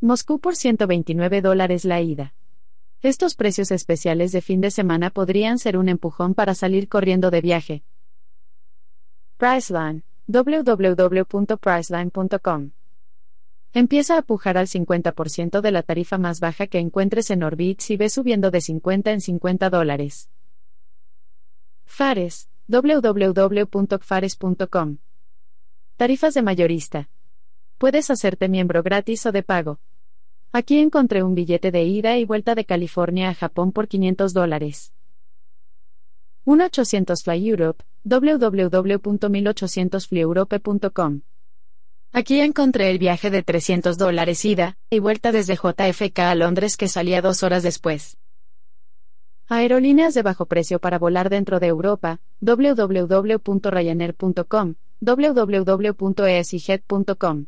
Moscú por 129 dólares la ida. Estos precios especiales de fin de semana podrían ser un empujón para salir corriendo de viaje. Priceline. www.priceline.com. Empieza a pujar al 50% de la tarifa más baja que encuentres en Orbit si ves subiendo de 50 en 50 dólares. Fares. www.fares.com. Tarifas de mayorista. Puedes hacerte miembro gratis o de pago. Aquí encontré un billete de ida y vuelta de California a Japón por 500 dólares. 1800 Fly Europe, www.1800flyeurope.com. Aquí encontré el viaje de 300 dólares ida y vuelta desde JFK a Londres que salía dos horas después. Aerolíneas de bajo precio para volar dentro de Europa, www.ryanair.com, www.easyjet.com.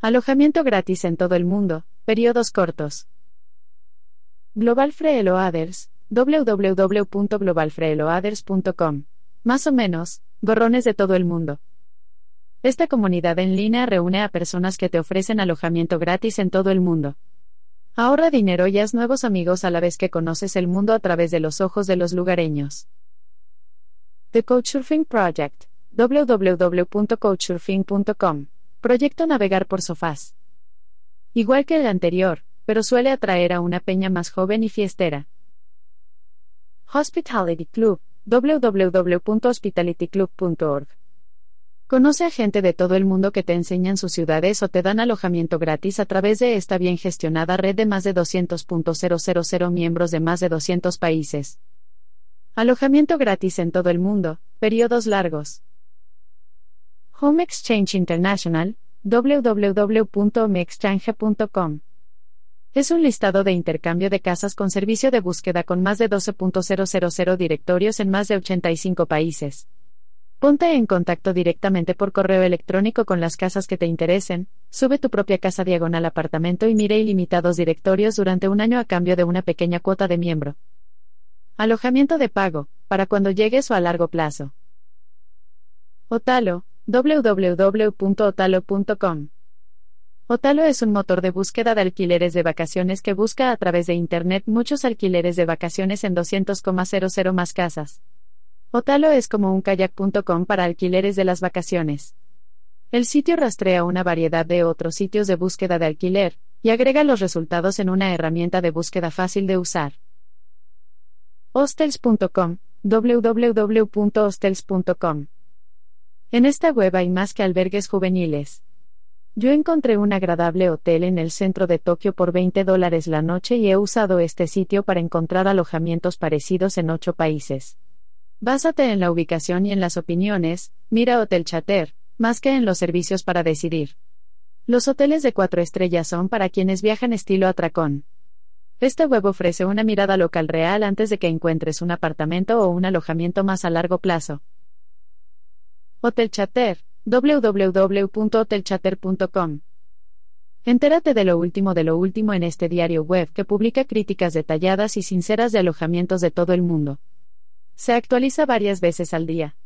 Alojamiento gratis en todo el mundo, periodos cortos. Global Freeloaders, www.globalfreeloaders.com. Más o menos, gorrones de todo el mundo. Esta comunidad en línea reúne a personas que te ofrecen alojamiento gratis en todo el mundo. Ahorra dinero y haz nuevos amigos a la vez que conoces el mundo a través de los ojos de los lugareños. The Couchsurfing Project, www.couchsurfing.com. Proyecto navegar por sofás. Igual que el anterior, pero suele atraer a una peña más joven y fiestera. Hospitality Club, www.hospitalityclub.org. Conoce a gente de todo el mundo que te enseñan sus ciudades o te dan alojamiento gratis a través de esta bien gestionada red de más de 200.000 miembros de más de 200 países. Alojamiento gratis en todo el mundo, periodos largos. Home Exchange International, www.homeexchange.com. Es un listado de intercambio de casas con servicio de búsqueda con más de 12.000 directorios en más de 85 países. Ponte en contacto directamente por correo electrónico con las casas que te interesen, sube tu propia casa diagonal apartamento y mire ilimitados directorios durante un año a cambio de una pequeña cuota de miembro. Alojamiento de pago, para cuando llegues o a largo plazo. Otalo, www.otalo.com. Otalo es un motor de búsqueda de alquileres de vacaciones que busca a través de Internet muchos alquileres de vacaciones en 200,00 más casas. Otalo es como un kayak.com para alquileres de las vacaciones. El sitio rastrea una variedad de otros sitios de búsqueda de alquiler, y agrega los resultados en una herramienta de búsqueda fácil de usar. Hostels.com, www.hostels.com. En esta web hay más que albergues juveniles. Yo encontré un agradable hotel en el centro de Tokio por 20 dólares la noche y he usado este sitio para encontrar alojamientos parecidos en ocho países. Básate en la ubicación y en las opiniones, mira Hotel Chater, más que en los servicios para decidir. Los hoteles de cuatro estrellas son para quienes viajan estilo atracón. Este web ofrece una mirada local real antes de que encuentres un apartamento o un alojamiento más a largo plazo. Hotel Chater, www.hotelchater.com. Entérate de lo último de lo último en este diario web que publica críticas detalladas y sinceras de alojamientos de todo el mundo. Se actualiza varias veces al día.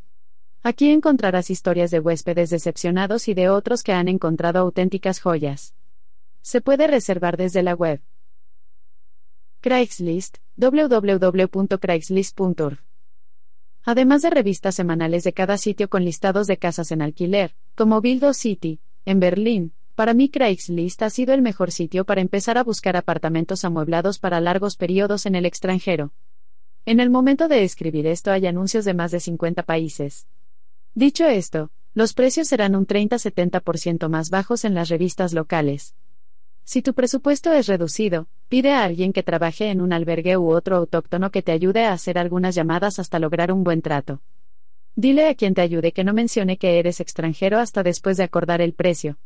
Aquí encontrarás historias de huéspedes decepcionados y de otros que han encontrado auténticas joyas. Se puede reservar desde la web. Craigslist, www.craigslist.org. Además de revistas semanales de cada sitio con listados de casas en alquiler, como Bildo City, en Berlín, para mí Craigslist ha sido el mejor sitio para empezar a buscar apartamentos amueblados para largos periodos en el extranjero. En el momento de escribir esto hay anuncios de más de 50 países. Dicho esto, los precios serán un 30-70% más bajos en las revistas locales. Si tu presupuesto es reducido, pide a alguien que trabaje en un albergue u otro autóctono que te ayude a hacer algunas llamadas hasta lograr un buen trato. Dile a quien te ayude que no mencione que eres extranjero hasta después de acordar el precio.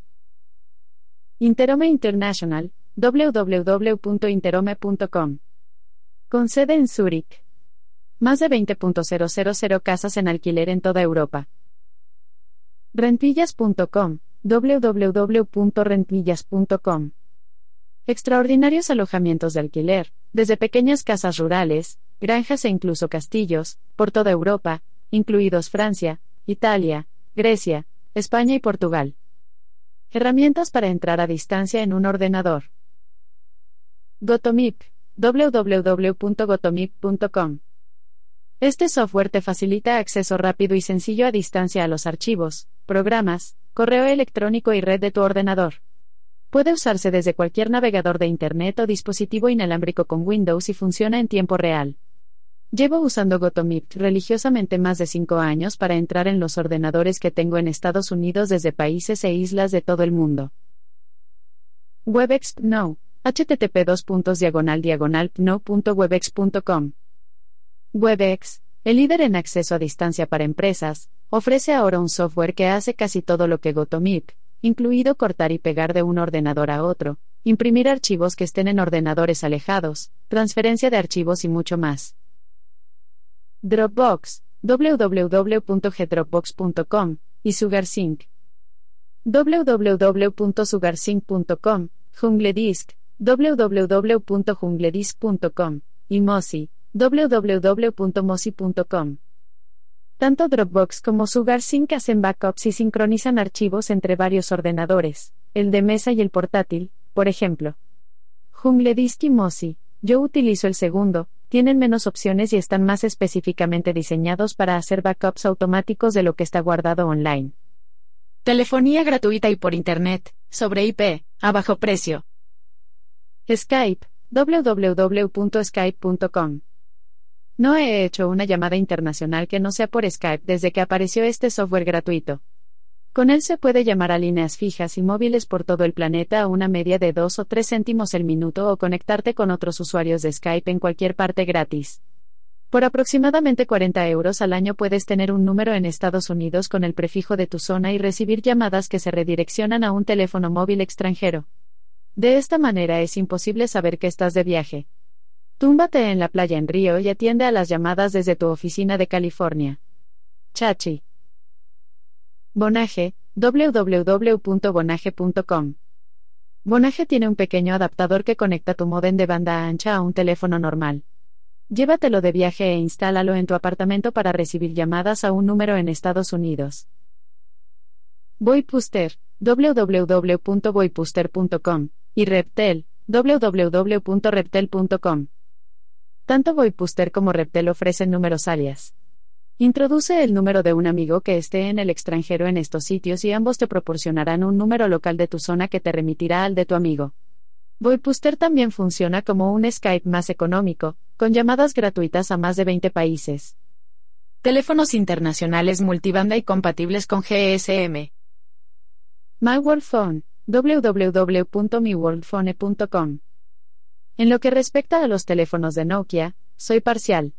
Interome International, www.interome.com. Con sede en Zúrich. Más de 20.000 casas en alquiler en toda Europa. Rentillas.com, www.rentillas.com. Extraordinarios alojamientos de alquiler, desde pequeñas casas rurales, granjas e incluso castillos, por toda Europa, incluidos Francia, Italia, Grecia, España y Portugal. Herramientas para entrar a distancia en un ordenador. Gotomip. www.gotomip.com. Este software te facilita acceso rápido y sencillo a distancia a los archivos, programas, correo electrónico y red de tu ordenador. Puede usarse desde cualquier navegador de Internet o dispositivo inalámbrico con Windows y funciona en tiempo real. Llevo usando GoToMeet religiosamente más de 5 años para entrar en los ordenadores que tengo en Estados Unidos desde países e islas de todo el mundo. WebEx No. http no.webex.com. WebEx, el líder en acceso a distancia para empresas, ofrece ahora un software que hace casi todo lo que GoToMeet, incluido cortar y pegar de un ordenador a otro, imprimir archivos que estén en ordenadores alejados, transferencia de archivos y mucho más. Dropbox, www.gedropbox.com, y SugarSync. www.sugarsync.com, JungleDisc, www.jungledisc.com, y Mozi, www.mozi.com. Tanto Dropbox como SugarSync hacen backups y sincronizan archivos entre varios ordenadores, el de mesa y el portátil, por ejemplo. JungleDisc y Mozi, yo utilizo el segundo, tienen menos opciones y están más específicamente diseñados para hacer backups automáticos de lo que está guardado online. Telefonía gratuita y por Internet, sobre IP, a bajo precio. Skype, www.skype.com. No he hecho una llamada internacional que no sea por Skype desde que apareció este software gratuito. Con él se puede llamar a líneas fijas y móviles por todo el planeta a una media de 2 o 3 céntimos el minuto o conectarte con otros usuarios de Skype en cualquier parte gratis. Por aproximadamente 40 euros al año puedes tener un número en Estados Unidos con el prefijo de tu zona y recibir llamadas que se redireccionan a un teléfono móvil extranjero. De esta manera es imposible saber que estás de viaje. Túmbate en la playa en Río y atiende a las llamadas desde tu oficina de California. Chachi. Bonage, www.bonage.com. Bonage tiene un pequeño adaptador que conecta tu modem de banda ancha a un teléfono normal. Llévatelo de viaje e instálalo en tu apartamento para recibir llamadas a un número en Estados Unidos. Voipuster, www.voipuster.com, y Reptel, www.reptel.com. Tanto Voipuster como Reptel ofrecen números alias. Introduce el número de un amigo que esté en el extranjero en estos sitios y ambos te proporcionarán un número local de tu zona que te remitirá al de tu amigo. Voipuster también funciona como un Skype más económico, con llamadas gratuitas a más de 20 países. Teléfonos internacionales multibanda y compatibles con GSM. MyWorldPhone, www.myworldphone.com. En lo que respecta a los teléfonos de Nokia, soy parcial.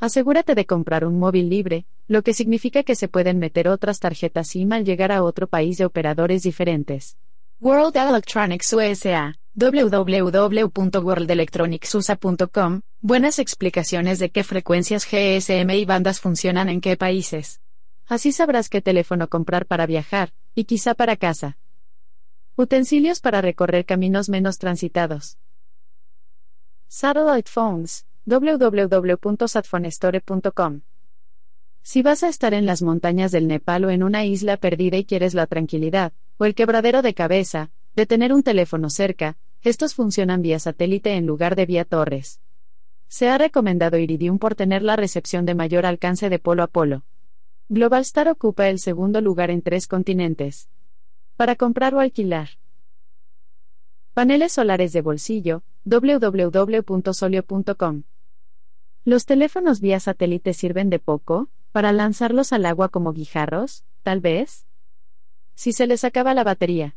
Asegúrate de comprar un móvil libre, lo que significa que se pueden meter otras tarjetas SIM al llegar a otro país de operadores diferentes. World Electronics USA, www.worldelectronicsusa.com, buenas explicaciones de qué frecuencias GSM y bandas funcionan en qué países. Así sabrás qué teléfono comprar para viajar, y quizá para casa. Utensilios para recorrer caminos menos transitados. Satellite Phones www.satfonestore.com. Si vas a estar en las montañas del Nepal o en una isla perdida y quieres la tranquilidad, o el quebradero de cabeza, de tener un teléfono cerca, estos funcionan vía satélite en lugar de vía torres. Se ha recomendado Iridium por tener la recepción de mayor alcance de polo a polo. Globalstar ocupa el segundo lugar en tres continentes. Para comprar o alquilar. Paneles solares de bolsillo, www.solio.com. ¿Los teléfonos vía satélite sirven de poco, para lanzarlos al agua como guijarros, tal vez? Si se les acaba la batería.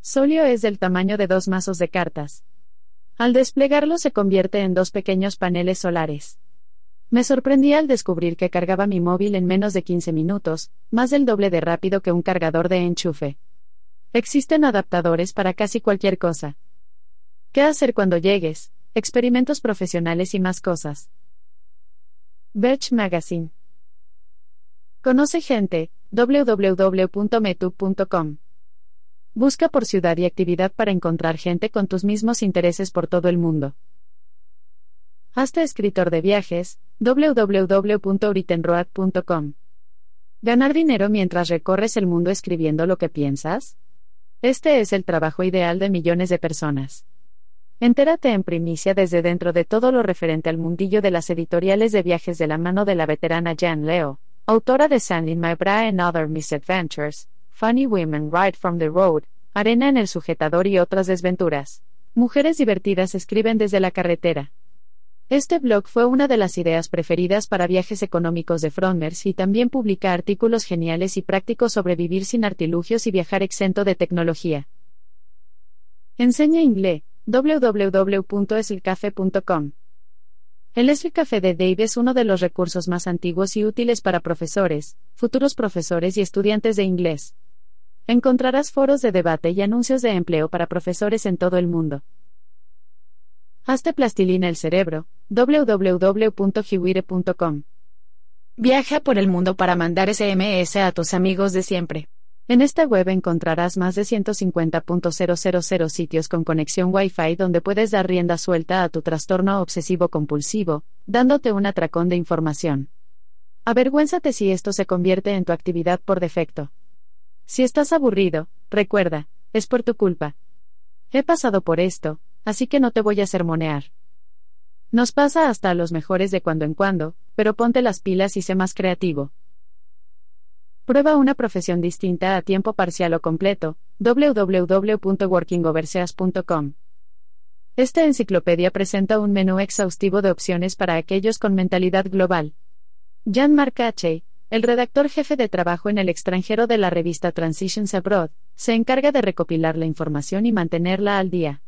Solio es del tamaño de dos mazos de cartas. Al desplegarlo se convierte en dos pequeños paneles solares. Me sorprendí al descubrir que cargaba mi móvil en menos de 15 minutos, más del doble de rápido que un cargador de enchufe. Existen adaptadores para casi cualquier cosa. ¿Qué hacer cuando llegues? Experimentos profesionales y más cosas. Birch Magazine. Conoce gente, www.metup.com. Busca por ciudad y actividad para encontrar gente con tus mismos intereses por todo el mundo. Hazte escritor de viajes, www.uritenroad.com. ¿Ganar dinero mientras recorres el mundo escribiendo lo que piensas? Este es el trabajo ideal de millones de personas. Entérate en primicia desde dentro de todo lo referente al mundillo de las editoriales de viajes de la mano de la veterana Jan Leo, autora de in My Bra and Other Misadventures, Funny Women Ride from the Road, Arena en el sujetador y otras desventuras. Mujeres divertidas escriben desde la carretera. Este blog fue una de las ideas preferidas para viajes económicos de Fromers y también publica artículos geniales y prácticos sobre vivir sin artilugios y viajar exento de tecnología. Enseña inglés www.eslcafe.com. El Esl Café de Dave es uno de los recursos más antiguos y útiles para profesores, futuros profesores y estudiantes de inglés. Encontrarás foros de debate y anuncios de empleo para profesores en todo el mundo. Hazte plastilina el cerebro, www.hiwire.com. Viaja por el mundo para mandar SMS a tus amigos de siempre. En esta web encontrarás más de 150.000 sitios con conexión Wi-Fi donde puedes dar rienda suelta a tu trastorno obsesivo-compulsivo, dándote un atracón de información. Avergüénzate si esto se convierte en tu actividad por defecto. Si estás aburrido, recuerda, es por tu culpa. He pasado por esto, así que no te voy a sermonear. Nos pasa hasta a los mejores de cuando en cuando, pero ponte las pilas y sé más creativo. Prueba una profesión distinta a tiempo parcial o completo, www.workingoverseas.com. Esta enciclopedia presenta un menú exhaustivo de opciones para aquellos con mentalidad global. Jan Mark el redactor jefe de trabajo en el extranjero de la revista Transitions Abroad, se encarga de recopilar la información y mantenerla al día.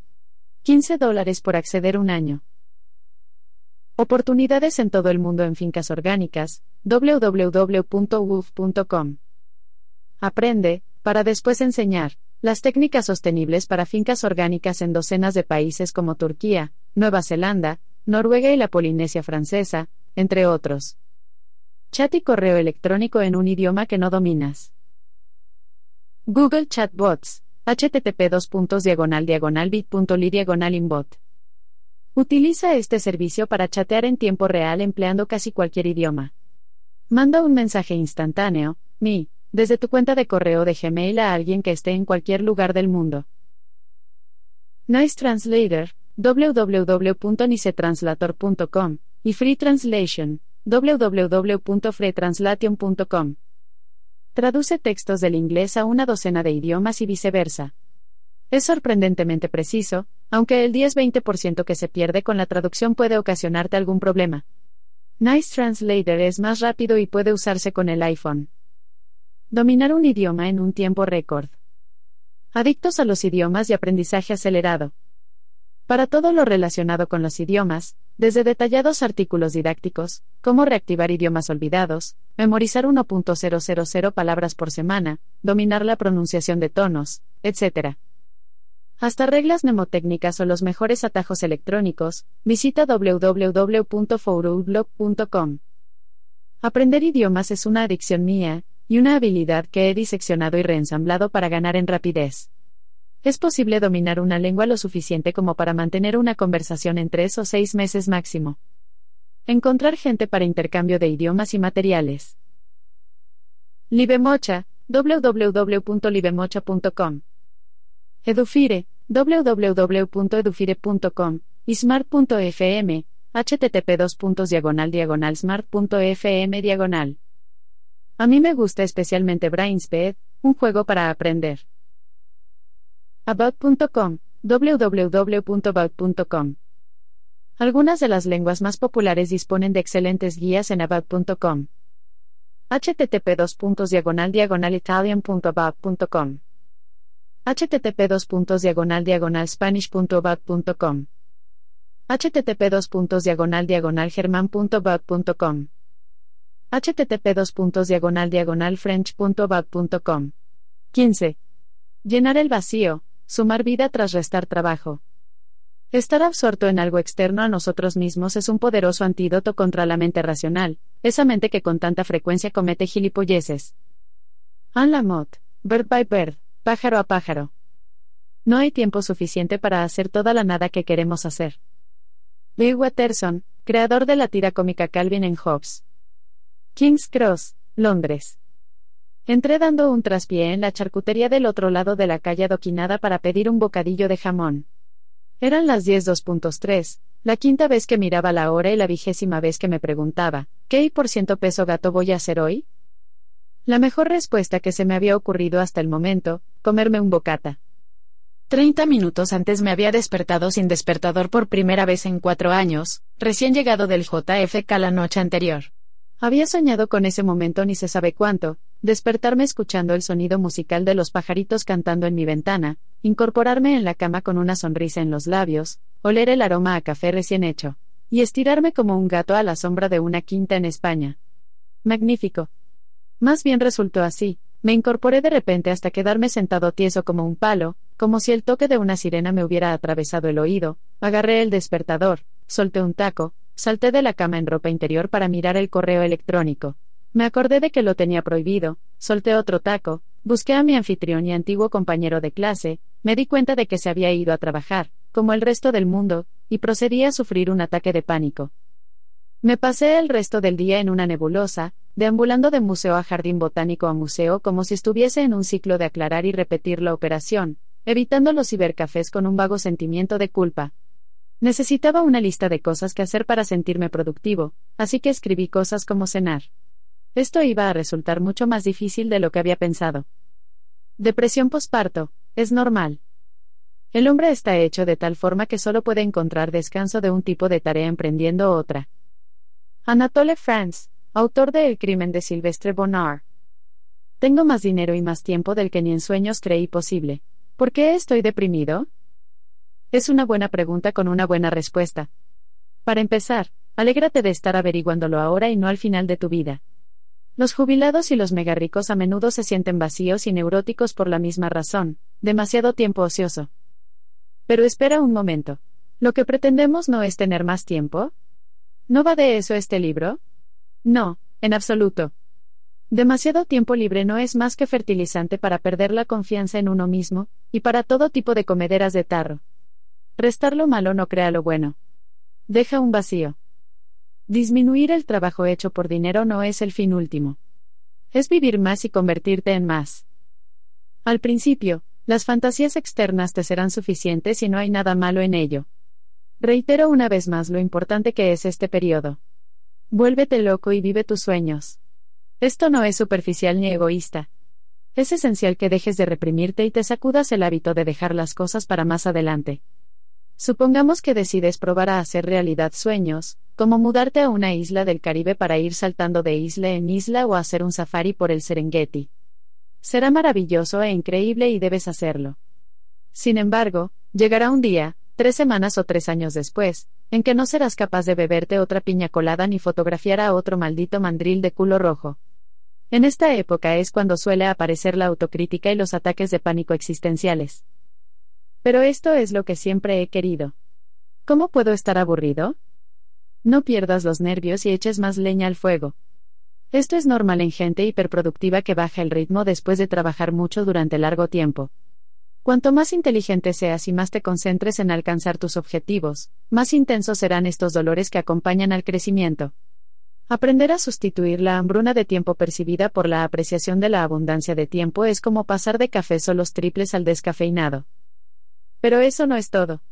15 dólares por acceder un año. Oportunidades en todo el mundo en fincas orgánicas, www.woof.com. Aprende, para después enseñar, las técnicas sostenibles para fincas orgánicas en docenas de países como Turquía, Nueva Zelanda, Noruega y la Polinesia Francesa, entre otros. Chat y correo electrónico en un idioma que no dominas. Google Chatbots, http diagonal diagonal bit.ly diagonal inbot. Utiliza este servicio para chatear en tiempo real empleando casi cualquier idioma. Manda un mensaje instantáneo, mi, desde tu cuenta de correo de Gmail a alguien que esté en cualquier lugar del mundo. Nice Translator, www.nicetranslator.com, y Free Translation, www.freetranslation.com. Traduce textos del inglés a una docena de idiomas y viceversa. Es sorprendentemente preciso, aunque el 10-20% que se pierde con la traducción puede ocasionarte algún problema. Nice Translator es más rápido y puede usarse con el iPhone. Dominar un idioma en un tiempo récord. Adictos a los idiomas y aprendizaje acelerado. Para todo lo relacionado con los idiomas, desde detallados artículos didácticos, cómo reactivar idiomas olvidados, memorizar 1.000 palabras por semana, dominar la pronunciación de tonos, etc hasta reglas mnemotécnicas o los mejores atajos electrónicos, visita www.fourblog.com. Aprender idiomas es una adicción mía, y una habilidad que he diseccionado y reensamblado para ganar en rapidez. Es posible dominar una lengua lo suficiente como para mantener una conversación en tres o seis meses máximo. Encontrar gente para intercambio de idiomas y materiales. Libemocha, www.libemocha.com. Edufire, www.edufire.com, y smart.fm, http smart.fm diagonal. A mí me gusta especialmente Brainspeed, un juego para aprender. About.com, www.about.com. Algunas de las lenguas más populares disponen de excelentes guías en about.com. http diagonal diagonal italian.about.com http diagonal diagonal spanish.bot.com http diagonal diagonal german.bot.com http diagonal diagonal french.bot.com 15. Llenar el vacío, sumar vida tras restar trabajo. Estar absorto en algo externo a nosotros mismos es un poderoso antídoto contra la mente racional, esa mente que con tanta frecuencia comete gilipolleces. Anne Lamotte, Bird by Bird pájaro a pájaro. No hay tiempo suficiente para hacer toda la nada que queremos hacer. Bill Watterson, creador de la tira cómica Calvin en Hobbes. King's Cross, Londres. Entré dando un traspié en la charcutería del otro lado de la calle adoquinada para pedir un bocadillo de jamón. Eran las 10.2.3, la quinta vez que miraba la hora y la vigésima vez que me preguntaba, ¿qué y por ciento peso gato voy a hacer hoy? La mejor respuesta que se me había ocurrido hasta el momento, comerme un bocata. Treinta minutos antes me había despertado sin despertador por primera vez en cuatro años, recién llegado del JFK la noche anterior. Había soñado con ese momento ni se sabe cuánto, despertarme escuchando el sonido musical de los pajaritos cantando en mi ventana, incorporarme en la cama con una sonrisa en los labios, oler el aroma a café recién hecho, y estirarme como un gato a la sombra de una quinta en España. Magnífico. Más bien resultó así, me incorporé de repente hasta quedarme sentado tieso como un palo, como si el toque de una sirena me hubiera atravesado el oído, agarré el despertador, solté un taco, salté de la cama en ropa interior para mirar el correo electrónico. Me acordé de que lo tenía prohibido, solté otro taco, busqué a mi anfitrión y antiguo compañero de clase, me di cuenta de que se había ido a trabajar, como el resto del mundo, y procedí a sufrir un ataque de pánico. Me pasé el resto del día en una nebulosa, deambulando de museo a jardín botánico a museo como si estuviese en un ciclo de aclarar y repetir la operación, evitando los cibercafés con un vago sentimiento de culpa. Necesitaba una lista de cosas que hacer para sentirme productivo, así que escribí cosas como cenar. Esto iba a resultar mucho más difícil de lo que había pensado. Depresión posparto, es normal. El hombre está hecho de tal forma que solo puede encontrar descanso de un tipo de tarea emprendiendo otra. Anatole France, autor de El crimen de Silvestre Bonnard. Tengo más dinero y más tiempo del que ni en sueños creí posible. ¿Por qué estoy deprimido? Es una buena pregunta con una buena respuesta. Para empezar, alégrate de estar averiguándolo ahora y no al final de tu vida. Los jubilados y los megarricos a menudo se sienten vacíos y neuróticos por la misma razón, demasiado tiempo ocioso. Pero espera un momento. ¿Lo que pretendemos no es tener más tiempo? ¿No va de eso este libro? No, en absoluto. Demasiado tiempo libre no es más que fertilizante para perder la confianza en uno mismo, y para todo tipo de comederas de tarro. Restar lo malo no crea lo bueno. Deja un vacío. Disminuir el trabajo hecho por dinero no es el fin último. Es vivir más y convertirte en más. Al principio, las fantasías externas te serán suficientes y no hay nada malo en ello. Reitero una vez más lo importante que es este periodo. Vuélvete loco y vive tus sueños. Esto no es superficial ni egoísta. Es esencial que dejes de reprimirte y te sacudas el hábito de dejar las cosas para más adelante. Supongamos que decides probar a hacer realidad sueños, como mudarte a una isla del Caribe para ir saltando de isla en isla o hacer un safari por el Serengeti. Será maravilloso e increíble y debes hacerlo. Sin embargo, llegará un día, tres semanas o tres años después, en que no serás capaz de beberte otra piña colada ni fotografiar a otro maldito mandril de culo rojo. En esta época es cuando suele aparecer la autocrítica y los ataques de pánico existenciales. Pero esto es lo que siempre he querido. ¿Cómo puedo estar aburrido? No pierdas los nervios y eches más leña al fuego. Esto es normal en gente hiperproductiva que baja el ritmo después de trabajar mucho durante largo tiempo. Cuanto más inteligente seas y más te concentres en alcanzar tus objetivos, más intensos serán estos dolores que acompañan al crecimiento. Aprender a sustituir la hambruna de tiempo percibida por la apreciación de la abundancia de tiempo es como pasar de café solos triples al descafeinado. Pero eso no es todo.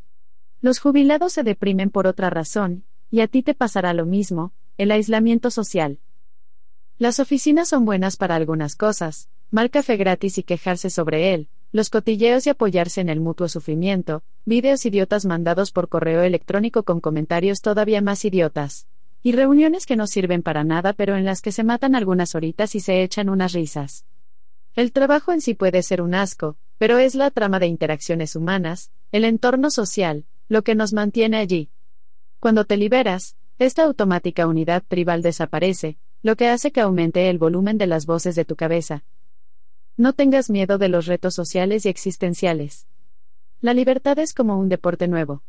Los jubilados se deprimen por otra razón, y a ti te pasará lo mismo, el aislamiento social. Las oficinas son buenas para algunas cosas, mal café gratis y quejarse sobre él, los cotilleos y apoyarse en el mutuo sufrimiento, vídeos idiotas mandados por correo electrónico con comentarios todavía más idiotas. Y reuniones que no sirven para nada pero en las que se matan algunas horitas y se echan unas risas. El trabajo en sí puede ser un asco, pero es la trama de interacciones humanas, el entorno social, lo que nos mantiene allí. Cuando te liberas, esta automática unidad tribal desaparece, lo que hace que aumente el volumen de las voces de tu cabeza, no tengas miedo de los retos sociales y existenciales. La libertad es como un deporte nuevo.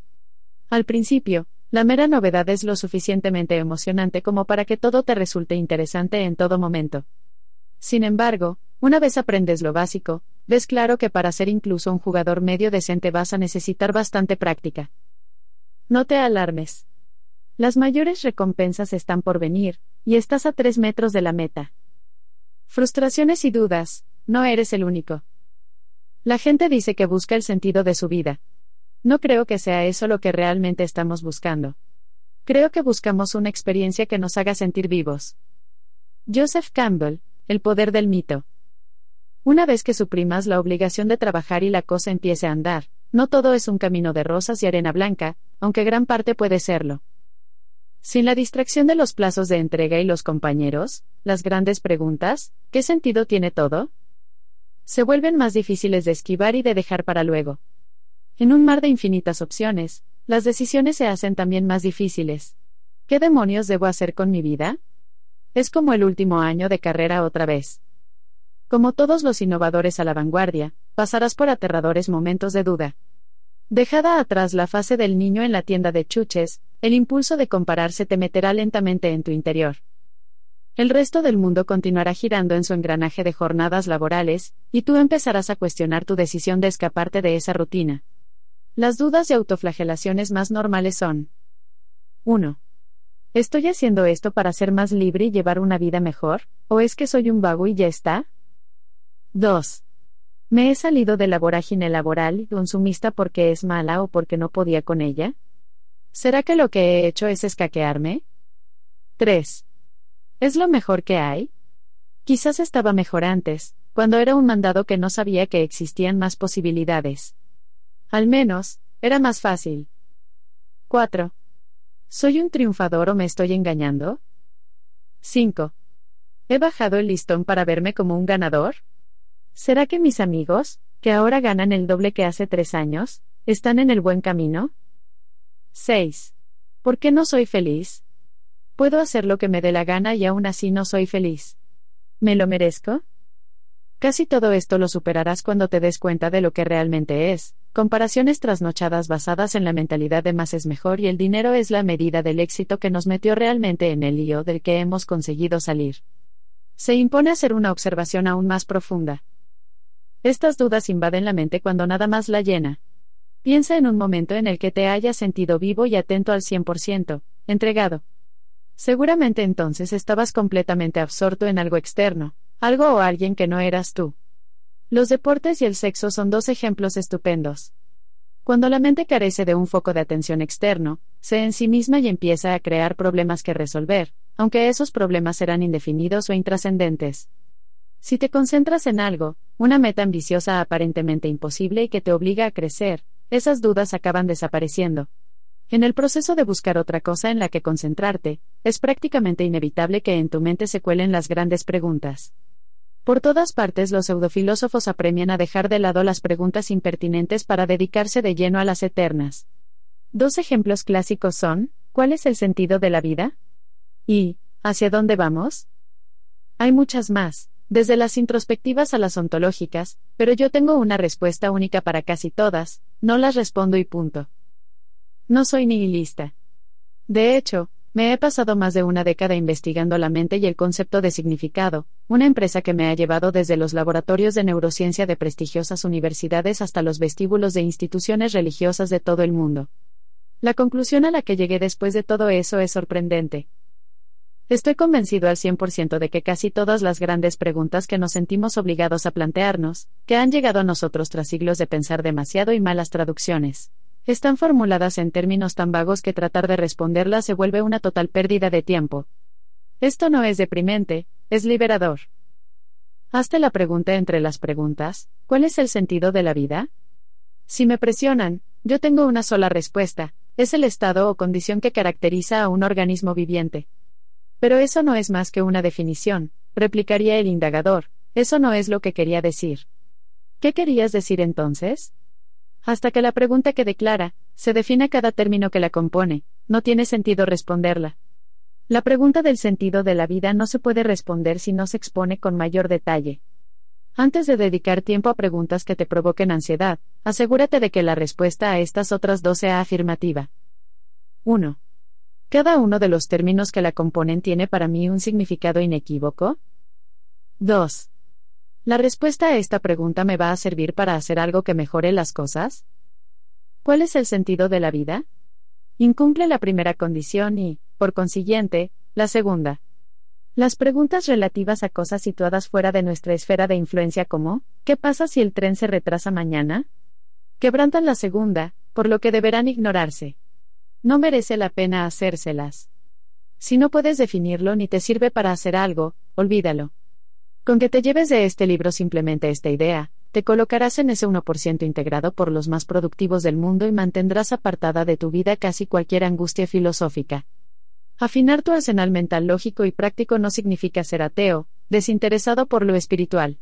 Al principio, la mera novedad es lo suficientemente emocionante como para que todo te resulte interesante en todo momento. Sin embargo, una vez aprendes lo básico, ves claro que para ser incluso un jugador medio decente vas a necesitar bastante práctica. No te alarmes. Las mayores recompensas están por venir, y estás a tres metros de la meta. Frustraciones y dudas, no eres el único. La gente dice que busca el sentido de su vida. No creo que sea eso lo que realmente estamos buscando. Creo que buscamos una experiencia que nos haga sentir vivos. Joseph Campbell, El poder del mito. Una vez que suprimas la obligación de trabajar y la cosa empiece a andar, no todo es un camino de rosas y arena blanca, aunque gran parte puede serlo. Sin la distracción de los plazos de entrega y los compañeros, las grandes preguntas, ¿qué sentido tiene todo? Se vuelven más difíciles de esquivar y de dejar para luego. En un mar de infinitas opciones, las decisiones se hacen también más difíciles. ¿Qué demonios debo hacer con mi vida? Es como el último año de carrera otra vez. Como todos los innovadores a la vanguardia, pasarás por aterradores momentos de duda. Dejada atrás la fase del niño en la tienda de chuches, el impulso de compararse te meterá lentamente en tu interior. El resto del mundo continuará girando en su engranaje de jornadas laborales, y tú empezarás a cuestionar tu decisión de escaparte de esa rutina. Las dudas y autoflagelaciones más normales son 1. ¿Estoy haciendo esto para ser más libre y llevar una vida mejor? ¿O es que soy un vago y ya está? 2. ¿Me he salido de la vorágine laboral y consumista porque es mala o porque no podía con ella? ¿Será que lo que he hecho es escaquearme? 3. ¿Es lo mejor que hay? Quizás estaba mejor antes, cuando era un mandado que no sabía que existían más posibilidades. Al menos, era más fácil. 4. ¿Soy un triunfador o me estoy engañando? 5. ¿He bajado el listón para verme como un ganador? ¿Será que mis amigos, que ahora ganan el doble que hace tres años, están en el buen camino? 6. ¿Por qué no soy feliz? Puedo hacer lo que me dé la gana y aún así no soy feliz. ¿Me lo merezco? Casi todo esto lo superarás cuando te des cuenta de lo que realmente es. Comparaciones trasnochadas basadas en la mentalidad de más es mejor y el dinero es la medida del éxito que nos metió realmente en el lío del que hemos conseguido salir. Se impone hacer una observación aún más profunda. Estas dudas invaden la mente cuando nada más la llena. Piensa en un momento en el que te hayas sentido vivo y atento al 100%, entregado. Seguramente entonces estabas completamente absorto en algo externo, algo o alguien que no eras tú. Los deportes y el sexo son dos ejemplos estupendos. Cuando la mente carece de un foco de atención externo, se en sí misma y empieza a crear problemas que resolver, aunque esos problemas serán indefinidos o intrascendentes. Si te concentras en algo, una meta ambiciosa aparentemente imposible y que te obliga a crecer, esas dudas acaban desapareciendo. En el proceso de buscar otra cosa en la que concentrarte, es prácticamente inevitable que en tu mente se cuelen las grandes preguntas. Por todas partes los pseudofilósofos apremian a dejar de lado las preguntas impertinentes para dedicarse de lleno a las eternas. Dos ejemplos clásicos son, ¿cuál es el sentido de la vida? ¿Y, hacia dónde vamos? Hay muchas más, desde las introspectivas a las ontológicas, pero yo tengo una respuesta única para casi todas, no las respondo y punto. No soy nihilista. De hecho, me he pasado más de una década investigando la mente y el concepto de significado, una empresa que me ha llevado desde los laboratorios de neurociencia de prestigiosas universidades hasta los vestíbulos de instituciones religiosas de todo el mundo. La conclusión a la que llegué después de todo eso es sorprendente. Estoy convencido al 100% de que casi todas las grandes preguntas que nos sentimos obligados a plantearnos, que han llegado a nosotros tras siglos de pensar demasiado y malas traducciones, están formuladas en términos tan vagos que tratar de responderlas se vuelve una total pérdida de tiempo. Esto no es deprimente, es liberador. Hazte la pregunta entre las preguntas, ¿cuál es el sentido de la vida? Si me presionan, yo tengo una sola respuesta, es el estado o condición que caracteriza a un organismo viviente. Pero eso no es más que una definición, replicaría el indagador, eso no es lo que quería decir. ¿Qué querías decir entonces? Hasta que la pregunta quede clara, se define cada término que la compone, no tiene sentido responderla. La pregunta del sentido de la vida no se puede responder si no se expone con mayor detalle. Antes de dedicar tiempo a preguntas que te provoquen ansiedad, asegúrate de que la respuesta a estas otras dos sea afirmativa. 1. ¿Cada uno de los términos que la componen tiene para mí un significado inequívoco? 2. ¿La respuesta a esta pregunta me va a servir para hacer algo que mejore las cosas? ¿Cuál es el sentido de la vida? Incumple la primera condición y, por consiguiente, la segunda. Las preguntas relativas a cosas situadas fuera de nuestra esfera de influencia como, ¿qué pasa si el tren se retrasa mañana? Quebrantan la segunda, por lo que deberán ignorarse. No merece la pena hacérselas. Si no puedes definirlo ni te sirve para hacer algo, olvídalo. Con que te lleves de este libro simplemente esta idea, te colocarás en ese 1% integrado por los más productivos del mundo y mantendrás apartada de tu vida casi cualquier angustia filosófica. Afinar tu arsenal mental lógico y práctico no significa ser ateo, desinteresado por lo espiritual.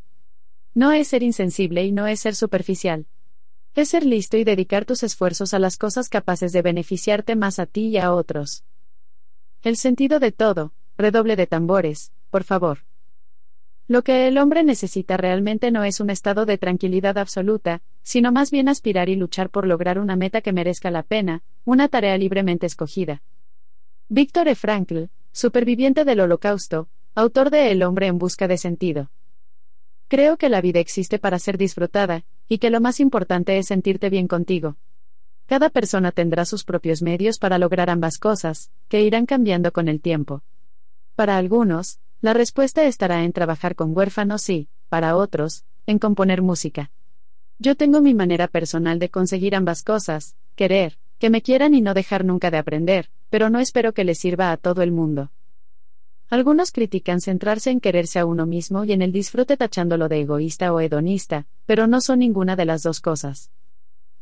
No es ser insensible y no es ser superficial. Es ser listo y dedicar tus esfuerzos a las cosas capaces de beneficiarte más a ti y a otros. El sentido de todo, redoble de tambores, por favor. Lo que el hombre necesita realmente no es un estado de tranquilidad absoluta, sino más bien aspirar y luchar por lograr una meta que merezca la pena, una tarea libremente escogida. Víctor E. Frankl, superviviente del Holocausto, autor de El hombre en busca de sentido. Creo que la vida existe para ser disfrutada, y que lo más importante es sentirte bien contigo. Cada persona tendrá sus propios medios para lograr ambas cosas, que irán cambiando con el tiempo. Para algunos, la respuesta estará en trabajar con huérfanos y, para otros, en componer música. Yo tengo mi manera personal de conseguir ambas cosas, querer, que me quieran y no dejar nunca de aprender, pero no espero que le sirva a todo el mundo. Algunos critican centrarse en quererse a uno mismo y en el disfrute tachándolo de egoísta o hedonista, pero no son ninguna de las dos cosas.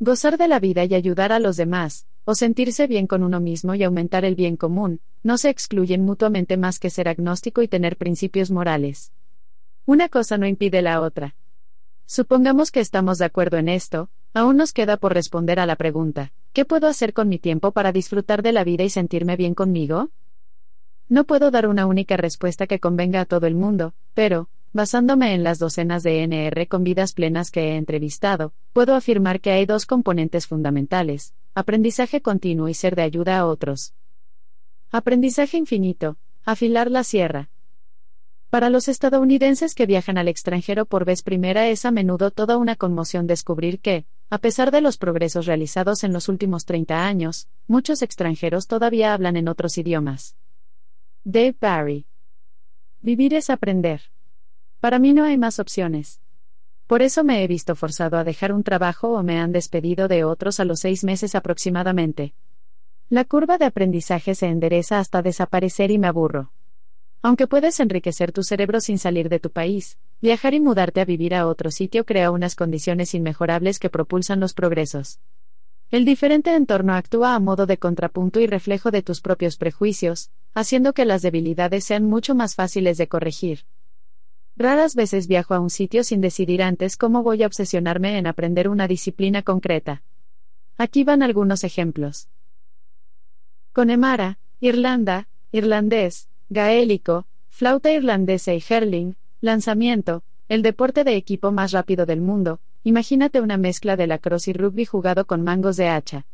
Gozar de la vida y ayudar a los demás, o sentirse bien con uno mismo y aumentar el bien común, no se excluyen mutuamente más que ser agnóstico y tener principios morales. Una cosa no impide la otra. Supongamos que estamos de acuerdo en esto, aún nos queda por responder a la pregunta, ¿qué puedo hacer con mi tiempo para disfrutar de la vida y sentirme bien conmigo? No puedo dar una única respuesta que convenga a todo el mundo, pero, basándome en las docenas de NR con vidas plenas que he entrevistado, puedo afirmar que hay dos componentes fundamentales, aprendizaje continuo y ser de ayuda a otros. Aprendizaje infinito, afilar la sierra, para los estadounidenses que viajan al extranjero por vez primera es a menudo toda una conmoción descubrir que, a pesar de los progresos realizados en los últimos 30 años, muchos extranjeros todavía hablan en otros idiomas. Dave Barry. Vivir es aprender. Para mí no hay más opciones. Por eso me he visto forzado a dejar un trabajo o me han despedido de otros a los seis meses aproximadamente. La curva de aprendizaje se endereza hasta desaparecer y me aburro. Aunque puedes enriquecer tu cerebro sin salir de tu país, viajar y mudarte a vivir a otro sitio crea unas condiciones inmejorables que propulsan los progresos. El diferente entorno actúa a modo de contrapunto y reflejo de tus propios prejuicios, haciendo que las debilidades sean mucho más fáciles de corregir. Raras veces viajo a un sitio sin decidir antes cómo voy a obsesionarme en aprender una disciplina concreta. Aquí van algunos ejemplos. Connemara, Irlanda, irlandés, gaélico, flauta irlandesa y hurling, lanzamiento, el deporte de equipo más rápido del mundo, imagínate una mezcla de lacrosse y rugby jugado con mangos de hacha.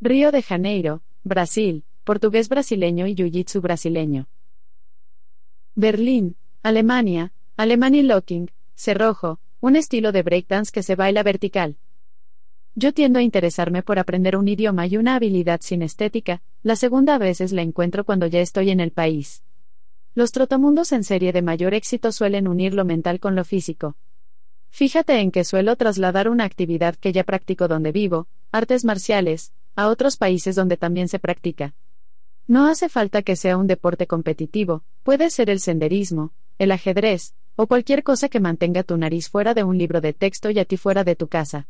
Río de Janeiro, Brasil, portugués brasileño y jiu-jitsu brasileño. Berlín, Alemania, Alemany Locking, cerrojo, un estilo de breakdance que se baila vertical. Yo tiendo a interesarme por aprender un idioma y una habilidad sin estética, la segunda a veces la encuentro cuando ya estoy en el país. Los trotamundos en serie de mayor éxito suelen unir lo mental con lo físico. Fíjate en que suelo trasladar una actividad que ya practico donde vivo, artes marciales, a otros países donde también se practica. No hace falta que sea un deporte competitivo, puede ser el senderismo, el ajedrez, o cualquier cosa que mantenga tu nariz fuera de un libro de texto y a ti fuera de tu casa.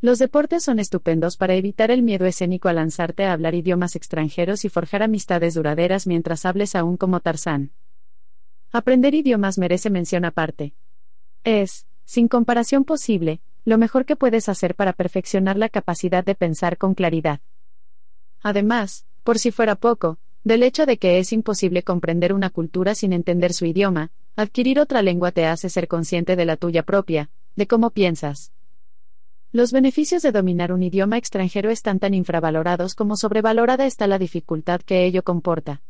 Los deportes son estupendos para evitar el miedo escénico a lanzarte a hablar idiomas extranjeros y forjar amistades duraderas mientras hables aún como Tarzán. Aprender idiomas merece mención aparte. Es, sin comparación posible, lo mejor que puedes hacer para perfeccionar la capacidad de pensar con claridad. Además, por si fuera poco, del hecho de que es imposible comprender una cultura sin entender su idioma, adquirir otra lengua te hace ser consciente de la tuya propia, de cómo piensas, los beneficios de dominar un idioma extranjero están tan infravalorados como sobrevalorada está la dificultad que ello comporta.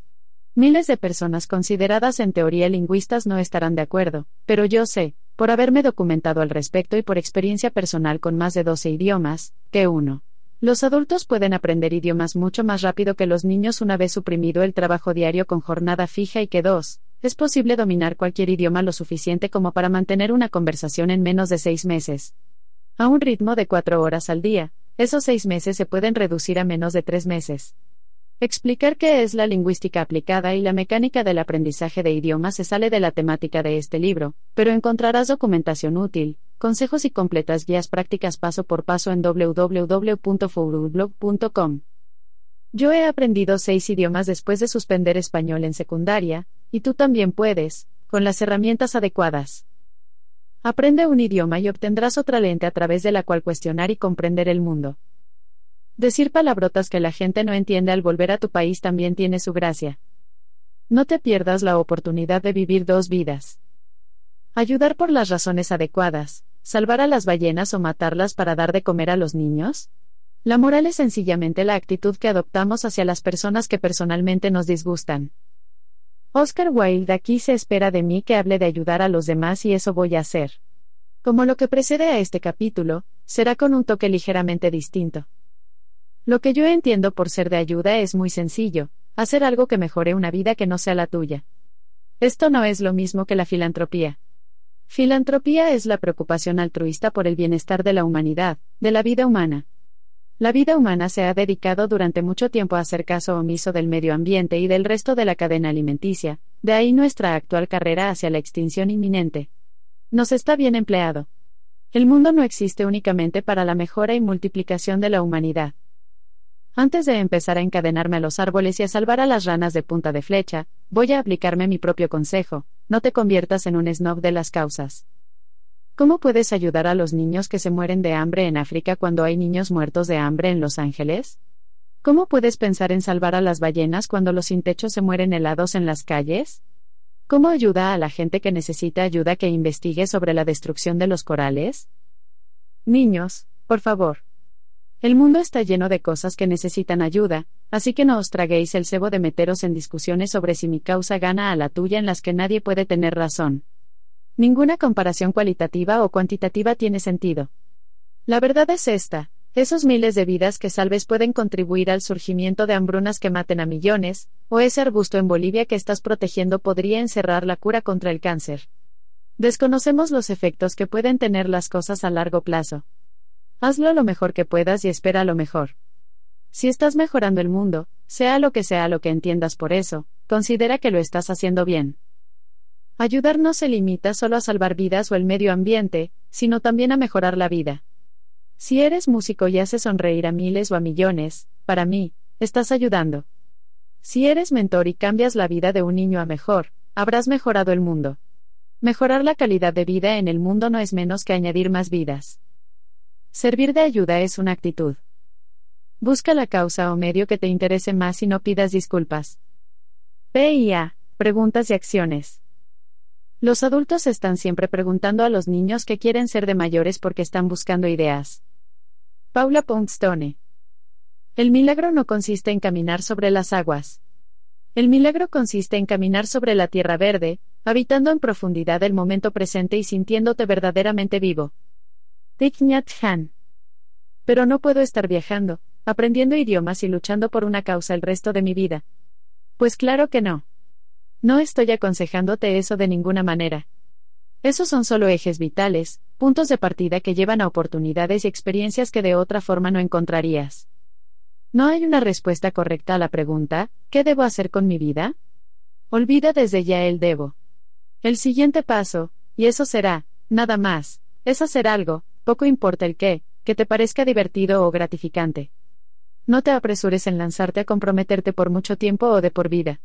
Miles de personas consideradas en teoría lingüistas no estarán de acuerdo, pero yo sé, por haberme documentado al respecto y por experiencia personal con más de 12 idiomas, que uno Los adultos pueden aprender idiomas mucho más rápido que los niños una vez suprimido el trabajo diario con jornada fija y que dos, es posible dominar cualquier idioma lo suficiente como para mantener una conversación en menos de seis meses. A un ritmo de cuatro horas al día, esos seis meses se pueden reducir a menos de tres meses. Explicar qué es la lingüística aplicada y la mecánica del aprendizaje de idiomas se sale de la temática de este libro, pero encontrarás documentación útil, consejos y completas guías prácticas paso por paso en www.fourblog.com. Yo he aprendido seis idiomas después de suspender español en secundaria, y tú también puedes, con las herramientas adecuadas. Aprende un idioma y obtendrás otra lente a través de la cual cuestionar y comprender el mundo. Decir palabrotas que la gente no entiende al volver a tu país también tiene su gracia. No te pierdas la oportunidad de vivir dos vidas. Ayudar por las razones adecuadas, salvar a las ballenas o matarlas para dar de comer a los niños. La moral es sencillamente la actitud que adoptamos hacia las personas que personalmente nos disgustan. Oscar Wilde aquí se espera de mí que hable de ayudar a los demás y eso voy a hacer. Como lo que precede a este capítulo, será con un toque ligeramente distinto. Lo que yo entiendo por ser de ayuda es muy sencillo, hacer algo que mejore una vida que no sea la tuya. Esto no es lo mismo que la filantropía. Filantropía es la preocupación altruista por el bienestar de la humanidad, de la vida humana. La vida humana se ha dedicado durante mucho tiempo a hacer caso omiso del medio ambiente y del resto de la cadena alimenticia, de ahí nuestra actual carrera hacia la extinción inminente. Nos está bien empleado. El mundo no existe únicamente para la mejora y multiplicación de la humanidad. Antes de empezar a encadenarme a los árboles y a salvar a las ranas de punta de flecha, voy a aplicarme mi propio consejo, no te conviertas en un snob de las causas. ¿Cómo puedes ayudar a los niños que se mueren de hambre en África cuando hay niños muertos de hambre en Los Ángeles? ¿Cómo puedes pensar en salvar a las ballenas cuando los sin techo se mueren helados en las calles? ¿Cómo ayuda a la gente que necesita ayuda que investigue sobre la destrucción de los corales? Niños, por favor, el mundo está lleno de cosas que necesitan ayuda, así que no os traguéis el cebo de meteros en discusiones sobre si mi causa gana a la tuya en las que nadie puede tener razón. Ninguna comparación cualitativa o cuantitativa tiene sentido. La verdad es esta, esos miles de vidas que salves pueden contribuir al surgimiento de hambrunas que maten a millones, o ese arbusto en Bolivia que estás protegiendo podría encerrar la cura contra el cáncer. Desconocemos los efectos que pueden tener las cosas a largo plazo. Hazlo lo mejor que puedas y espera lo mejor. Si estás mejorando el mundo, sea lo que sea lo que entiendas por eso, considera que lo estás haciendo bien. Ayudar no se limita solo a salvar vidas o el medio ambiente, sino también a mejorar la vida. Si eres músico y haces sonreír a miles o a millones, para mí, estás ayudando. Si eres mentor y cambias la vida de un niño a mejor, habrás mejorado el mundo. Mejorar la calidad de vida en el mundo no es menos que añadir más vidas. Servir de ayuda es una actitud. Busca la causa o medio que te interese más y no pidas disculpas. PIA. Preguntas y acciones. Los adultos están siempre preguntando a los niños qué quieren ser de mayores porque están buscando ideas. Paula Poundstone. El milagro no consiste en caminar sobre las aguas. El milagro consiste en caminar sobre la tierra verde, habitando en profundidad el momento presente y sintiéndote verdaderamente vivo. Thich Han. Pero no puedo estar viajando, aprendiendo idiomas y luchando por una causa el resto de mi vida. Pues claro que no. No estoy aconsejándote eso de ninguna manera. Esos son solo ejes vitales, puntos de partida que llevan a oportunidades y experiencias que de otra forma no encontrarías. No hay una respuesta correcta a la pregunta, ¿qué debo hacer con mi vida? Olvida desde ya el debo. El siguiente paso, y eso será, nada más, es hacer algo, poco importa el qué, que te parezca divertido o gratificante. No te apresures en lanzarte a comprometerte por mucho tiempo o de por vida.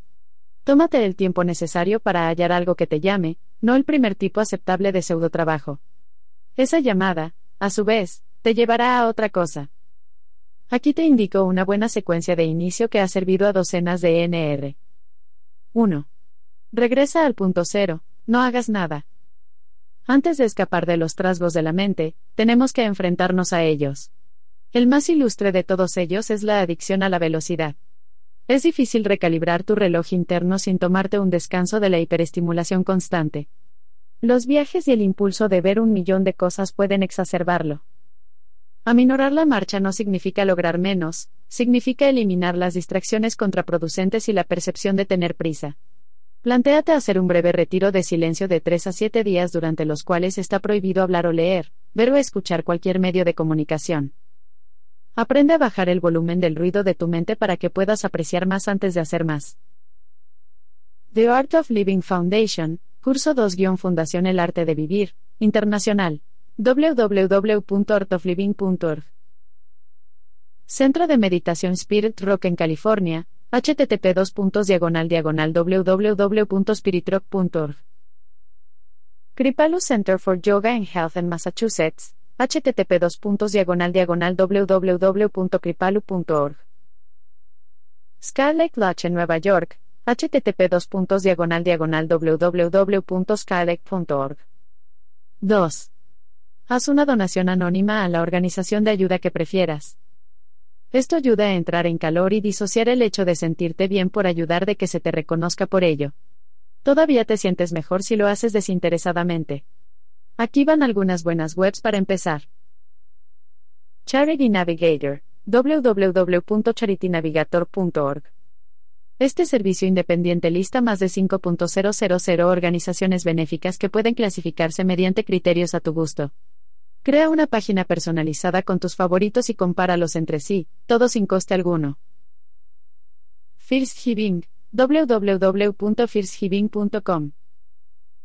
Tómate el tiempo necesario para hallar algo que te llame, no el primer tipo aceptable de pseudotrabajo. Esa llamada, a su vez, te llevará a otra cosa. Aquí te indico una buena secuencia de inicio que ha servido a docenas de NR. 1. Regresa al punto cero, no hagas nada. Antes de escapar de los trasgos de la mente, tenemos que enfrentarnos a ellos. El más ilustre de todos ellos es la adicción a la velocidad. Es difícil recalibrar tu reloj interno sin tomarte un descanso de la hiperestimulación constante. Los viajes y el impulso de ver un millón de cosas pueden exacerbarlo. Aminorar la marcha no significa lograr menos, significa eliminar las distracciones contraproducentes y la percepción de tener prisa. Plantéate hacer un breve retiro de silencio de 3 a 7 días durante los cuales está prohibido hablar o leer, ver o escuchar cualquier medio de comunicación. Aprende a bajar el volumen del ruido de tu mente para que puedas apreciar más antes de hacer más. The Art of Living Foundation, curso 2- Fundación El Arte de Vivir, Internacional www.artofliving.org. Centro de Meditación Spirit Rock en California, http diagonal diagonal www.spiritrock.org. Kripalu Center for Yoga and Health en Massachusetts, http diagonal diagonal www.kripalu.org. Skylight Lodge en Nueva York, http diagonal diagonal www.skylight.org. 2. Haz una donación anónima a la organización de ayuda que prefieras. Esto ayuda a entrar en calor y disociar el hecho de sentirte bien por ayudar de que se te reconozca por ello. Todavía te sientes mejor si lo haces desinteresadamente. Aquí van algunas buenas webs para empezar. Charity Navigator, www.charitynavigator.org. Este servicio independiente lista más de 5.000 organizaciones benéficas que pueden clasificarse mediante criterios a tu gusto. Crea una página personalizada con tus favoritos y compáralos entre sí, todo sin coste alguno. First Giving, www.firstgiving.com.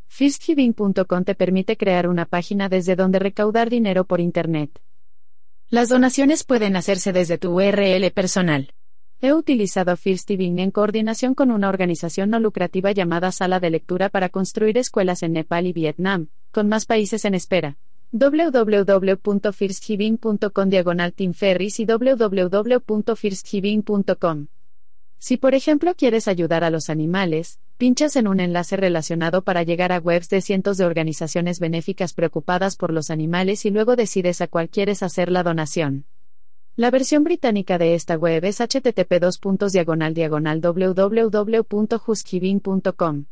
Firstgiving.com te permite crear una página desde donde recaudar dinero por Internet. Las donaciones pueden hacerse desde tu URL personal. He utilizado Firstgiving en coordinación con una organización no lucrativa llamada Sala de Lectura para construir escuelas en Nepal y Vietnam, con más países en espera www.firstgiving.com diagonal Ferris y www.firstgiving.com. Si por ejemplo quieres ayudar a los animales, pinchas en un enlace relacionado para llegar a webs de cientos de organizaciones benéficas preocupadas por los animales y luego decides a cuál quieres hacer la donación. La versión británica de esta web es http www.justgiving.com.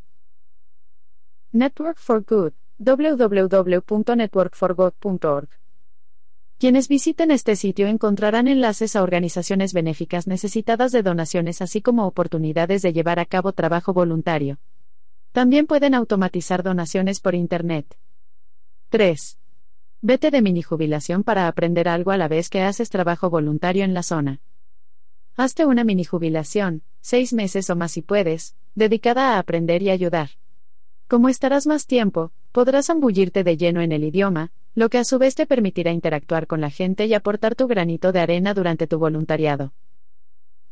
Network for Good www.networkforgod.org. Quienes visiten este sitio encontrarán enlaces a organizaciones benéficas necesitadas de donaciones así como oportunidades de llevar a cabo trabajo voluntario. También pueden automatizar donaciones por Internet. 3. Vete de mini jubilación para aprender algo a la vez que haces trabajo voluntario en la zona. Hazte una mini jubilación, seis meses o más si puedes, dedicada a aprender y ayudar. Como estarás más tiempo, podrás ambullirte de lleno en el idioma, lo que a su vez te permitirá interactuar con la gente y aportar tu granito de arena durante tu voluntariado.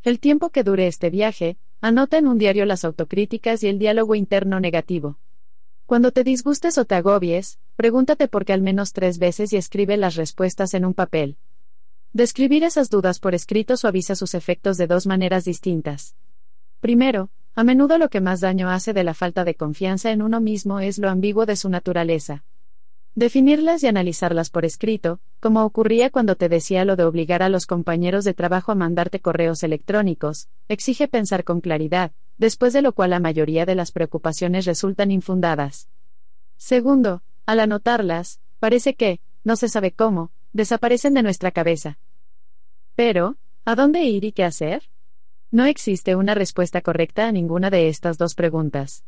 El tiempo que dure este viaje, anota en un diario las autocríticas y el diálogo interno negativo. Cuando te disgustes o te agobies, pregúntate por qué al menos tres veces y escribe las respuestas en un papel. Describir esas dudas por escrito suaviza sus efectos de dos maneras distintas. Primero, a menudo lo que más daño hace de la falta de confianza en uno mismo es lo ambiguo de su naturaleza. Definirlas y analizarlas por escrito, como ocurría cuando te decía lo de obligar a los compañeros de trabajo a mandarte correos electrónicos, exige pensar con claridad, después de lo cual la mayoría de las preocupaciones resultan infundadas. Segundo, al anotarlas, parece que, no se sabe cómo, desaparecen de nuestra cabeza. Pero, ¿a dónde ir y qué hacer? No existe una respuesta correcta a ninguna de estas dos preguntas.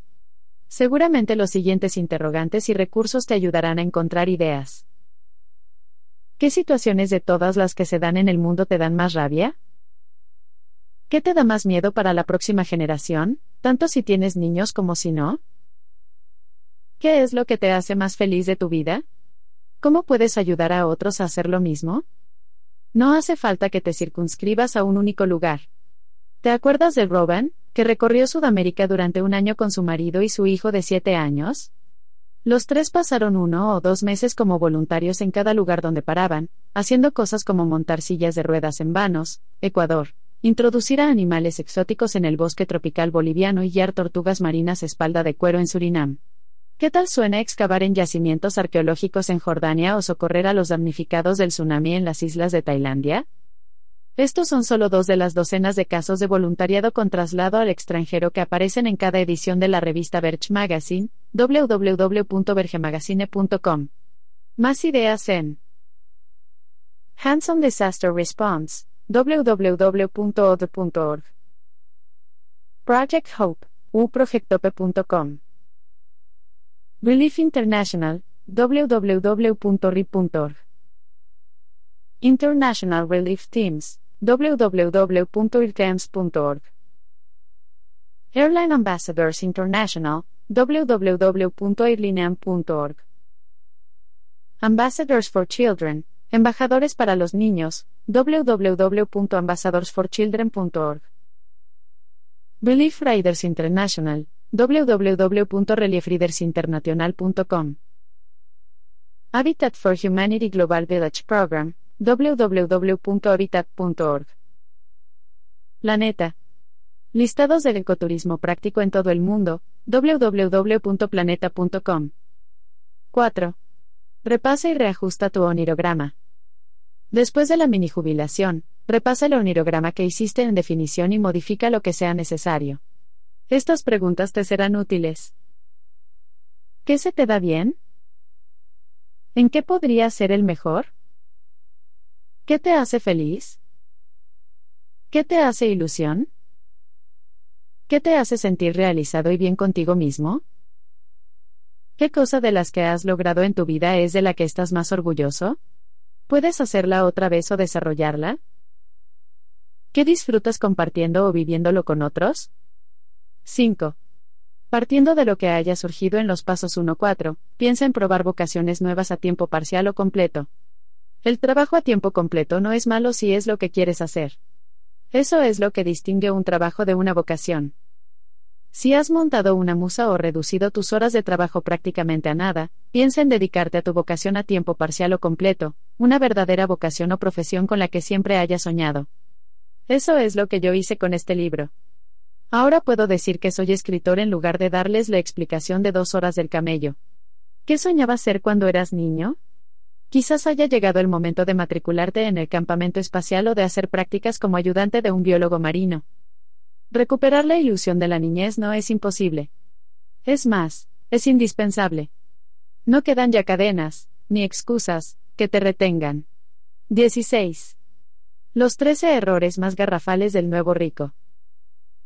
Seguramente los siguientes interrogantes y recursos te ayudarán a encontrar ideas. ¿Qué situaciones de todas las que se dan en el mundo te dan más rabia? ¿Qué te da más miedo para la próxima generación, tanto si tienes niños como si no? ¿Qué es lo que te hace más feliz de tu vida? ¿Cómo puedes ayudar a otros a hacer lo mismo? No hace falta que te circunscribas a un único lugar. ¿Te acuerdas de Robin, que recorrió Sudamérica durante un año con su marido y su hijo de siete años? Los tres pasaron uno o dos meses como voluntarios en cada lugar donde paraban, haciendo cosas como montar sillas de ruedas en vanos, Ecuador, introducir a animales exóticos en el bosque tropical boliviano y guiar tortugas marinas espalda de cuero en Surinam. ¿Qué tal suena excavar en yacimientos arqueológicos en Jordania o socorrer a los damnificados del tsunami en las islas de Tailandia? Estos son solo dos de las docenas de casos de voluntariado con traslado al extranjero que aparecen en cada edición de la revista Verge Magazine, www.vergemagazine.com. Más ideas en Hands-on Disaster Response, www.od.org. Project Hope, uprojectope.com. Relief International, www.rip.org. International Relief Teams, www.irteams.org. Airline Ambassadors International, www.airlineam.org. Ambassadors for Children, Embajadores para los Niños, www.ambassadorsforchildren.org. Relief Riders International, www.reliefridersinternational.com. Habitat for Humanity Global Village Program, www.habitat.org. Planeta. Listados del ecoturismo práctico en todo el mundo, www.planeta.com. 4. Repasa y reajusta tu onirograma. Después de la mini jubilación, repasa el onirograma que hiciste en definición y modifica lo que sea necesario. Estas preguntas te serán útiles. ¿Qué se te da bien? ¿En qué podría ser el mejor? ¿Qué te hace feliz? ¿Qué te hace ilusión? ¿Qué te hace sentir realizado y bien contigo mismo? ¿Qué cosa de las que has logrado en tu vida es de la que estás más orgulloso? ¿Puedes hacerla otra vez o desarrollarla? ¿Qué disfrutas compartiendo o viviéndolo con otros? 5. Partiendo de lo que haya surgido en los pasos 1-4, piensa en probar vocaciones nuevas a tiempo parcial o completo. El trabajo a tiempo completo no es malo si es lo que quieres hacer. Eso es lo que distingue un trabajo de una vocación. Si has montado una musa o reducido tus horas de trabajo prácticamente a nada, piensa en dedicarte a tu vocación a tiempo parcial o completo, una verdadera vocación o profesión con la que siempre hayas soñado. Eso es lo que yo hice con este libro. Ahora puedo decir que soy escritor en lugar de darles la explicación de dos horas del camello. ¿Qué soñabas ser cuando eras niño? Quizás haya llegado el momento de matricularte en el campamento espacial o de hacer prácticas como ayudante de un biólogo marino. Recuperar la ilusión de la niñez no es imposible. Es más, es indispensable. No quedan ya cadenas, ni excusas, que te retengan. 16. Los 13 errores más garrafales del nuevo rico.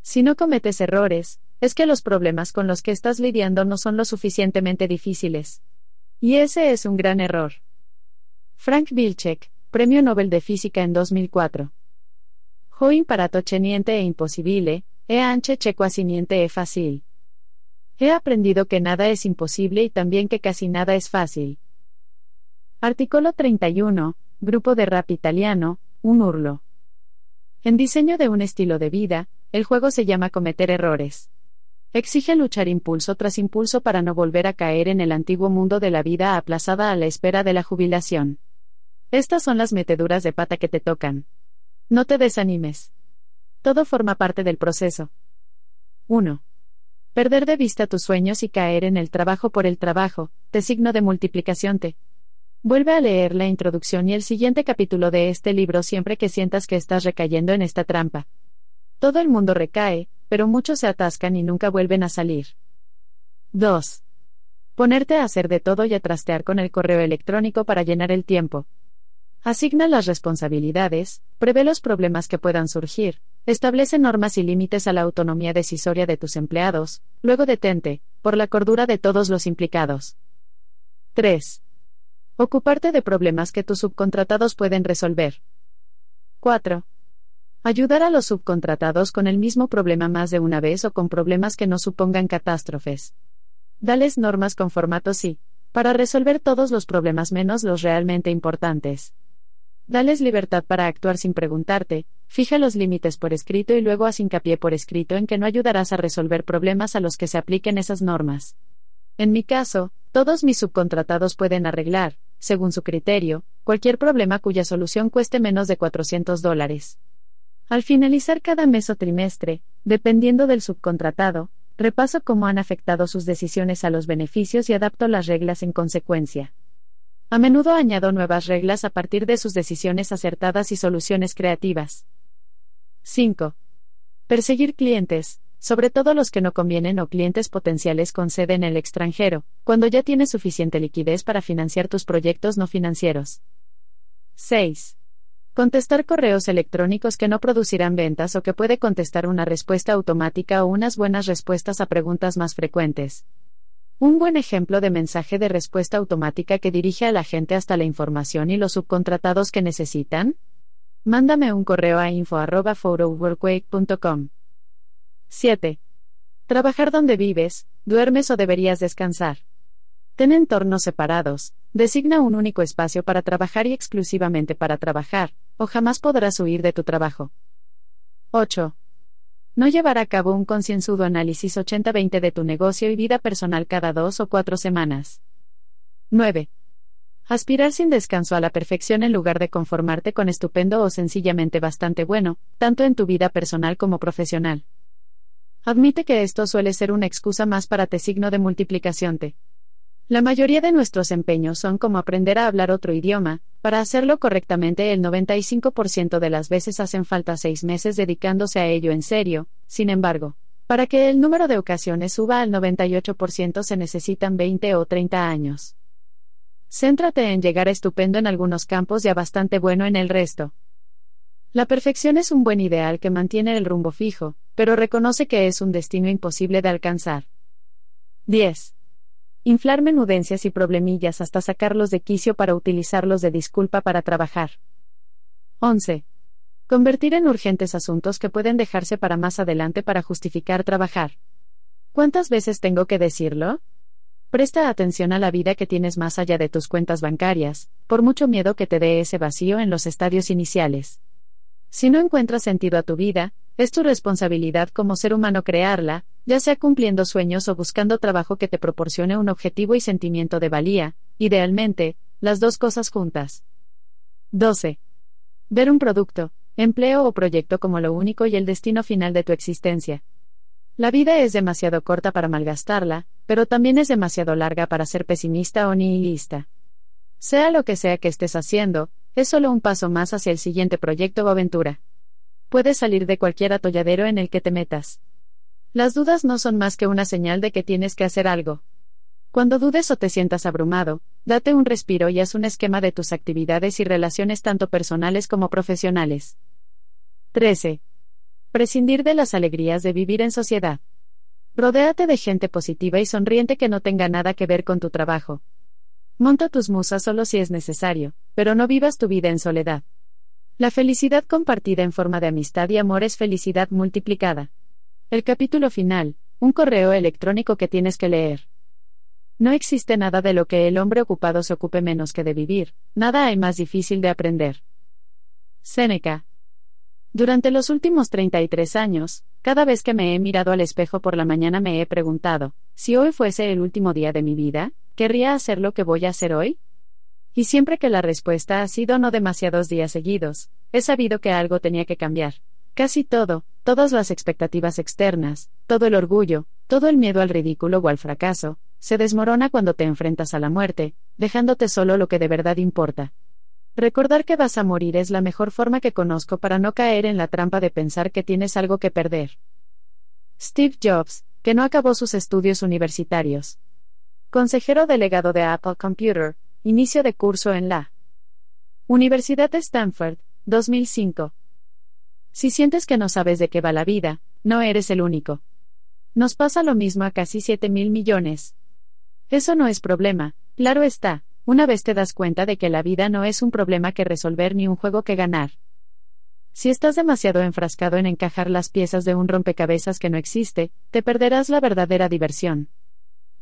Si no cometes errores, es que los problemas con los que estás lidiando no son lo suficientemente difíciles. Y ese es un gran error. Frank Wilczek, Premio Nobel de Física en 2004. Ho imparato niente e imposible, e anche che quasi niente è fácil. He aprendido que nada es imposible y también que casi nada es fácil. Artículo 31, Grupo de Rap Italiano, un urlo. En diseño de un estilo de vida, el juego se llama cometer errores. Exige luchar impulso tras impulso para no volver a caer en el antiguo mundo de la vida aplazada a la espera de la jubilación. Estas son las meteduras de pata que te tocan. No te desanimes. Todo forma parte del proceso. 1. Perder de vista tus sueños y caer en el trabajo por el trabajo, de signo de multiplicación T. Vuelve a leer la introducción y el siguiente capítulo de este libro siempre que sientas que estás recayendo en esta trampa. Todo el mundo recae, pero muchos se atascan y nunca vuelven a salir. 2. Ponerte a hacer de todo y a trastear con el correo electrónico para llenar el tiempo. Asigna las responsabilidades, prevé los problemas que puedan surgir, establece normas y límites a la autonomía decisoria de tus empleados, luego detente, por la cordura de todos los implicados. 3. Ocuparte de problemas que tus subcontratados pueden resolver. 4. Ayudar a los subcontratados con el mismo problema más de una vez o con problemas que no supongan catástrofes. Dales normas con formato sí, para resolver todos los problemas menos los realmente importantes. Dales libertad para actuar sin preguntarte, fija los límites por escrito y luego haz hincapié por escrito en que no ayudarás a resolver problemas a los que se apliquen esas normas. En mi caso, todos mis subcontratados pueden arreglar, según su criterio, cualquier problema cuya solución cueste menos de 400 dólares. Al finalizar cada mes o trimestre, dependiendo del subcontratado, repaso cómo han afectado sus decisiones a los beneficios y adapto las reglas en consecuencia. A menudo añado nuevas reglas a partir de sus decisiones acertadas y soluciones creativas. 5. Perseguir clientes, sobre todo los que no convienen o clientes potenciales con sede en el extranjero, cuando ya tienes suficiente liquidez para financiar tus proyectos no financieros. 6. Contestar correos electrónicos que no producirán ventas o que puede contestar una respuesta automática o unas buenas respuestas a preguntas más frecuentes. Un buen ejemplo de mensaje de respuesta automática que dirige a la gente hasta la información y los subcontratados que necesitan. Mándame un correo a info.photoworkwake.com. 7. Trabajar donde vives, duermes o deberías descansar. Ten entornos separados, designa un único espacio para trabajar y exclusivamente para trabajar, o jamás podrás huir de tu trabajo. 8. No llevar a cabo un concienzudo análisis 80-20 de tu negocio y vida personal cada dos o cuatro semanas. 9. Aspirar sin descanso a la perfección en lugar de conformarte con estupendo o sencillamente bastante bueno, tanto en tu vida personal como profesional. Admite que esto suele ser una excusa más para te signo de multiplicación T. La mayoría de nuestros empeños son como aprender a hablar otro idioma, para hacerlo correctamente el 95% de las veces hacen falta seis meses dedicándose a ello en serio, sin embargo, para que el número de ocasiones suba al 98% se necesitan 20 o 30 años. Céntrate en llegar estupendo en algunos campos y a bastante bueno en el resto. La perfección es un buen ideal que mantiene el rumbo fijo, pero reconoce que es un destino imposible de alcanzar. 10. Inflar menudencias y problemillas hasta sacarlos de quicio para utilizarlos de disculpa para trabajar. 11. Convertir en urgentes asuntos que pueden dejarse para más adelante para justificar trabajar. ¿Cuántas veces tengo que decirlo? Presta atención a la vida que tienes más allá de tus cuentas bancarias, por mucho miedo que te dé ese vacío en los estadios iniciales. Si no encuentras sentido a tu vida, es tu responsabilidad como ser humano crearla, ya sea cumpliendo sueños o buscando trabajo que te proporcione un objetivo y sentimiento de valía, idealmente, las dos cosas juntas. 12. Ver un producto, empleo o proyecto como lo único y el destino final de tu existencia. La vida es demasiado corta para malgastarla, pero también es demasiado larga para ser pesimista o nihilista. Sea lo que sea que estés haciendo, es solo un paso más hacia el siguiente proyecto o aventura puedes salir de cualquier atolladero en el que te metas. Las dudas no son más que una señal de que tienes que hacer algo. Cuando dudes o te sientas abrumado, date un respiro y haz un esquema de tus actividades y relaciones tanto personales como profesionales. 13. Prescindir de las alegrías de vivir en sociedad. Rodéate de gente positiva y sonriente que no tenga nada que ver con tu trabajo. Monta tus musas solo si es necesario, pero no vivas tu vida en soledad. La felicidad compartida en forma de amistad y amor es felicidad multiplicada. El capítulo final, un correo electrónico que tienes que leer. No existe nada de lo que el hombre ocupado se ocupe menos que de vivir, nada hay más difícil de aprender. Séneca. Durante los últimos 33 años, cada vez que me he mirado al espejo por la mañana me he preguntado, si hoy fuese el último día de mi vida, ¿querría hacer lo que voy a hacer hoy? Y siempre que la respuesta ha sido no demasiados días seguidos, he sabido que algo tenía que cambiar. Casi todo, todas las expectativas externas, todo el orgullo, todo el miedo al ridículo o al fracaso, se desmorona cuando te enfrentas a la muerte, dejándote solo lo que de verdad importa. Recordar que vas a morir es la mejor forma que conozco para no caer en la trampa de pensar que tienes algo que perder. Steve Jobs, que no acabó sus estudios universitarios. Consejero delegado de Apple Computer, Inicio de curso en la Universidad de Stanford, 2005. Si sientes que no sabes de qué va la vida, no eres el único. Nos pasa lo mismo a casi 7 mil millones. Eso no es problema, claro está, una vez te das cuenta de que la vida no es un problema que resolver ni un juego que ganar. Si estás demasiado enfrascado en encajar las piezas de un rompecabezas que no existe, te perderás la verdadera diversión.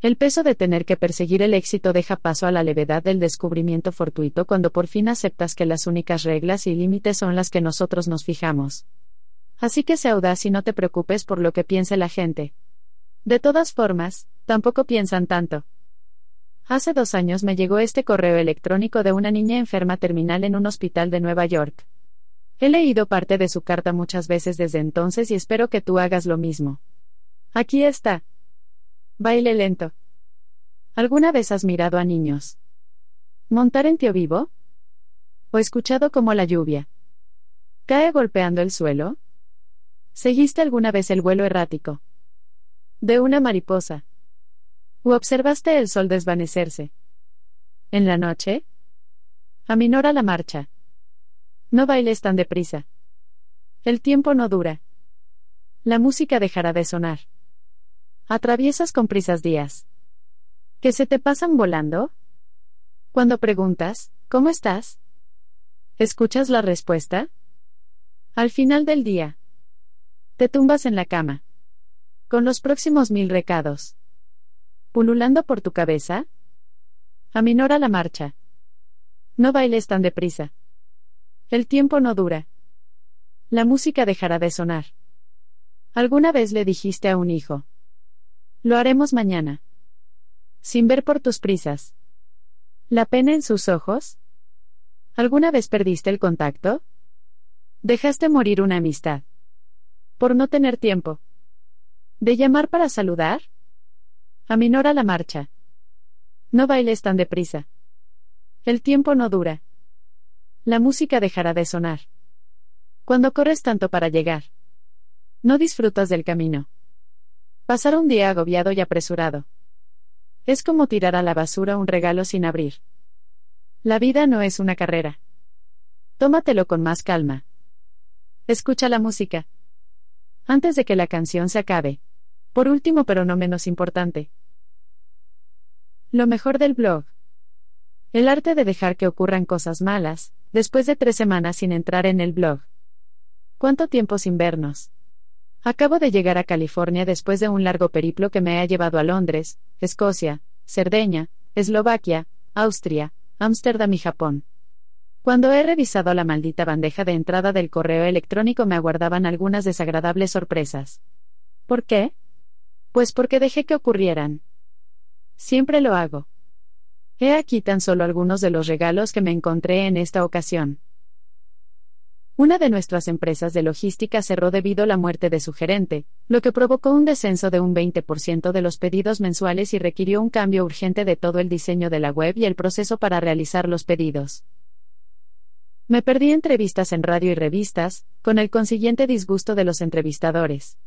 El peso de tener que perseguir el éxito deja paso a la levedad del descubrimiento fortuito cuando por fin aceptas que las únicas reglas y límites son las que nosotros nos fijamos. Así que sea audaz y no te preocupes por lo que piense la gente. De todas formas, tampoco piensan tanto. Hace dos años me llegó este correo electrónico de una niña enferma terminal en un hospital de Nueva York. He leído parte de su carta muchas veces desde entonces y espero que tú hagas lo mismo. Aquí está. Baile lento. ¿Alguna vez has mirado a niños? ¿Montar en tío vivo? ¿O escuchado como la lluvia? ¿Cae golpeando el suelo? ¿Seguiste alguna vez el vuelo errático? De una mariposa. ¿O observaste el sol desvanecerse? ¿En la noche? Aminora la marcha. No bailes tan deprisa. El tiempo no dura. La música dejará de sonar. Atraviesas con prisas días. ¿Que se te pasan volando? Cuando preguntas, ¿cómo estás? ¿Escuchas la respuesta? Al final del día. Te tumbas en la cama. Con los próximos mil recados. Pululando por tu cabeza. Aminora la marcha. No bailes tan deprisa. El tiempo no dura. La música dejará de sonar. ¿Alguna vez le dijiste a un hijo? Lo haremos mañana. Sin ver por tus prisas. ¿La pena en sus ojos? ¿Alguna vez perdiste el contacto? Dejaste morir una amistad. Por no tener tiempo. ¿De llamar para saludar? Aminora la marcha. No bailes tan deprisa. El tiempo no dura. La música dejará de sonar. Cuando corres tanto para llegar. No disfrutas del camino. Pasar un día agobiado y apresurado. Es como tirar a la basura un regalo sin abrir. La vida no es una carrera. Tómatelo con más calma. Escucha la música. Antes de que la canción se acabe. Por último, pero no menos importante. Lo mejor del blog. El arte de dejar que ocurran cosas malas, después de tres semanas sin entrar en el blog. ¿Cuánto tiempo sin vernos? Acabo de llegar a California después de un largo periplo que me ha llevado a Londres, Escocia, Cerdeña, Eslovaquia, Austria, Ámsterdam y Japón. Cuando he revisado la maldita bandeja de entrada del correo electrónico me aguardaban algunas desagradables sorpresas. ¿Por qué? Pues porque dejé que ocurrieran. Siempre lo hago. He aquí tan solo algunos de los regalos que me encontré en esta ocasión. Una de nuestras empresas de logística cerró debido a la muerte de su gerente, lo que provocó un descenso de un 20% de los pedidos mensuales y requirió un cambio urgente de todo el diseño de la web y el proceso para realizar los pedidos. Me perdí entrevistas en radio y revistas, con el consiguiente disgusto de los entrevistadores.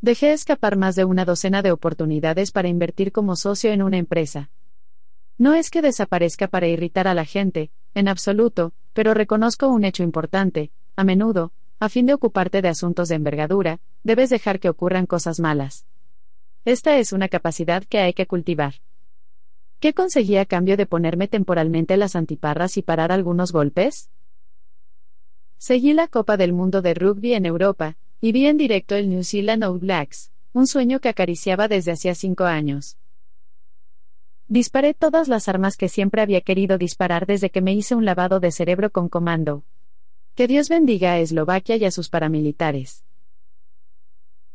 Dejé escapar más de una docena de oportunidades para invertir como socio en una empresa. No es que desaparezca para irritar a la gente, en absoluto, pero reconozco un hecho importante, a menudo, a fin de ocuparte de asuntos de envergadura, debes dejar que ocurran cosas malas. Esta es una capacidad que hay que cultivar. ¿Qué conseguí a cambio de ponerme temporalmente las antiparras y parar algunos golpes? Seguí la Copa del Mundo de Rugby en Europa, y vi en directo el New Zealand All Blacks, un sueño que acariciaba desde hacía cinco años. Disparé todas las armas que siempre había querido disparar desde que me hice un lavado de cerebro con comando. Que Dios bendiga a Eslovaquia y a sus paramilitares.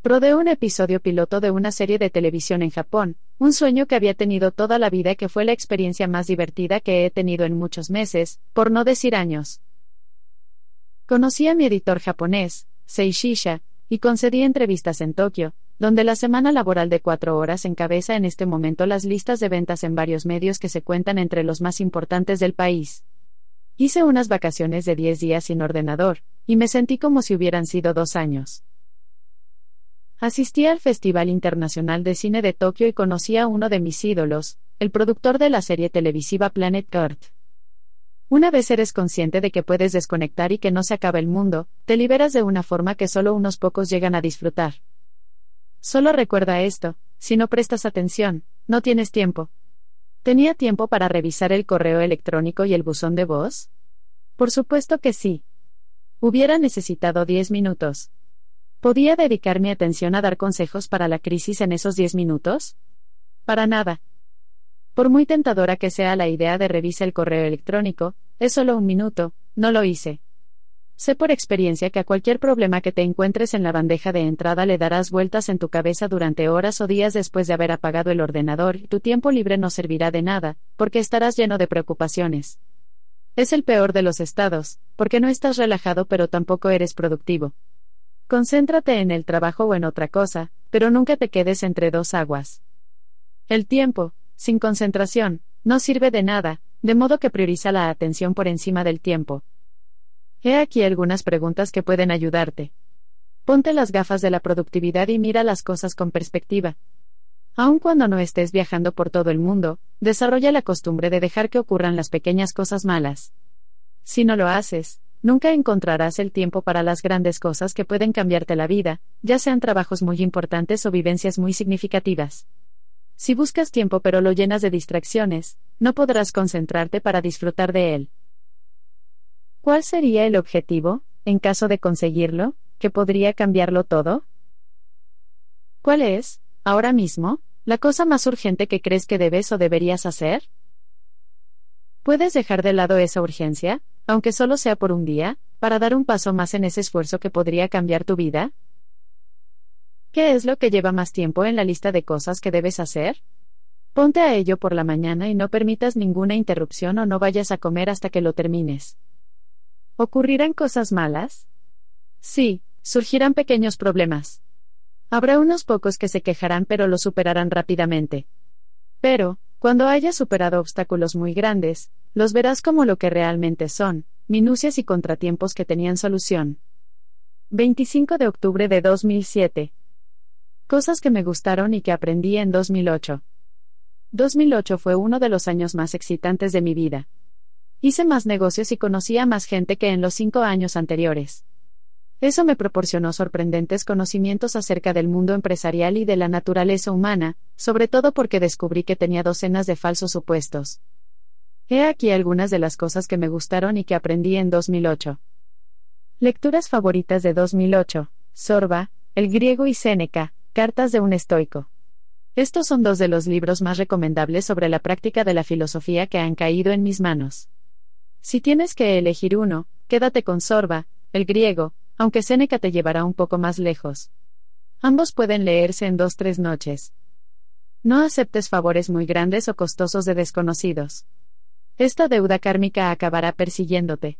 Rodé un episodio piloto de una serie de televisión en Japón, un sueño que había tenido toda la vida y que fue la experiencia más divertida que he tenido en muchos meses, por no decir años. Conocí a mi editor japonés, Seishisha, y concedí entrevistas en Tokio, donde la semana laboral de cuatro horas encabeza en este momento las listas de ventas en varios medios que se cuentan entre los más importantes del país. Hice unas vacaciones de diez días sin ordenador, y me sentí como si hubieran sido dos años. Asistí al Festival Internacional de Cine de Tokio y conocí a uno de mis ídolos, el productor de la serie televisiva Planet Earth. Una vez eres consciente de que puedes desconectar y que no se acaba el mundo, te liberas de una forma que solo unos pocos llegan a disfrutar. Solo recuerda esto, si no prestas atención, no tienes tiempo. ¿Tenía tiempo para revisar el correo electrónico y el buzón de voz? Por supuesto que sí. Hubiera necesitado 10 minutos. ¿Podía dedicar mi atención a dar consejos para la crisis en esos 10 minutos? Para nada. Por muy tentadora que sea la idea de revisar el correo electrónico, es solo un minuto, no lo hice. Sé por experiencia que a cualquier problema que te encuentres en la bandeja de entrada le darás vueltas en tu cabeza durante horas o días después de haber apagado el ordenador y tu tiempo libre no servirá de nada, porque estarás lleno de preocupaciones. Es el peor de los estados, porque no estás relajado pero tampoco eres productivo. Concéntrate en el trabajo o en otra cosa, pero nunca te quedes entre dos aguas. El tiempo, sin concentración, no sirve de nada, de modo que prioriza la atención por encima del tiempo. He aquí algunas preguntas que pueden ayudarte. Ponte las gafas de la productividad y mira las cosas con perspectiva. Aun cuando no estés viajando por todo el mundo, desarrolla la costumbre de dejar que ocurran las pequeñas cosas malas. Si no lo haces, nunca encontrarás el tiempo para las grandes cosas que pueden cambiarte la vida, ya sean trabajos muy importantes o vivencias muy significativas. Si buscas tiempo pero lo llenas de distracciones, no podrás concentrarte para disfrutar de él. ¿Cuál sería el objetivo, en caso de conseguirlo, que podría cambiarlo todo? ¿Cuál es, ahora mismo, la cosa más urgente que crees que debes o deberías hacer? ¿Puedes dejar de lado esa urgencia, aunque solo sea por un día, para dar un paso más en ese esfuerzo que podría cambiar tu vida? ¿Qué es lo que lleva más tiempo en la lista de cosas que debes hacer? Ponte a ello por la mañana y no permitas ninguna interrupción o no vayas a comer hasta que lo termines. ¿Ocurrirán cosas malas? Sí, surgirán pequeños problemas. Habrá unos pocos que se quejarán pero lo superarán rápidamente. Pero, cuando hayas superado obstáculos muy grandes, los verás como lo que realmente son, minucias y contratiempos que tenían solución. 25 de octubre de 2007. Cosas que me gustaron y que aprendí en 2008. 2008 fue uno de los años más excitantes de mi vida. Hice más negocios y conocí a más gente que en los cinco años anteriores. Eso me proporcionó sorprendentes conocimientos acerca del mundo empresarial y de la naturaleza humana, sobre todo porque descubrí que tenía docenas de falsos supuestos. He aquí algunas de las cosas que me gustaron y que aprendí en 2008. Lecturas favoritas de 2008. Sorba, El griego y Séneca, Cartas de un estoico. Estos son dos de los libros más recomendables sobre la práctica de la filosofía que han caído en mis manos. Si tienes que elegir uno, quédate con Sorba, el griego, aunque Séneca te llevará un poco más lejos. Ambos pueden leerse en dos tres noches. No aceptes favores muy grandes o costosos de desconocidos. Esta deuda kármica acabará persiguiéndote.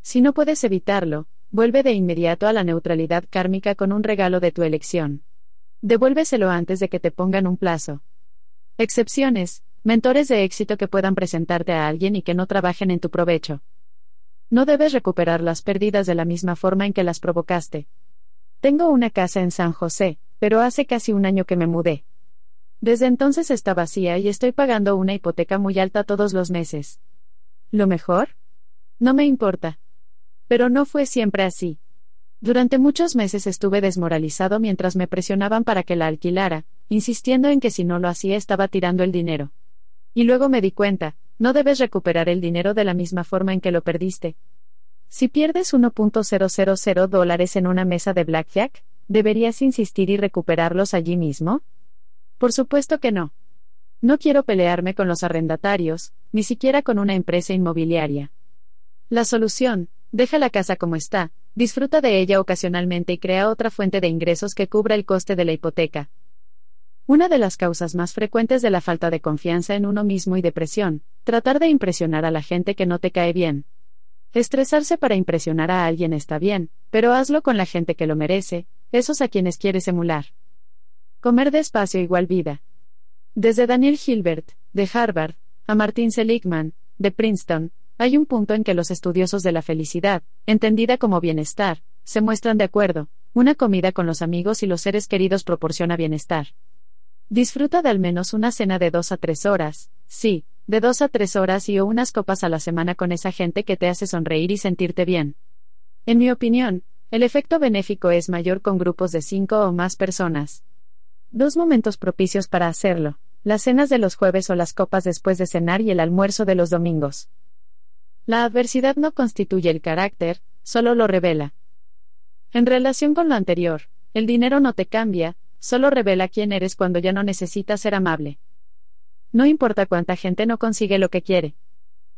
Si no puedes evitarlo, vuelve de inmediato a la neutralidad kármica con un regalo de tu elección. Devuélveselo antes de que te pongan un plazo. Excepciones, Mentores de éxito que puedan presentarte a alguien y que no trabajen en tu provecho. No debes recuperar las pérdidas de la misma forma en que las provocaste. Tengo una casa en San José, pero hace casi un año que me mudé. Desde entonces está vacía y estoy pagando una hipoteca muy alta todos los meses. ¿Lo mejor? No me importa. Pero no fue siempre así. Durante muchos meses estuve desmoralizado mientras me presionaban para que la alquilara, insistiendo en que si no lo hacía estaba tirando el dinero. Y luego me di cuenta, no debes recuperar el dinero de la misma forma en que lo perdiste. Si pierdes 1.000 dólares en una mesa de blackjack, ¿deberías insistir y recuperarlos allí mismo? Por supuesto que no. No quiero pelearme con los arrendatarios, ni siquiera con una empresa inmobiliaria. La solución, deja la casa como está, disfruta de ella ocasionalmente y crea otra fuente de ingresos que cubra el coste de la hipoteca, una de las causas más frecuentes de la falta de confianza en uno mismo y depresión, tratar de impresionar a la gente que no te cae bien. Estresarse para impresionar a alguien está bien, pero hazlo con la gente que lo merece, esos a quienes quieres emular. Comer despacio igual vida. Desde Daniel Hilbert, de Harvard, a Martin Seligman, de Princeton, hay un punto en que los estudiosos de la felicidad, entendida como bienestar, se muestran de acuerdo, una comida con los amigos y los seres queridos proporciona bienestar. Disfruta de al menos una cena de dos a tres horas, sí, de dos a tres horas y o unas copas a la semana con esa gente que te hace sonreír y sentirte bien. En mi opinión, el efecto benéfico es mayor con grupos de cinco o más personas. Dos momentos propicios para hacerlo, las cenas de los jueves o las copas después de cenar y el almuerzo de los domingos. La adversidad no constituye el carácter, solo lo revela. En relación con lo anterior, el dinero no te cambia, solo revela quién eres cuando ya no necesitas ser amable. No importa cuánta gente no consigue lo que quiere.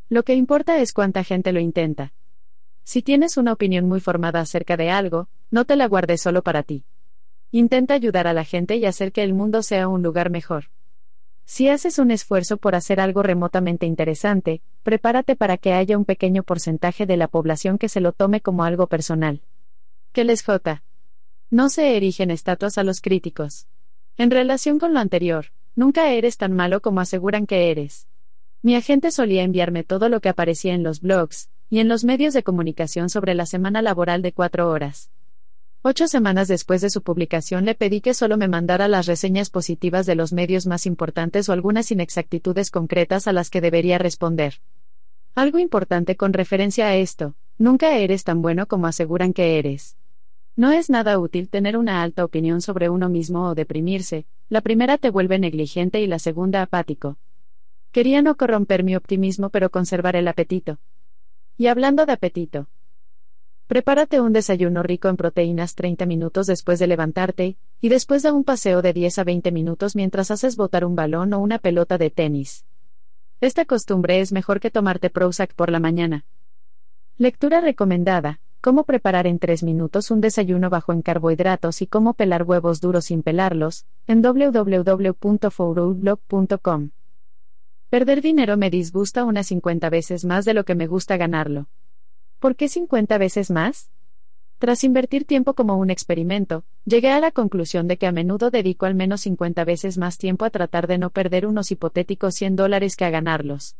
Lo que importa es cuánta gente lo intenta. Si tienes una opinión muy formada acerca de algo, no te la guardes solo para ti. Intenta ayudar a la gente y hacer que el mundo sea un lugar mejor. Si haces un esfuerzo por hacer algo remotamente interesante, prepárate para que haya un pequeño porcentaje de la población que se lo tome como algo personal. ¿Qué les J. No se erigen estatuas a los críticos. En relación con lo anterior, nunca eres tan malo como aseguran que eres. Mi agente solía enviarme todo lo que aparecía en los blogs y en los medios de comunicación sobre la semana laboral de cuatro horas. Ocho semanas después de su publicación le pedí que solo me mandara las reseñas positivas de los medios más importantes o algunas inexactitudes concretas a las que debería responder. Algo importante con referencia a esto, nunca eres tan bueno como aseguran que eres. No es nada útil tener una alta opinión sobre uno mismo o deprimirse, la primera te vuelve negligente y la segunda apático. Quería no corromper mi optimismo pero conservar el apetito. Y hablando de apetito. Prepárate un desayuno rico en proteínas 30 minutos después de levantarte, y después da un paseo de 10 a 20 minutos mientras haces botar un balón o una pelota de tenis. Esta costumbre es mejor que tomarte Prozac por la mañana. Lectura recomendada. Cómo preparar en 3 minutos un desayuno bajo en carbohidratos y cómo pelar huevos duros sin pelarlos, en www.foodblog.com. Perder dinero me disgusta unas 50 veces más de lo que me gusta ganarlo. ¿Por qué 50 veces más? Tras invertir tiempo como un experimento, llegué a la conclusión de que a menudo dedico al menos 50 veces más tiempo a tratar de no perder unos hipotéticos 100 dólares que a ganarlos.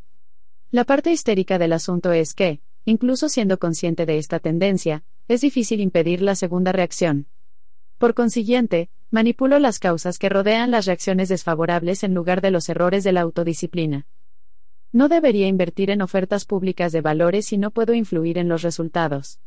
La parte histérica del asunto es que, incluso siendo consciente de esta tendencia, es difícil impedir la segunda reacción. Por consiguiente, manipulo las causas que rodean las reacciones desfavorables en lugar de los errores de la autodisciplina. No debería invertir en ofertas públicas de valores si no puedo influir en los resultados.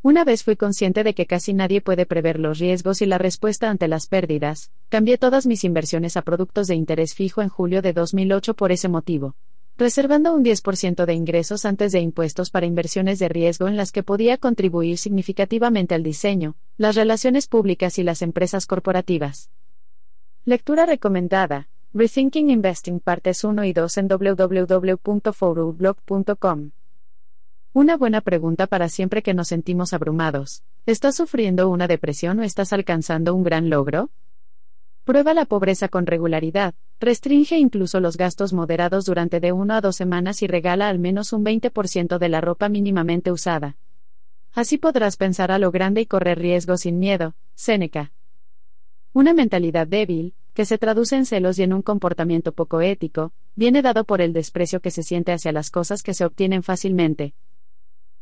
Una vez fui consciente de que casi nadie puede prever los riesgos y la respuesta ante las pérdidas, cambié todas mis inversiones a productos de interés fijo en julio de 2008 por ese motivo, reservando un 10% de ingresos antes de impuestos para inversiones de riesgo en las que podía contribuir significativamente al diseño, las relaciones públicas y las empresas corporativas. Lectura recomendada. Rethinking Investing Partes 1 y 2 en www.forublog.com. Una buena pregunta para siempre que nos sentimos abrumados. ¿Estás sufriendo una depresión o estás alcanzando un gran logro? Prueba la pobreza con regularidad, restringe incluso los gastos moderados durante de 1 a 2 semanas y regala al menos un 20% de la ropa mínimamente usada. Así podrás pensar a lo grande y correr riesgos sin miedo. Séneca. Una mentalidad débil, que se traduce en celos y en un comportamiento poco ético, viene dado por el desprecio que se siente hacia las cosas que se obtienen fácilmente,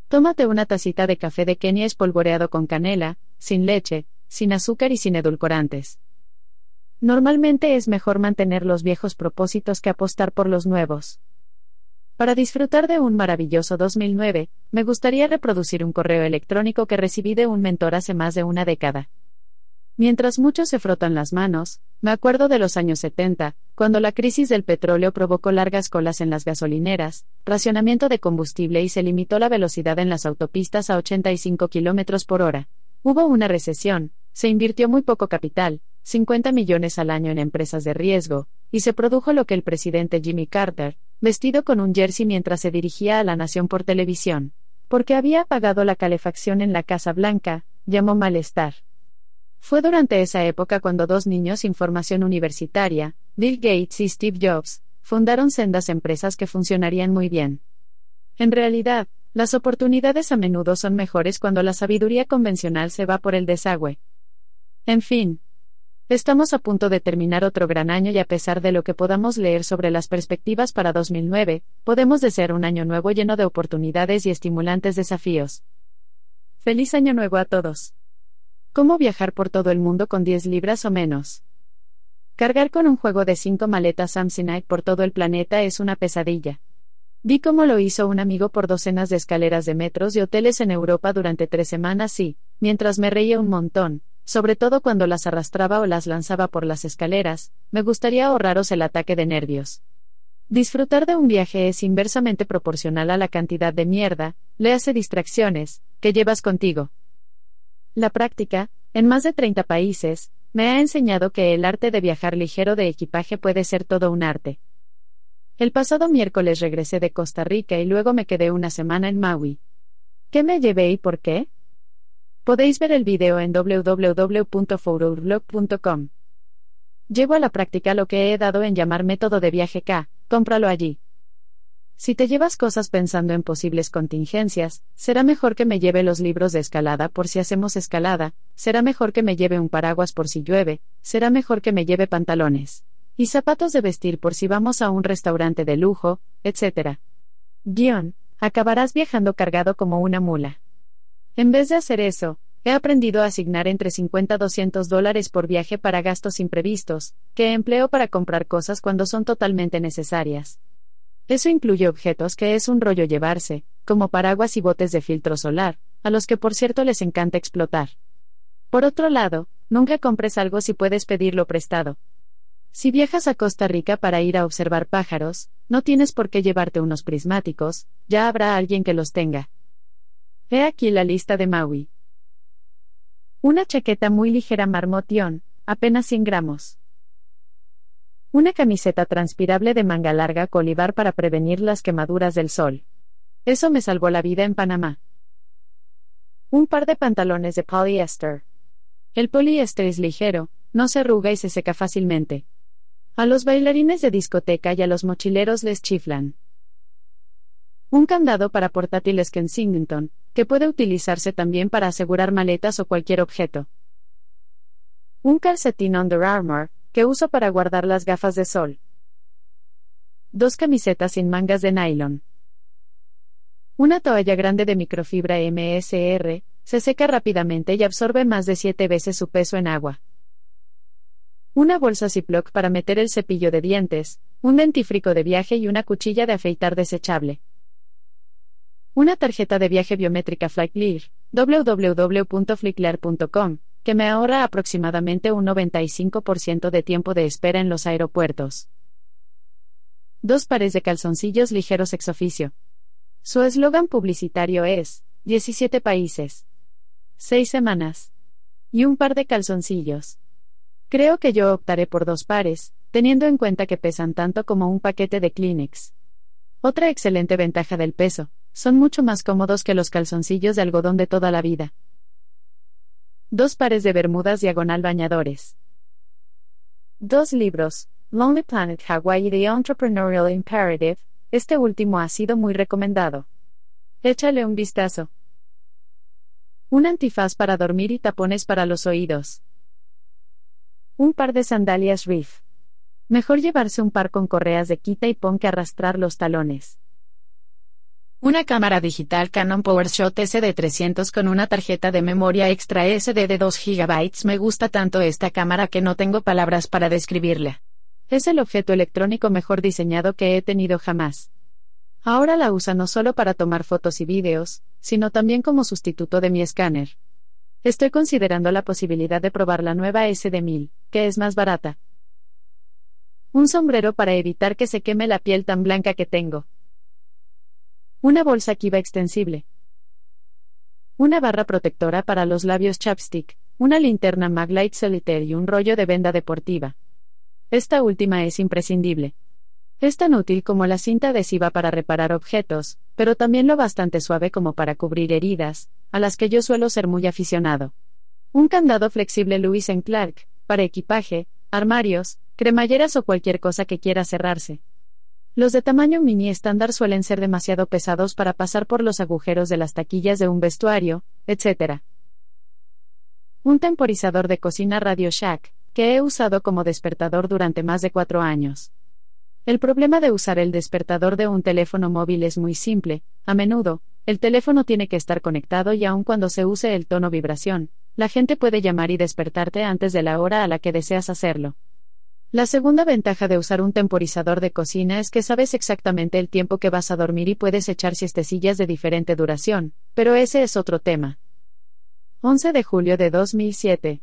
Tómate una tacita de café de Kenia espolvoreado con canela, sin leche, sin azúcar y sin edulcorantes. Normalmente es mejor mantener los viejos propósitos que apostar por los nuevos. Para disfrutar de un maravilloso 2009, me gustaría reproducir un correo electrónico que recibí de un mentor hace más de una década. Mientras muchos se frotan las manos, me acuerdo de los años 70, cuando la crisis del petróleo provocó largas colas en las gasolineras, racionamiento de combustible y se limitó la velocidad en las autopistas a 85 km por hora. Hubo una recesión, se invirtió muy poco capital, 50 millones al año en empresas de riesgo, y se produjo lo que el presidente Jimmy Carter, vestido con un jersey mientras se dirigía a la nación por televisión, porque había apagado la calefacción en la Casa Blanca, llamó malestar. Fue durante esa época cuando dos niños sin formación universitaria, Bill Gates y Steve Jobs, fundaron sendas empresas que funcionarían muy bien. En realidad, las oportunidades a menudo son mejores cuando la sabiduría convencional se va por el desagüe. En fin. Estamos a punto de terminar otro gran año y a pesar de lo que podamos leer sobre las perspectivas para 2009, podemos desear un año nuevo lleno de oportunidades y estimulantes desafíos. Feliz año nuevo a todos. ¿Cómo viajar por todo el mundo con 10 libras o menos? Cargar con un juego de 5 maletas Samsonite por todo el planeta es una pesadilla. Vi cómo lo hizo un amigo por docenas de escaleras de metros y hoteles en Europa durante tres semanas y, mientras me reía un montón, sobre todo cuando las arrastraba o las lanzaba por las escaleras, me gustaría ahorraros el ataque de nervios. Disfrutar de un viaje es inversamente proporcional a la cantidad de mierda, le hace distracciones, que llevas contigo. La práctica, en más de 30 países, me ha enseñado que el arte de viajar ligero de equipaje puede ser todo un arte. El pasado miércoles regresé de Costa Rica y luego me quedé una semana en Maui. ¿Qué me llevé y por qué? Podéis ver el video en www.fourourblog.com. Llevo a la práctica lo que he dado en llamar método de viaje K, cómpralo allí. Si te llevas cosas pensando en posibles contingencias, será mejor que me lleve los libros de escalada por si hacemos escalada, será mejor que me lleve un paraguas por si llueve, será mejor que me lleve pantalones y zapatos de vestir por si vamos a un restaurante de lujo, etc. Guión, acabarás viajando cargado como una mula. En vez de hacer eso, he aprendido a asignar entre 50 a 200 dólares por viaje para gastos imprevistos, que empleo para comprar cosas cuando son totalmente necesarias. Eso incluye objetos que es un rollo llevarse, como paraguas y botes de filtro solar, a los que por cierto les encanta explotar. Por otro lado, nunca compres algo si puedes pedirlo prestado. Si viajas a Costa Rica para ir a observar pájaros, no tienes por qué llevarte unos prismáticos, ya habrá alguien que los tenga. He aquí la lista de Maui. Una chaqueta muy ligera marmotión, apenas 100 gramos. Una camiseta transpirable de manga larga colibar para prevenir las quemaduras del sol. Eso me salvó la vida en Panamá. Un par de pantalones de poliéster. El poliéster es ligero, no se arruga y se seca fácilmente. A los bailarines de discoteca y a los mochileros les chiflan. Un candado para portátiles Kensington, que puede utilizarse también para asegurar maletas o cualquier objeto. Un calcetín Under Armour, que uso para guardar las gafas de sol. Dos camisetas sin mangas de nylon. Una toalla grande de microfibra MSR, se seca rápidamente y absorbe más de siete veces su peso en agua. Una bolsa Ziploc para meter el cepillo de dientes, un dentífrico de viaje y una cuchilla de afeitar desechable. Una tarjeta de viaje biométrica Flyclear, www.flyclear.com, que me ahorra aproximadamente un 95% de tiempo de espera en los aeropuertos. Dos pares de calzoncillos ligeros ex oficio. Su eslogan publicitario es, 17 países. 6 semanas. Y un par de calzoncillos. Creo que yo optaré por dos pares, teniendo en cuenta que pesan tanto como un paquete de Kleenex. Otra excelente ventaja del peso, son mucho más cómodos que los calzoncillos de algodón de toda la vida. Dos pares de bermudas diagonal bañadores. Dos libros, Lonely Planet Hawaii y The Entrepreneurial Imperative, este último ha sido muy recomendado. Échale un vistazo. Un antifaz para dormir y tapones para los oídos. Un par de sandalias Reef. Mejor llevarse un par con correas de quita y pon que arrastrar los talones. Una cámara digital Canon PowerShot SD300 con una tarjeta de memoria extra SD de 2 GB. Me gusta tanto esta cámara que no tengo palabras para describirla. Es el objeto electrónico mejor diseñado que he tenido jamás. Ahora la usa no solo para tomar fotos y vídeos, sino también como sustituto de mi escáner. Estoy considerando la posibilidad de probar la nueva SD1000, que es más barata. Un sombrero para evitar que se queme la piel tan blanca que tengo. Una bolsa Kiva extensible. Una barra protectora para los labios chapstick, una linterna Maglite Solitaire y un rollo de venda deportiva. Esta última es imprescindible. Es tan útil como la cinta adhesiva para reparar objetos, pero también lo bastante suave como para cubrir heridas, a las que yo suelo ser muy aficionado. Un candado flexible Lewis Clark, para equipaje, armarios, cremalleras o cualquier cosa que quiera cerrarse. Los de tamaño mini estándar suelen ser demasiado pesados para pasar por los agujeros de las taquillas de un vestuario, etc. Un temporizador de cocina Radio Shack, que he usado como despertador durante más de cuatro años. El problema de usar el despertador de un teléfono móvil es muy simple, a menudo, el teléfono tiene que estar conectado y aun cuando se use el tono vibración, la gente puede llamar y despertarte antes de la hora a la que deseas hacerlo. La segunda ventaja de usar un temporizador de cocina es que sabes exactamente el tiempo que vas a dormir y puedes echar siestecillas de diferente duración, pero ese es otro tema. 11 de julio de 2007.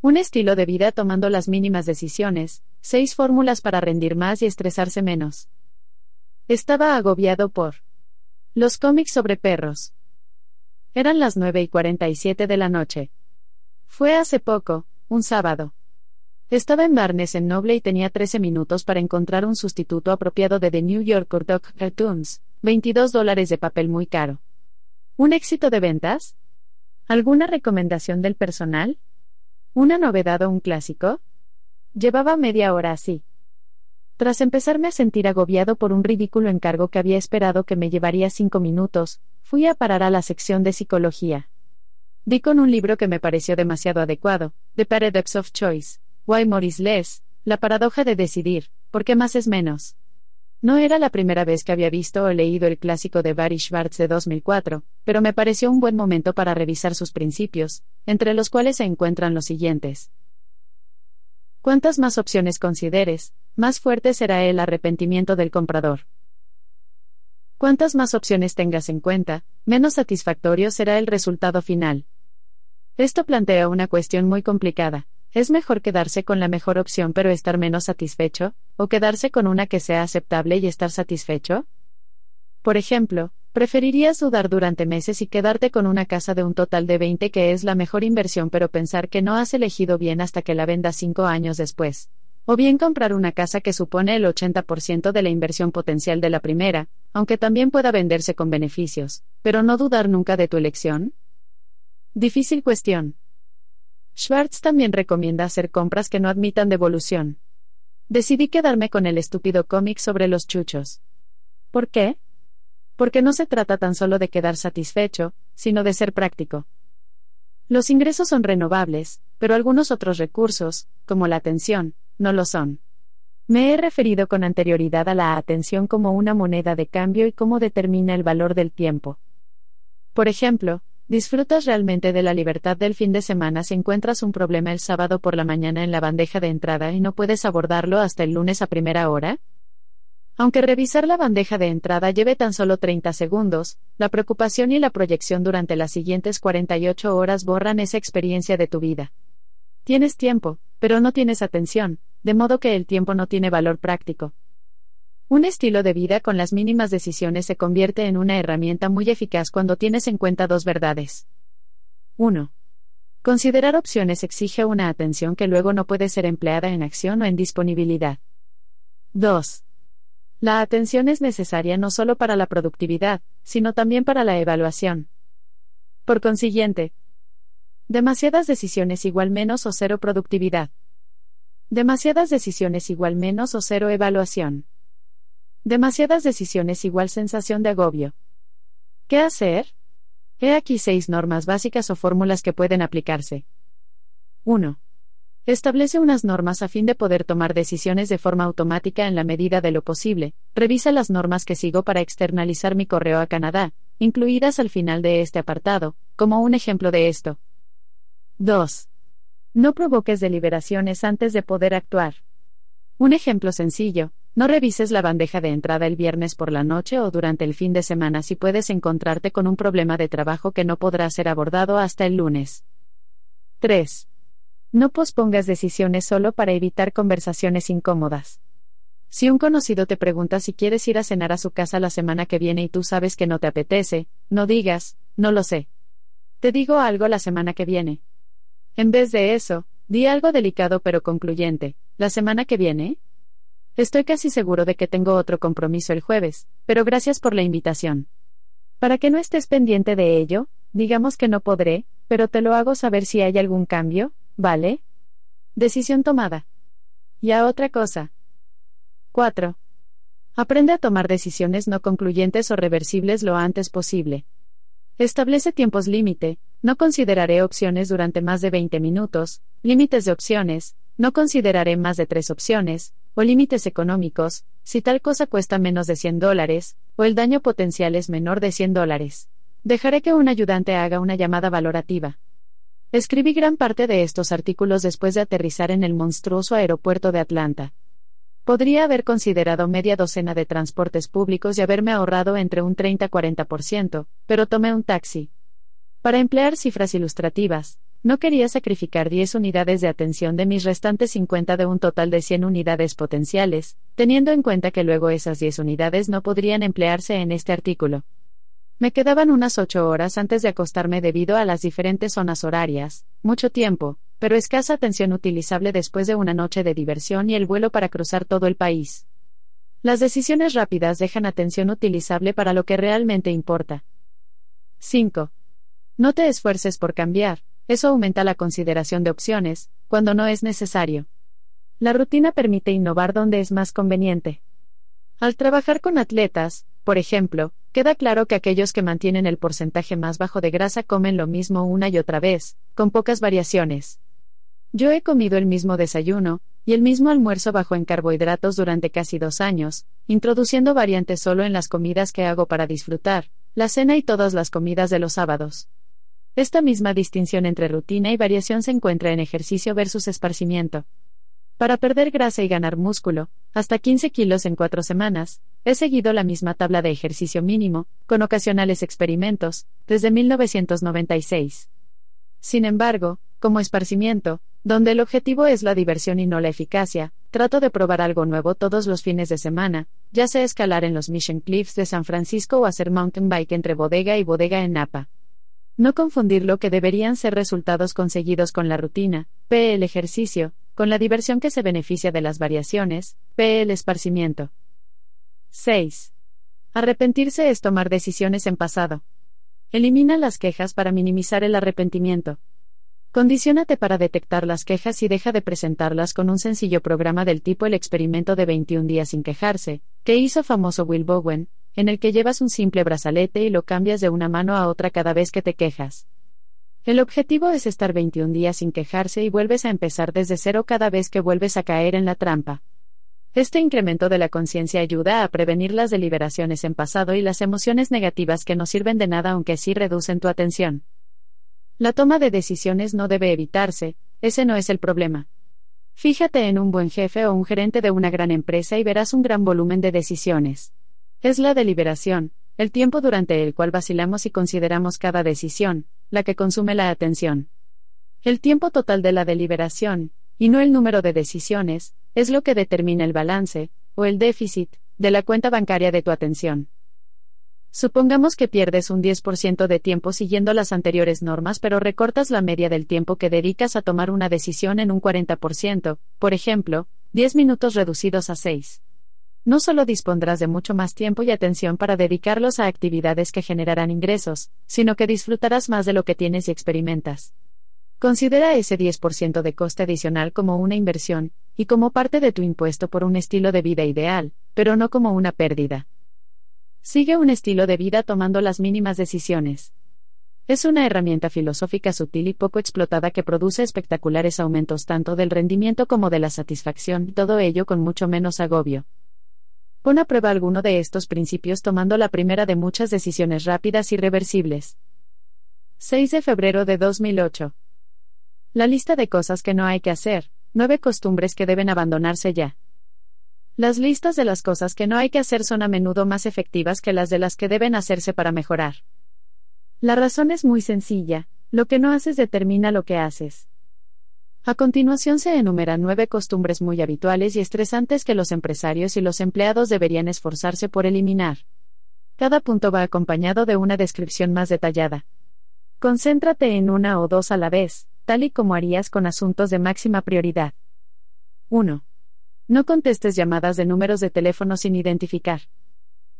Un estilo de vida tomando las mínimas decisiones, seis fórmulas para rendir más y estresarse menos. Estaba agobiado por los cómics sobre perros. Eran las 9 y 47 de la noche. Fue hace poco, un sábado. Estaba en Barnes en Noble y tenía 13 minutos para encontrar un sustituto apropiado de The New York Doc Cartoons, 22 dólares de papel muy caro. ¿Un éxito de ventas? ¿Alguna recomendación del personal? ¿Una novedad o un clásico? Llevaba media hora así. Tras empezarme a sentir agobiado por un ridículo encargo que había esperado que me llevaría cinco minutos, fui a parar a la sección de psicología. Di con un libro que me pareció demasiado adecuado, The Paradox of Choice, Why Morris Less, La paradoja de decidir, ¿por qué más es menos? No era la primera vez que había visto o leído el clásico de Barry Schwartz de 2004, pero me pareció un buen momento para revisar sus principios, entre los cuales se encuentran los siguientes. Cuantas más opciones consideres, más fuerte será el arrepentimiento del comprador. Cuantas más opciones tengas en cuenta, menos satisfactorio será el resultado final. Esto plantea una cuestión muy complicada. ¿Es mejor quedarse con la mejor opción pero estar menos satisfecho, o quedarse con una que sea aceptable y estar satisfecho? Por ejemplo, ¿preferirías dudar durante meses y quedarte con una casa de un total de 20 que es la mejor inversión pero pensar que no has elegido bien hasta que la vendas 5 años después? O bien comprar una casa que supone el 80% de la inversión potencial de la primera, aunque también pueda venderse con beneficios, pero no dudar nunca de tu elección? Difícil cuestión. Schwartz también recomienda hacer compras que no admitan devolución. Decidí quedarme con el estúpido cómic sobre los chuchos. ¿Por qué? Porque no se trata tan solo de quedar satisfecho, sino de ser práctico. Los ingresos son renovables, pero algunos otros recursos, como la atención, no lo son. Me he referido con anterioridad a la atención como una moneda de cambio y cómo determina el valor del tiempo. Por ejemplo, ¿Disfrutas realmente de la libertad del fin de semana si encuentras un problema el sábado por la mañana en la bandeja de entrada y no puedes abordarlo hasta el lunes a primera hora? Aunque revisar la bandeja de entrada lleve tan solo 30 segundos, la preocupación y la proyección durante las siguientes 48 horas borran esa experiencia de tu vida. Tienes tiempo, pero no tienes atención, de modo que el tiempo no tiene valor práctico. Un estilo de vida con las mínimas decisiones se convierte en una herramienta muy eficaz cuando tienes en cuenta dos verdades. 1. Considerar opciones exige una atención que luego no puede ser empleada en acción o en disponibilidad. 2. La atención es necesaria no solo para la productividad, sino también para la evaluación. Por consiguiente, demasiadas decisiones igual menos o cero productividad. Demasiadas decisiones igual menos o cero evaluación. Demasiadas decisiones igual sensación de agobio. ¿Qué hacer? He aquí seis normas básicas o fórmulas que pueden aplicarse. 1. Establece unas normas a fin de poder tomar decisiones de forma automática en la medida de lo posible. Revisa las normas que sigo para externalizar mi correo a Canadá, incluidas al final de este apartado, como un ejemplo de esto. 2. No provoques deliberaciones antes de poder actuar. Un ejemplo sencillo, no revises la bandeja de entrada el viernes por la noche o durante el fin de semana si puedes encontrarte con un problema de trabajo que no podrá ser abordado hasta el lunes. 3. No pospongas decisiones solo para evitar conversaciones incómodas. Si un conocido te pregunta si quieres ir a cenar a su casa la semana que viene y tú sabes que no te apetece, no digas, no lo sé. Te digo algo la semana que viene. En vez de eso, di algo delicado pero concluyente, la semana que viene, Estoy casi seguro de que tengo otro compromiso el jueves, pero gracias por la invitación. Para que no estés pendiente de ello, digamos que no podré, pero te lo hago saber si hay algún cambio, ¿vale? Decisión tomada. Y a otra cosa. 4. Aprende a tomar decisiones no concluyentes o reversibles lo antes posible. Establece tiempos límite, no consideraré opciones durante más de 20 minutos, límites de opciones, no consideraré más de tres opciones, o límites económicos, si tal cosa cuesta menos de 100 dólares, o el daño potencial es menor de 100 dólares. Dejaré que un ayudante haga una llamada valorativa. Escribí gran parte de estos artículos después de aterrizar en el monstruoso aeropuerto de Atlanta. Podría haber considerado media docena de transportes públicos y haberme ahorrado entre un 30-40%, pero tomé un taxi. Para emplear cifras ilustrativas, no quería sacrificar 10 unidades de atención de mis restantes 50 de un total de 100 unidades potenciales, teniendo en cuenta que luego esas 10 unidades no podrían emplearse en este artículo. Me quedaban unas 8 horas antes de acostarme debido a las diferentes zonas horarias, mucho tiempo, pero escasa atención utilizable después de una noche de diversión y el vuelo para cruzar todo el país. Las decisiones rápidas dejan atención utilizable para lo que realmente importa. 5. No te esfuerces por cambiar, eso aumenta la consideración de opciones, cuando no es necesario. La rutina permite innovar donde es más conveniente. Al trabajar con atletas, por ejemplo, queda claro que aquellos que mantienen el porcentaje más bajo de grasa comen lo mismo una y otra vez, con pocas variaciones. Yo he comido el mismo desayuno, y el mismo almuerzo bajo en carbohidratos durante casi dos años, introduciendo variantes solo en las comidas que hago para disfrutar, la cena y todas las comidas de los sábados. Esta misma distinción entre rutina y variación se encuentra en ejercicio versus esparcimiento. Para perder grasa y ganar músculo, hasta 15 kilos en 4 semanas, He seguido la misma tabla de ejercicio mínimo, con ocasionales experimentos, desde 1996. Sin embargo, como esparcimiento, donde el objetivo es la diversión y no la eficacia, trato de probar algo nuevo todos los fines de semana, ya sea escalar en los Mission Cliffs de San Francisco o hacer mountain bike entre bodega y bodega en Napa. No confundir lo que deberían ser resultados conseguidos con la rutina, P el ejercicio, con la diversión que se beneficia de las variaciones, P el esparcimiento. 6. Arrepentirse es tomar decisiones en pasado. Elimina las quejas para minimizar el arrepentimiento. Condiciónate para detectar las quejas y deja de presentarlas con un sencillo programa del tipo el experimento de 21 días sin quejarse, que hizo famoso Will Bowen, en el que llevas un simple brazalete y lo cambias de una mano a otra cada vez que te quejas. El objetivo es estar 21 días sin quejarse y vuelves a empezar desde cero cada vez que vuelves a caer en la trampa. Este incremento de la conciencia ayuda a prevenir las deliberaciones en pasado y las emociones negativas que no sirven de nada aunque sí reducen tu atención. La toma de decisiones no debe evitarse, ese no es el problema. Fíjate en un buen jefe o un gerente de una gran empresa y verás un gran volumen de decisiones. Es la deliberación, el tiempo durante el cual vacilamos y consideramos cada decisión, la que consume la atención. El tiempo total de la deliberación, y no el número de decisiones, es lo que determina el balance, o el déficit, de la cuenta bancaria de tu atención. Supongamos que pierdes un 10% de tiempo siguiendo las anteriores normas pero recortas la media del tiempo que dedicas a tomar una decisión en un 40%, por ejemplo, 10 minutos reducidos a 6. No solo dispondrás de mucho más tiempo y atención para dedicarlos a actividades que generarán ingresos, sino que disfrutarás más de lo que tienes y experimentas. Considera ese 10% de coste adicional como una inversión, y como parte de tu impuesto por un estilo de vida ideal, pero no como una pérdida. Sigue un estilo de vida tomando las mínimas decisiones. Es una herramienta filosófica sutil y poco explotada que produce espectaculares aumentos tanto del rendimiento como de la satisfacción, todo ello con mucho menos agobio. Pon a prueba alguno de estos principios tomando la primera de muchas decisiones rápidas y reversibles. 6 de febrero de 2008. La lista de cosas que no hay que hacer, nueve costumbres que deben abandonarse ya. Las listas de las cosas que no hay que hacer son a menudo más efectivas que las de las que deben hacerse para mejorar. La razón es muy sencilla, lo que no haces determina lo que haces. A continuación se enumeran nueve costumbres muy habituales y estresantes que los empresarios y los empleados deberían esforzarse por eliminar. Cada punto va acompañado de una descripción más detallada. Concéntrate en una o dos a la vez, tal y como harías con asuntos de máxima prioridad. 1. No contestes llamadas de números de teléfono sin identificar.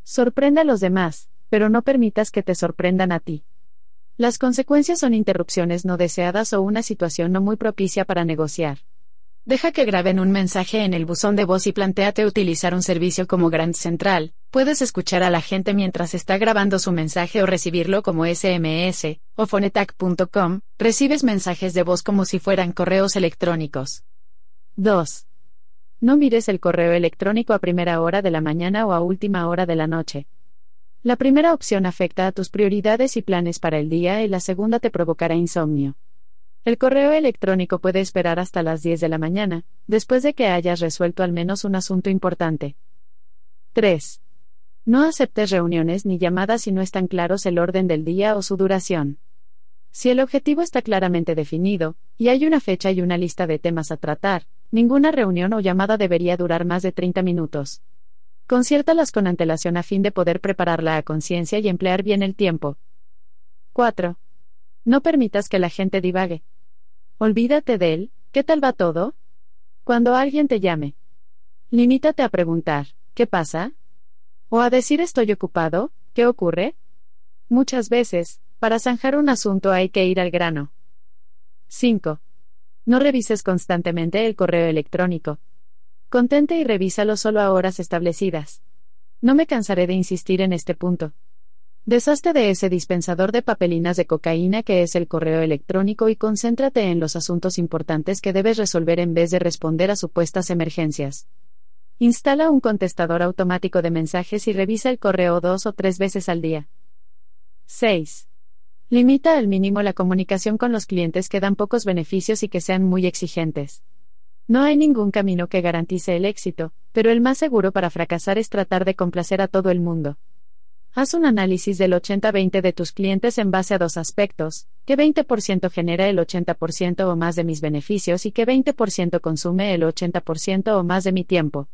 Sorprende a los demás, pero no permitas que te sorprendan a ti. Las consecuencias son interrupciones no deseadas o una situación no muy propicia para negociar. Deja que graben un mensaje en el buzón de voz y planteate utilizar un servicio como Grand Central. Puedes escuchar a la gente mientras está grabando su mensaje o recibirlo como SMS, o phonetac.com, recibes mensajes de voz como si fueran correos electrónicos. 2. No mires el correo electrónico a primera hora de la mañana o a última hora de la noche. La primera opción afecta a tus prioridades y planes para el día y la segunda te provocará insomnio. El correo electrónico puede esperar hasta las 10 de la mañana, después de que hayas resuelto al menos un asunto importante. 3. No aceptes reuniones ni llamadas si no están claros el orden del día o su duración. Si el objetivo está claramente definido, y hay una fecha y una lista de temas a tratar, Ninguna reunión o llamada debería durar más de 30 minutos. Conciértalas con antelación a fin de poder prepararla a conciencia y emplear bien el tiempo. 4. No permitas que la gente divague. Olvídate de él, ¿qué tal va todo? Cuando alguien te llame. Limítate a preguntar, ¿qué pasa? O a decir estoy ocupado, ¿qué ocurre? Muchas veces, para zanjar un asunto hay que ir al grano. 5. No revises constantemente el correo electrónico. Contente y revísalo solo a horas establecidas. No me cansaré de insistir en este punto. Deshazte de ese dispensador de papelinas de cocaína que es el correo electrónico y concéntrate en los asuntos importantes que debes resolver en vez de responder a supuestas emergencias. Instala un contestador automático de mensajes y revisa el correo dos o tres veces al día. 6. Limita al mínimo la comunicación con los clientes que dan pocos beneficios y que sean muy exigentes. No hay ningún camino que garantice el éxito, pero el más seguro para fracasar es tratar de complacer a todo el mundo. Haz un análisis del 80-20 de tus clientes en base a dos aspectos, qué 20% genera el 80% o más de mis beneficios y qué 20% consume el 80% o más de mi tiempo.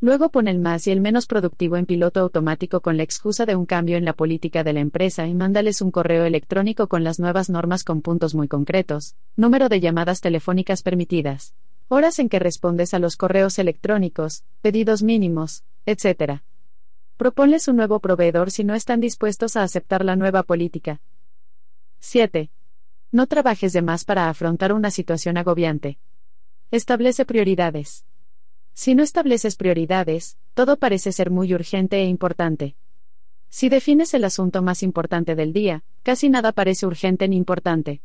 Luego pon el más y el menos productivo en piloto automático con la excusa de un cambio en la política de la empresa y mándales un correo electrónico con las nuevas normas con puntos muy concretos, número de llamadas telefónicas permitidas, horas en que respondes a los correos electrónicos, pedidos mínimos, etc. Proponles un nuevo proveedor si no están dispuestos a aceptar la nueva política. 7. No trabajes de más para afrontar una situación agobiante. Establece prioridades. Si no estableces prioridades, todo parece ser muy urgente e importante. Si defines el asunto más importante del día, casi nada parece urgente ni importante.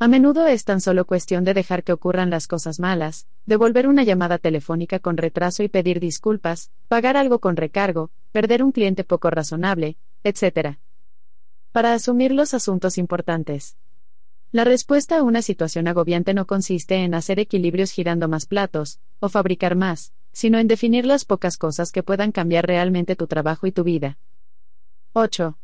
A menudo es tan solo cuestión de dejar que ocurran las cosas malas, devolver una llamada telefónica con retraso y pedir disculpas, pagar algo con recargo, perder un cliente poco razonable, etc. Para asumir los asuntos importantes. La respuesta a una situación agobiante no consiste en hacer equilibrios girando más platos, o fabricar más, sino en definir las pocas cosas que puedan cambiar realmente tu trabajo y tu vida. 8.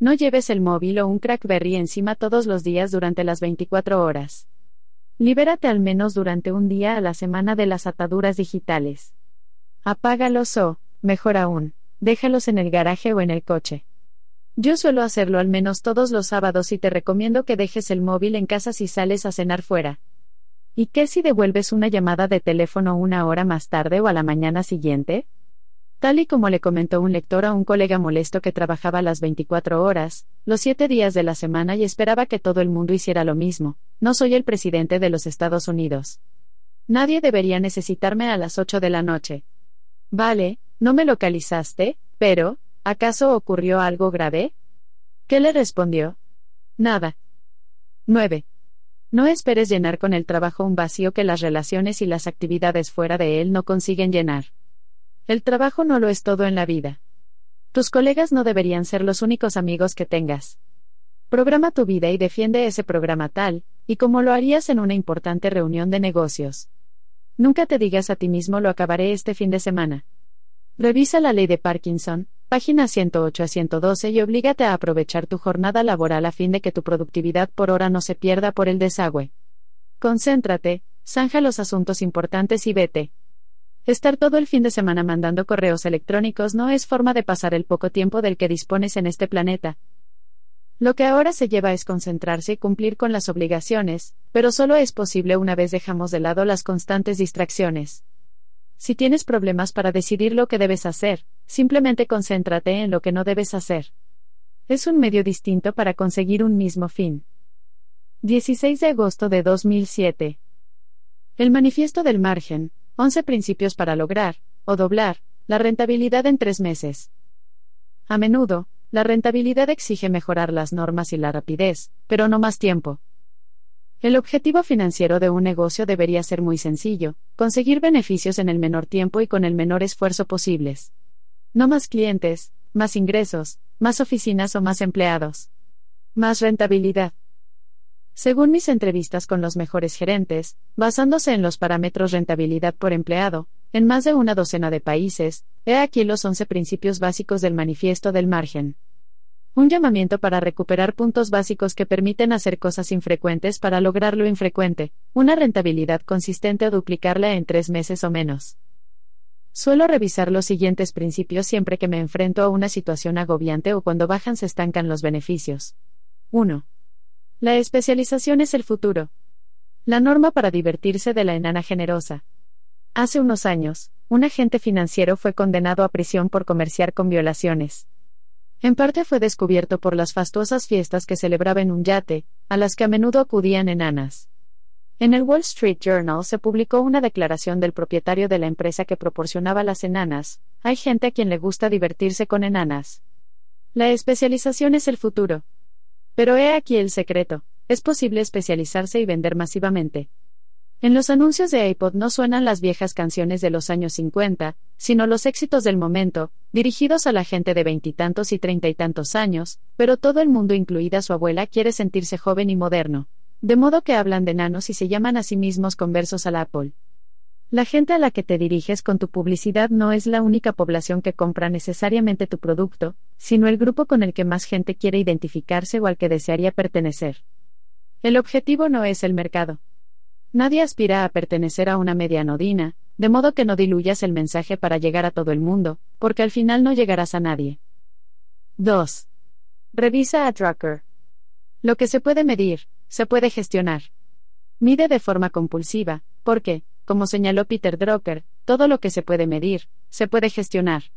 No lleves el móvil o un crackberry encima todos los días durante las 24 horas. Libérate al menos durante un día a la semana de las ataduras digitales. Apágalos o, mejor aún, déjalos en el garaje o en el coche. Yo suelo hacerlo al menos todos los sábados y te recomiendo que dejes el móvil en casa si sales a cenar fuera. ¿Y qué si devuelves una llamada de teléfono una hora más tarde o a la mañana siguiente? Tal y como le comentó un lector a un colega molesto que trabajaba las 24 horas, los 7 días de la semana y esperaba que todo el mundo hiciera lo mismo, no soy el presidente de los Estados Unidos. Nadie debería necesitarme a las 8 de la noche. Vale, no me localizaste, pero, ¿Acaso ocurrió algo grave? ¿Qué le respondió? Nada. 9. No esperes llenar con el trabajo un vacío que las relaciones y las actividades fuera de él no consiguen llenar. El trabajo no lo es todo en la vida. Tus colegas no deberían ser los únicos amigos que tengas. Programa tu vida y defiende ese programa tal, y como lo harías en una importante reunión de negocios. Nunca te digas a ti mismo lo acabaré este fin de semana. Revisa la ley de Parkinson, Página 108 a 112 y oblígate a aprovechar tu jornada laboral a fin de que tu productividad por hora no se pierda por el desagüe. Concéntrate, zanja los asuntos importantes y vete. Estar todo el fin de semana mandando correos electrónicos no es forma de pasar el poco tiempo del que dispones en este planeta. Lo que ahora se lleva es concentrarse y cumplir con las obligaciones, pero solo es posible una vez dejamos de lado las constantes distracciones. Si tienes problemas para decidir lo que debes hacer, simplemente concéntrate en lo que no debes hacer. Es un medio distinto para conseguir un mismo fin. 16 de agosto de 2007. El manifiesto del margen, 11 principios para lograr, o doblar, la rentabilidad en tres meses. A menudo, la rentabilidad exige mejorar las normas y la rapidez, pero no más tiempo. El objetivo financiero de un negocio debería ser muy sencillo, conseguir beneficios en el menor tiempo y con el menor esfuerzo posibles. No más clientes, más ingresos, más oficinas o más empleados. Más rentabilidad. Según mis entrevistas con los mejores gerentes, basándose en los parámetros rentabilidad por empleado, en más de una docena de países, he aquí los 11 principios básicos del manifiesto del margen. Un llamamiento para recuperar puntos básicos que permiten hacer cosas infrecuentes para lograr lo infrecuente, una rentabilidad consistente o duplicarla en tres meses o menos. Suelo revisar los siguientes principios siempre que me enfrento a una situación agobiante o cuando bajan se estancan los beneficios. 1. La especialización es el futuro. La norma para divertirse de la enana generosa. Hace unos años, un agente financiero fue condenado a prisión por comerciar con violaciones. En parte fue descubierto por las fastuosas fiestas que celebraba en un yate, a las que a menudo acudían enanas. En el Wall Street Journal se publicó una declaración del propietario de la empresa que proporcionaba las enanas. Hay gente a quien le gusta divertirse con enanas. La especialización es el futuro. Pero he aquí el secreto. Es posible especializarse y vender masivamente. En los anuncios de iPod no suenan las viejas canciones de los años 50, sino los éxitos del momento, dirigidos a la gente de veintitantos y treinta y tantos años, pero todo el mundo, incluida su abuela, quiere sentirse joven y moderno. De modo que hablan de nanos y se llaman a sí mismos conversos al Apple. La gente a la que te diriges con tu publicidad no es la única población que compra necesariamente tu producto, sino el grupo con el que más gente quiere identificarse o al que desearía pertenecer. El objetivo no es el mercado. Nadie aspira a pertenecer a una medianodina, de modo que no diluyas el mensaje para llegar a todo el mundo, porque al final no llegarás a nadie. 2. Revisa a Tracker. Lo que se puede medir, se puede gestionar. Mide de forma compulsiva, porque, como señaló Peter Drucker, todo lo que se puede medir, se puede gestionar.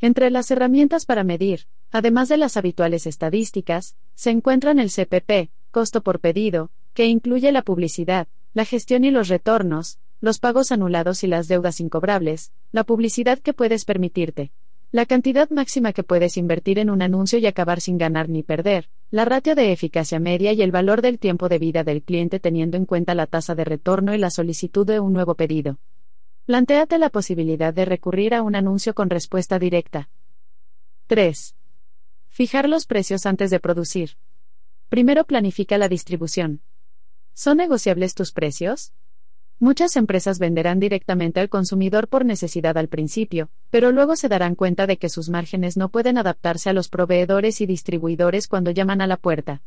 Entre las herramientas para medir, además de las habituales estadísticas, se encuentran el CPP, costo por pedido, que incluye la publicidad, la gestión y los retornos, los pagos anulados y las deudas incobrables, la publicidad que puedes permitirte, la cantidad máxima que puedes invertir en un anuncio y acabar sin ganar ni perder, la ratio de eficacia media y el valor del tiempo de vida del cliente teniendo en cuenta la tasa de retorno y la solicitud de un nuevo pedido. Plantéate la posibilidad de recurrir a un anuncio con respuesta directa. 3. Fijar los precios antes de producir. Primero planifica la distribución. ¿Son negociables tus precios? Muchas empresas venderán directamente al consumidor por necesidad al principio, pero luego se darán cuenta de que sus márgenes no pueden adaptarse a los proveedores y distribuidores cuando llaman a la puerta.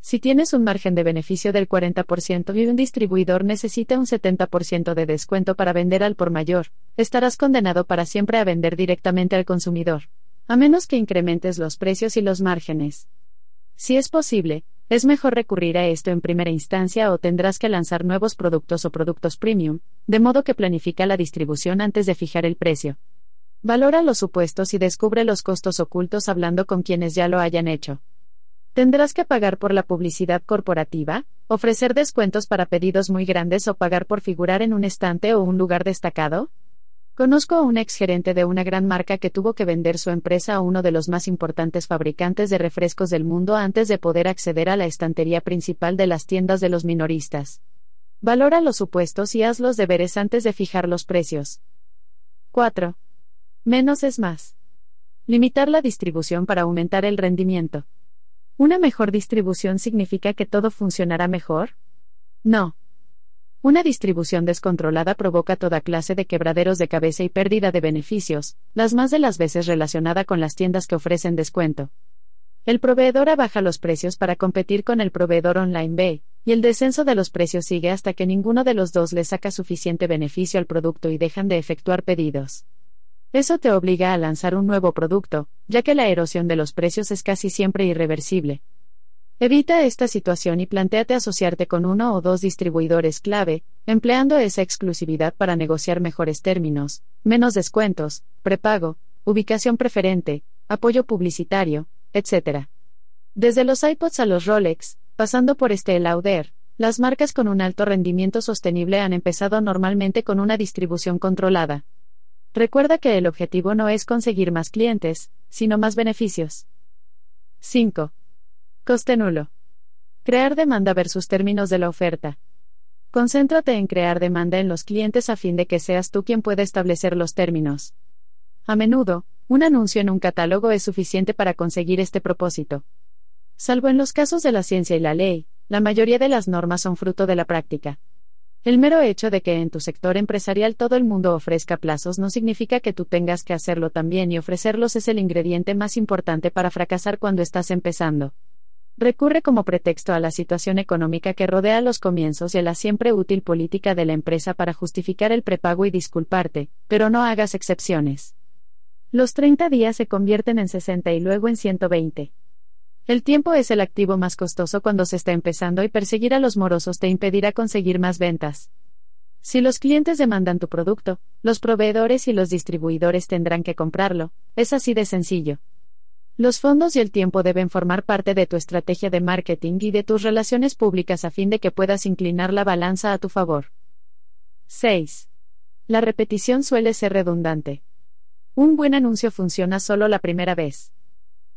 Si tienes un margen de beneficio del 40% y un distribuidor necesita un 70% de descuento para vender al por mayor, estarás condenado para siempre a vender directamente al consumidor, a menos que incrementes los precios y los márgenes. Si es posible, es mejor recurrir a esto en primera instancia o tendrás que lanzar nuevos productos o productos premium, de modo que planifica la distribución antes de fijar el precio. Valora los supuestos y descubre los costos ocultos hablando con quienes ya lo hayan hecho. Tendrás que pagar por la publicidad corporativa, ofrecer descuentos para pedidos muy grandes o pagar por figurar en un estante o un lugar destacado. Conozco a un ex gerente de una gran marca que tuvo que vender su empresa a uno de los más importantes fabricantes de refrescos del mundo antes de poder acceder a la estantería principal de las tiendas de los minoristas. Valora los supuestos y haz los deberes antes de fijar los precios. 4. Menos es más. Limitar la distribución para aumentar el rendimiento. ¿Una mejor distribución significa que todo funcionará mejor? No. Una distribución descontrolada provoca toda clase de quebraderos de cabeza y pérdida de beneficios, las más de las veces relacionada con las tiendas que ofrecen descuento. El proveedor baja los precios para competir con el proveedor online B, y el descenso de los precios sigue hasta que ninguno de los dos le saca suficiente beneficio al producto y dejan de efectuar pedidos. Eso te obliga a lanzar un nuevo producto, ya que la erosión de los precios es casi siempre irreversible, Evita esta situación y planteate asociarte con uno o dos distribuidores clave, empleando esa exclusividad para negociar mejores términos, menos descuentos, prepago, ubicación preferente, apoyo publicitario, etc. Desde los iPods a los Rolex, pasando por este Lauder, las marcas con un alto rendimiento sostenible han empezado normalmente con una distribución controlada. Recuerda que el objetivo no es conseguir más clientes, sino más beneficios. 5. Coste nulo. Crear demanda versus términos de la oferta. Concéntrate en crear demanda en los clientes a fin de que seas tú quien pueda establecer los términos. A menudo, un anuncio en un catálogo es suficiente para conseguir este propósito. Salvo en los casos de la ciencia y la ley, la mayoría de las normas son fruto de la práctica. El mero hecho de que en tu sector empresarial todo el mundo ofrezca plazos no significa que tú tengas que hacerlo también y ofrecerlos es el ingrediente más importante para fracasar cuando estás empezando recurre como pretexto a la situación económica que rodea los comienzos y a la siempre útil política de la empresa para justificar el prepago y disculparte, pero no hagas excepciones. Los 30 días se convierten en 60 y luego en 120. El tiempo es el activo más costoso cuando se está empezando y perseguir a los morosos te impedirá conseguir más ventas. Si los clientes demandan tu producto, los proveedores y los distribuidores tendrán que comprarlo, es así de sencillo. Los fondos y el tiempo deben formar parte de tu estrategia de marketing y de tus relaciones públicas a fin de que puedas inclinar la balanza a tu favor. 6. La repetición suele ser redundante. Un buen anuncio funciona solo la primera vez.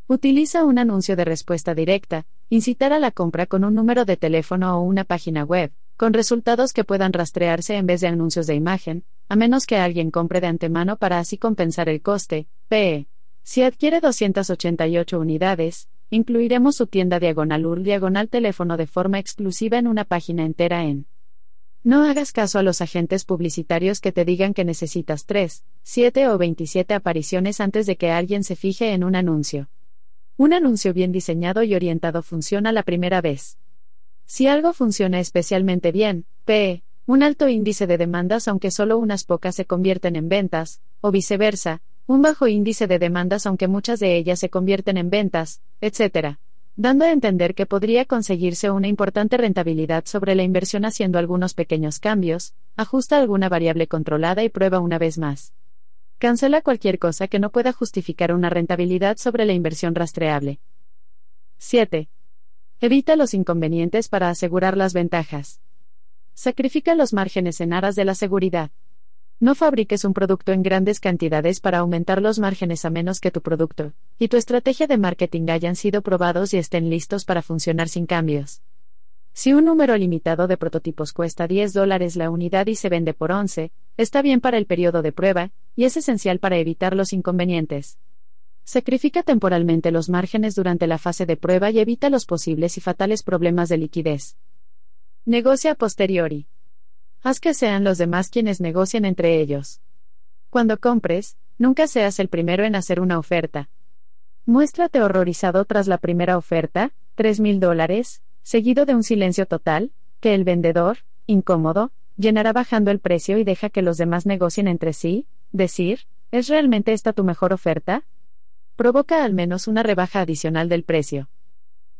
Utiliza un anuncio de respuesta directa, incitar a la compra con un número de teléfono o una página web, con resultados que puedan rastrearse en vez de anuncios de imagen, a menos que alguien compre de antemano para así compensar el coste, PE. Si adquiere 288 unidades, incluiremos su tienda diagonal URL diagonal teléfono de forma exclusiva en una página entera en. No hagas caso a los agentes publicitarios que te digan que necesitas 3, 7 o 27 apariciones antes de que alguien se fije en un anuncio. Un anuncio bien diseñado y orientado funciona la primera vez. Si algo funciona especialmente bien, P. Un alto índice de demandas aunque solo unas pocas se convierten en ventas, o viceversa, un bajo índice de demandas aunque muchas de ellas se convierten en ventas, etc. Dando a entender que podría conseguirse una importante rentabilidad sobre la inversión haciendo algunos pequeños cambios, ajusta alguna variable controlada y prueba una vez más. Cancela cualquier cosa que no pueda justificar una rentabilidad sobre la inversión rastreable. 7. Evita los inconvenientes para asegurar las ventajas. Sacrifica los márgenes en aras de la seguridad. No fabriques un producto en grandes cantidades para aumentar los márgenes a menos que tu producto y tu estrategia de marketing hayan sido probados y estén listos para funcionar sin cambios. Si un número limitado de prototipos cuesta 10 dólares la unidad y se vende por 11, está bien para el periodo de prueba, y es esencial para evitar los inconvenientes. Sacrifica temporalmente los márgenes durante la fase de prueba y evita los posibles y fatales problemas de liquidez. Negocia posteriori. Haz que sean los demás quienes negocien entre ellos. Cuando compres, nunca seas el primero en hacer una oferta. Muéstrate horrorizado tras la primera oferta, 3 mil dólares, seguido de un silencio total, que el vendedor, incómodo, llenará bajando el precio y deja que los demás negocien entre sí, decir, ¿es realmente esta tu mejor oferta? Provoca al menos una rebaja adicional del precio.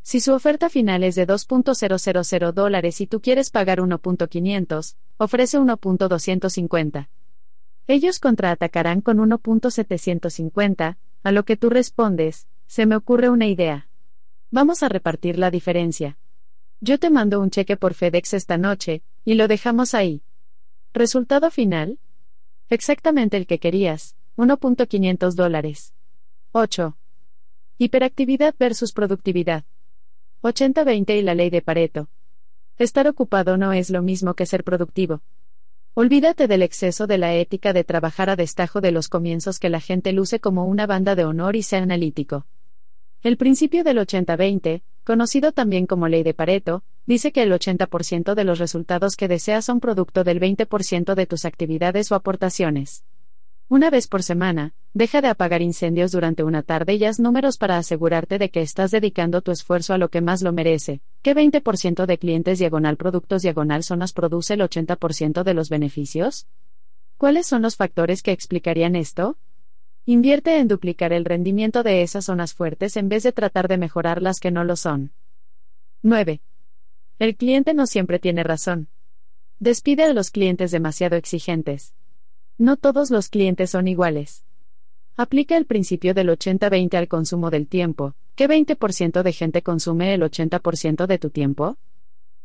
Si su oferta final es de 2.000 dólares y tú quieres pagar 1.500, ofrece 1.250. Ellos contraatacarán con 1.750, a lo que tú respondes, se me ocurre una idea. Vamos a repartir la diferencia. Yo te mando un cheque por FedEx esta noche, y lo dejamos ahí. Resultado final. Exactamente el que querías, 1.500 dólares. 8. Hiperactividad versus productividad. 80-20 y la ley de Pareto. Estar ocupado no es lo mismo que ser productivo. Olvídate del exceso de la ética de trabajar a destajo de los comienzos que la gente luce como una banda de honor y sea analítico. El principio del 80-20, conocido también como ley de Pareto, dice que el 80% de los resultados que deseas son producto del 20% de tus actividades o aportaciones. Una vez por semana, deja de apagar incendios durante una tarde y haz números para asegurarte de que estás dedicando tu esfuerzo a lo que más lo merece. ¿Qué 20% de clientes diagonal productos diagonal zonas produce el 80% de los beneficios? ¿Cuáles son los factores que explicarían esto? Invierte en duplicar el rendimiento de esas zonas fuertes en vez de tratar de mejorar las que no lo son. 9. El cliente no siempre tiene razón. Despide a los clientes demasiado exigentes. No todos los clientes son iguales. Aplica el principio del 80-20 al consumo del tiempo. ¿Qué 20% de gente consume el 80% de tu tiempo?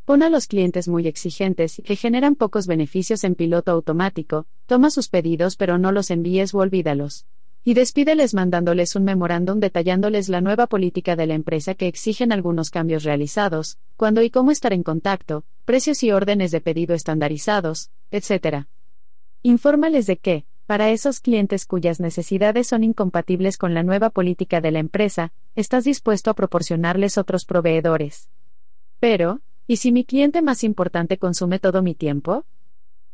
Pon a los clientes muy exigentes y que generan pocos beneficios en piloto automático, toma sus pedidos pero no los envíes o olvídalos y despídeles mandándoles un memorándum detallándoles la nueva política de la empresa que exigen algunos cambios realizados, cuándo y cómo estar en contacto, precios y órdenes de pedido estandarizados, etc. Infórmales de que, para esos clientes cuyas necesidades son incompatibles con la nueva política de la empresa, estás dispuesto a proporcionarles otros proveedores. Pero, ¿y si mi cliente más importante consume todo mi tiempo?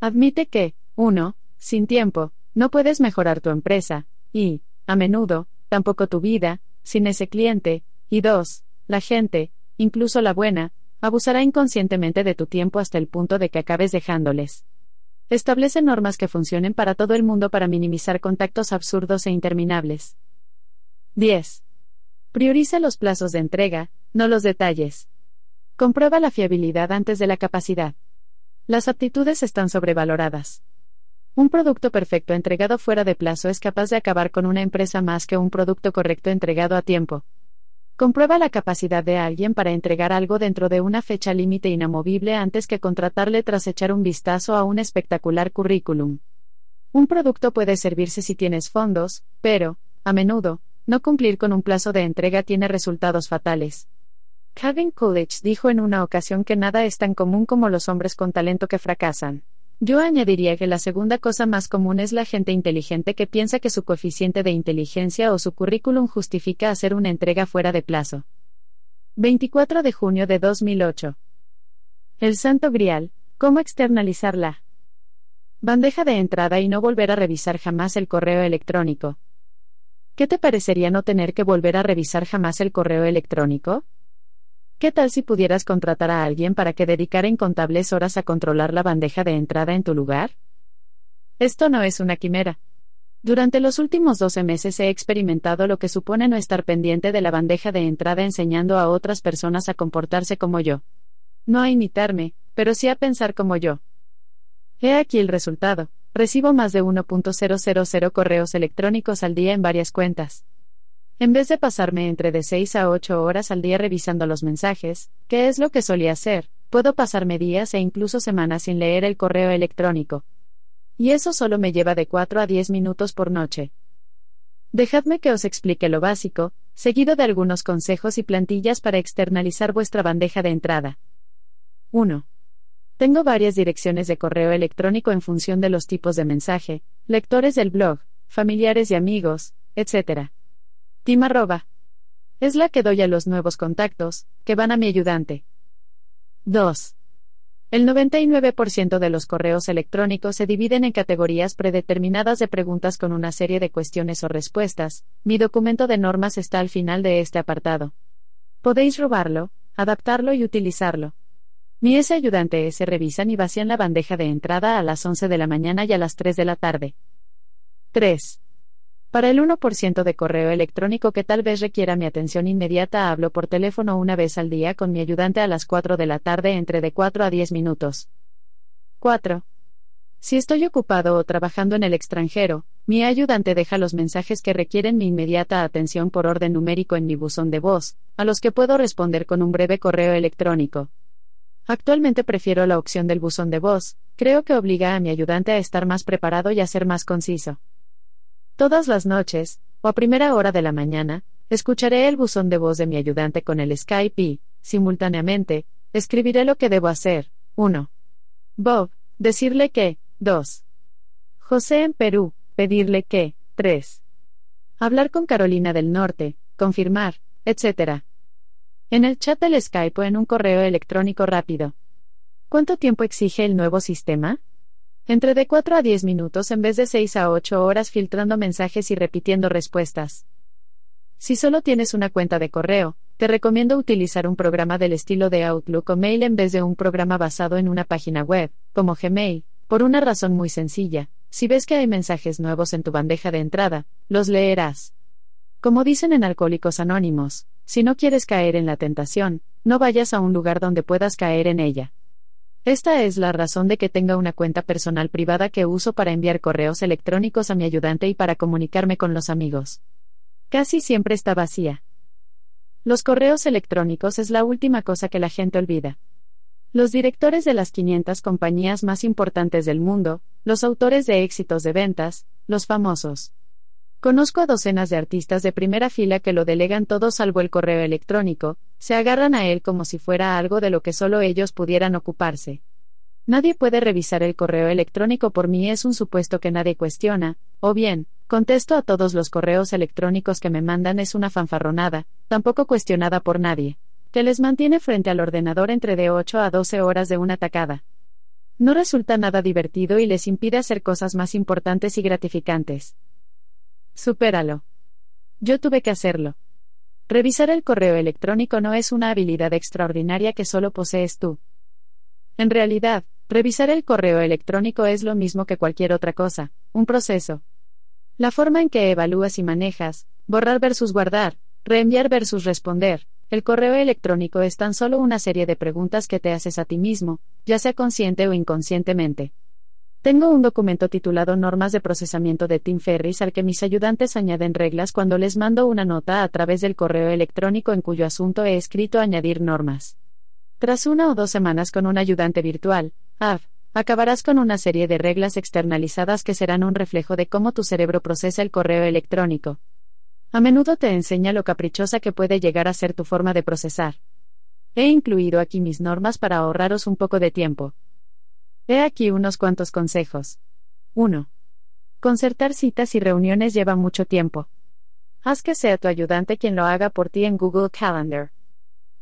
Admite que, 1. Sin tiempo, no puedes mejorar tu empresa, y, a menudo, tampoco tu vida, sin ese cliente, y dos, la gente, incluso la buena, abusará inconscientemente de tu tiempo hasta el punto de que acabes dejándoles. Establece normas que funcionen para todo el mundo para minimizar contactos absurdos e interminables. 10. Prioriza los plazos de entrega, no los detalles. Comprueba la fiabilidad antes de la capacidad. Las aptitudes están sobrevaloradas. Un producto perfecto entregado fuera de plazo es capaz de acabar con una empresa más que un producto correcto entregado a tiempo. Comprueba la capacidad de alguien para entregar algo dentro de una fecha límite inamovible antes que contratarle tras echar un vistazo a un espectacular currículum. Un producto puede servirse si tienes fondos, pero, a menudo, no cumplir con un plazo de entrega tiene resultados fatales. Calvin Coolidge dijo en una ocasión que nada es tan común como los hombres con talento que fracasan. Yo añadiría que la segunda cosa más común es la gente inteligente que piensa que su coeficiente de inteligencia o su currículum justifica hacer una entrega fuera de plazo. 24 de junio de 2008. El Santo Grial, ¿cómo externalizarla? Bandeja de entrada y no volver a revisar jamás el correo electrónico. ¿Qué te parecería no tener que volver a revisar jamás el correo electrónico? ¿Qué tal si pudieras contratar a alguien para que dedicara incontables horas a controlar la bandeja de entrada en tu lugar? Esto no es una quimera. Durante los últimos 12 meses he experimentado lo que supone no estar pendiente de la bandeja de entrada enseñando a otras personas a comportarse como yo. No a imitarme, pero sí a pensar como yo. He aquí el resultado. Recibo más de 1.000 correos electrónicos al día en varias cuentas. En vez de pasarme entre de 6 a 8 horas al día revisando los mensajes, que es lo que solía hacer, puedo pasarme días e incluso semanas sin leer el correo electrónico, y eso solo me lleva de 4 a 10 minutos por noche. Dejadme que os explique lo básico, seguido de algunos consejos y plantillas para externalizar vuestra bandeja de entrada. 1. Tengo varias direcciones de correo electrónico en función de los tipos de mensaje, lectores del blog, familiares y amigos, etc. Tim arroba. Es la que doy a los nuevos contactos, que van a mi ayudante. 2. El 99% de los correos electrónicos se dividen en categorías predeterminadas de preguntas con una serie de cuestiones o respuestas. Mi documento de normas está al final de este apartado. Podéis robarlo, adaptarlo y utilizarlo. Mi ese ayudante se revisan y vacían la bandeja de entrada a las 11 de la mañana y a las 3 de la tarde. 3. Para el 1% de correo electrónico que tal vez requiera mi atención inmediata, hablo por teléfono una vez al día con mi ayudante a las 4 de la tarde entre de 4 a 10 minutos. 4. Si estoy ocupado o trabajando en el extranjero, mi ayudante deja los mensajes que requieren mi inmediata atención por orden numérico en mi buzón de voz, a los que puedo responder con un breve correo electrónico. Actualmente prefiero la opción del buzón de voz, creo que obliga a mi ayudante a estar más preparado y a ser más conciso. Todas las noches, o a primera hora de la mañana, escucharé el buzón de voz de mi ayudante con el Skype y, simultáneamente, escribiré lo que debo hacer. 1. Bob, decirle que. 2. José en Perú, pedirle que. 3. Hablar con Carolina del Norte, confirmar, etc. En el chat del Skype o en un correo electrónico rápido. ¿Cuánto tiempo exige el nuevo sistema? Entre de 4 a 10 minutos en vez de 6 a 8 horas filtrando mensajes y repitiendo respuestas. Si solo tienes una cuenta de correo, te recomiendo utilizar un programa del estilo de Outlook o Mail en vez de un programa basado en una página web, como Gmail, por una razón muy sencilla. Si ves que hay mensajes nuevos en tu bandeja de entrada, los leerás. Como dicen en Alcohólicos Anónimos, si no quieres caer en la tentación, no vayas a un lugar donde puedas caer en ella. Esta es la razón de que tenga una cuenta personal privada que uso para enviar correos electrónicos a mi ayudante y para comunicarme con los amigos. Casi siempre está vacía. Los correos electrónicos es la última cosa que la gente olvida. Los directores de las 500 compañías más importantes del mundo, los autores de éxitos de ventas, los famosos. Conozco a docenas de artistas de primera fila que lo delegan todo salvo el correo electrónico, se agarran a él como si fuera algo de lo que solo ellos pudieran ocuparse. Nadie puede revisar el correo electrónico por mí es un supuesto que nadie cuestiona, o bien, contesto a todos los correos electrónicos que me mandan es una fanfarronada, tampoco cuestionada por nadie, que les mantiene frente al ordenador entre de 8 a 12 horas de una tacada. No resulta nada divertido y les impide hacer cosas más importantes y gratificantes. Supéralo. Yo tuve que hacerlo. Revisar el correo electrónico no es una habilidad extraordinaria que solo posees tú. En realidad, revisar el correo electrónico es lo mismo que cualquier otra cosa, un proceso. La forma en que evalúas y manejas, borrar versus guardar, reenviar versus responder, el correo electrónico es tan solo una serie de preguntas que te haces a ti mismo, ya sea consciente o inconscientemente. Tengo un documento titulado Normas de procesamiento de Tim Ferris al que mis ayudantes añaden reglas cuando les mando una nota a través del correo electrónico en cuyo asunto he escrito añadir normas. Tras una o dos semanas con un ayudante virtual, AV, acabarás con una serie de reglas externalizadas que serán un reflejo de cómo tu cerebro procesa el correo electrónico. A menudo te enseña lo caprichosa que puede llegar a ser tu forma de procesar. He incluido aquí mis normas para ahorraros un poco de tiempo. He aquí unos cuantos consejos. 1. Concertar citas y reuniones lleva mucho tiempo. Haz que sea tu ayudante quien lo haga por ti en Google Calendar.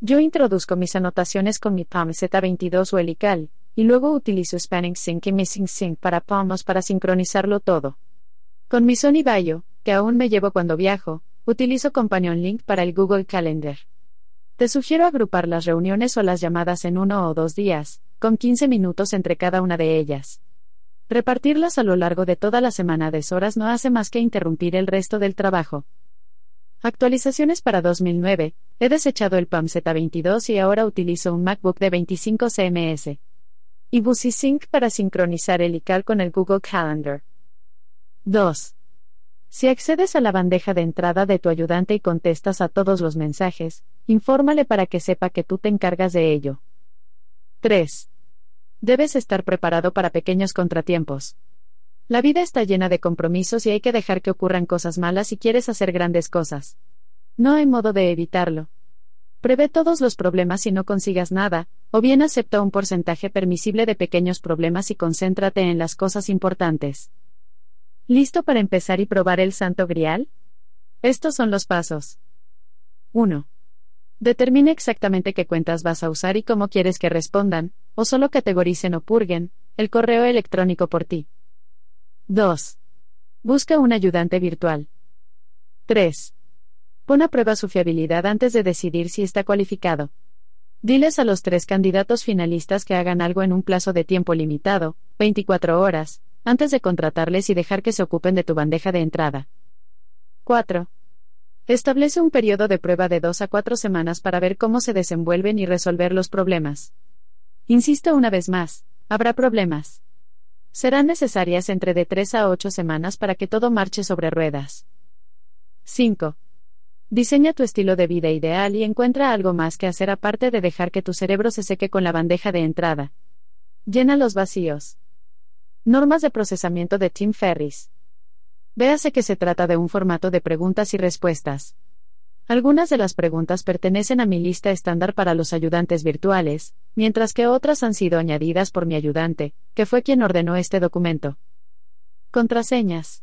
Yo introduzco mis anotaciones con mi PAM Z22 o helical, y luego utilizo Spanning Sync y Missing Sync para PAMOS para sincronizarlo todo. Con mi Sony Vaio, que aún me llevo cuando viajo, utilizo Companion Link para el Google Calendar. Te sugiero agrupar las reuniones o las llamadas en uno o dos días, con 15 minutos entre cada una de ellas. Repartirlas a lo largo de toda la semana de horas no hace más que interrumpir el resto del trabajo. Actualizaciones para 2009. He desechado el PAM Z22 y ahora utilizo un MacBook de 25 CMS. Y Sync para sincronizar el iCal con el Google Calendar. 2. Si accedes a la bandeja de entrada de tu ayudante y contestas a todos los mensajes, infórmale para que sepa que tú te encargas de ello. 3. Debes estar preparado para pequeños contratiempos. La vida está llena de compromisos y hay que dejar que ocurran cosas malas si quieres hacer grandes cosas. No hay modo de evitarlo. Prevé todos los problemas si no consigas nada, o bien acepta un porcentaje permisible de pequeños problemas y concéntrate en las cosas importantes. ¿Listo para empezar y probar el Santo Grial? Estos son los pasos. 1. Determine exactamente qué cuentas vas a usar y cómo quieres que respondan, o solo categoricen o purguen, el correo electrónico por ti. 2. Busca un ayudante virtual. 3. Pon a prueba su fiabilidad antes de decidir si está cualificado. Diles a los tres candidatos finalistas que hagan algo en un plazo de tiempo limitado, 24 horas, antes de contratarles y dejar que se ocupen de tu bandeja de entrada. 4. Establece un periodo de prueba de 2 a 4 semanas para ver cómo se desenvuelven y resolver los problemas. Insisto una vez más, habrá problemas. Serán necesarias entre de 3 a 8 semanas para que todo marche sobre ruedas. 5. Diseña tu estilo de vida ideal y encuentra algo más que hacer aparte de dejar que tu cerebro se seque con la bandeja de entrada. Llena los vacíos. Normas de procesamiento de Tim Ferris. Véase que se trata de un formato de preguntas y respuestas. Algunas de las preguntas pertenecen a mi lista estándar para los ayudantes virtuales, mientras que otras han sido añadidas por mi ayudante, que fue quien ordenó este documento. Contraseñas.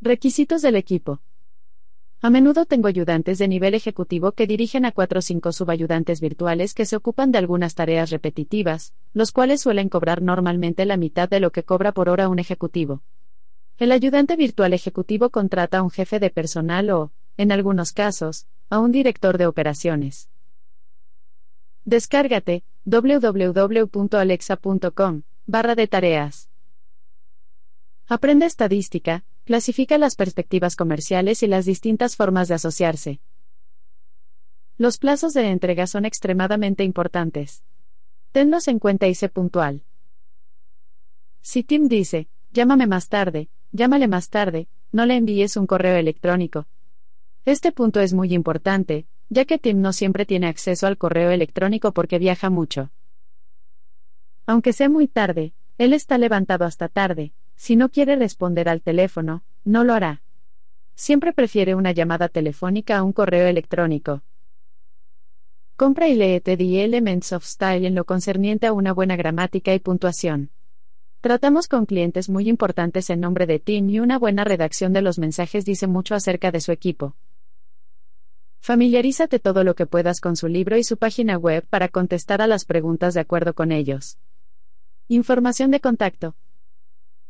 Requisitos del equipo. A menudo tengo ayudantes de nivel ejecutivo que dirigen a cuatro o cinco subayudantes virtuales que se ocupan de algunas tareas repetitivas, los cuales suelen cobrar normalmente la mitad de lo que cobra por hora un ejecutivo. El ayudante virtual ejecutivo contrata a un jefe de personal o, en algunos casos, a un director de operaciones. Descárgate www.alexa.com barra de tareas. Aprende estadística, clasifica las perspectivas comerciales y las distintas formas de asociarse. Los plazos de entrega son extremadamente importantes. Tenlos en cuenta y sé puntual. Si Tim dice, llámame más tarde, llámale más tarde, no le envíes un correo electrónico, este punto es muy importante, ya que Tim no siempre tiene acceso al correo electrónico porque viaja mucho. Aunque sea muy tarde, él está levantado hasta tarde, si no quiere responder al teléfono, no lo hará. Siempre prefiere una llamada telefónica a un correo electrónico. Compra y léete The Elements of Style en lo concerniente a una buena gramática y puntuación. Tratamos con clientes muy importantes en nombre de Tim y una buena redacción de los mensajes dice mucho acerca de su equipo. Familiarízate todo lo que puedas con su libro y su página web para contestar a las preguntas de acuerdo con ellos. Información de contacto.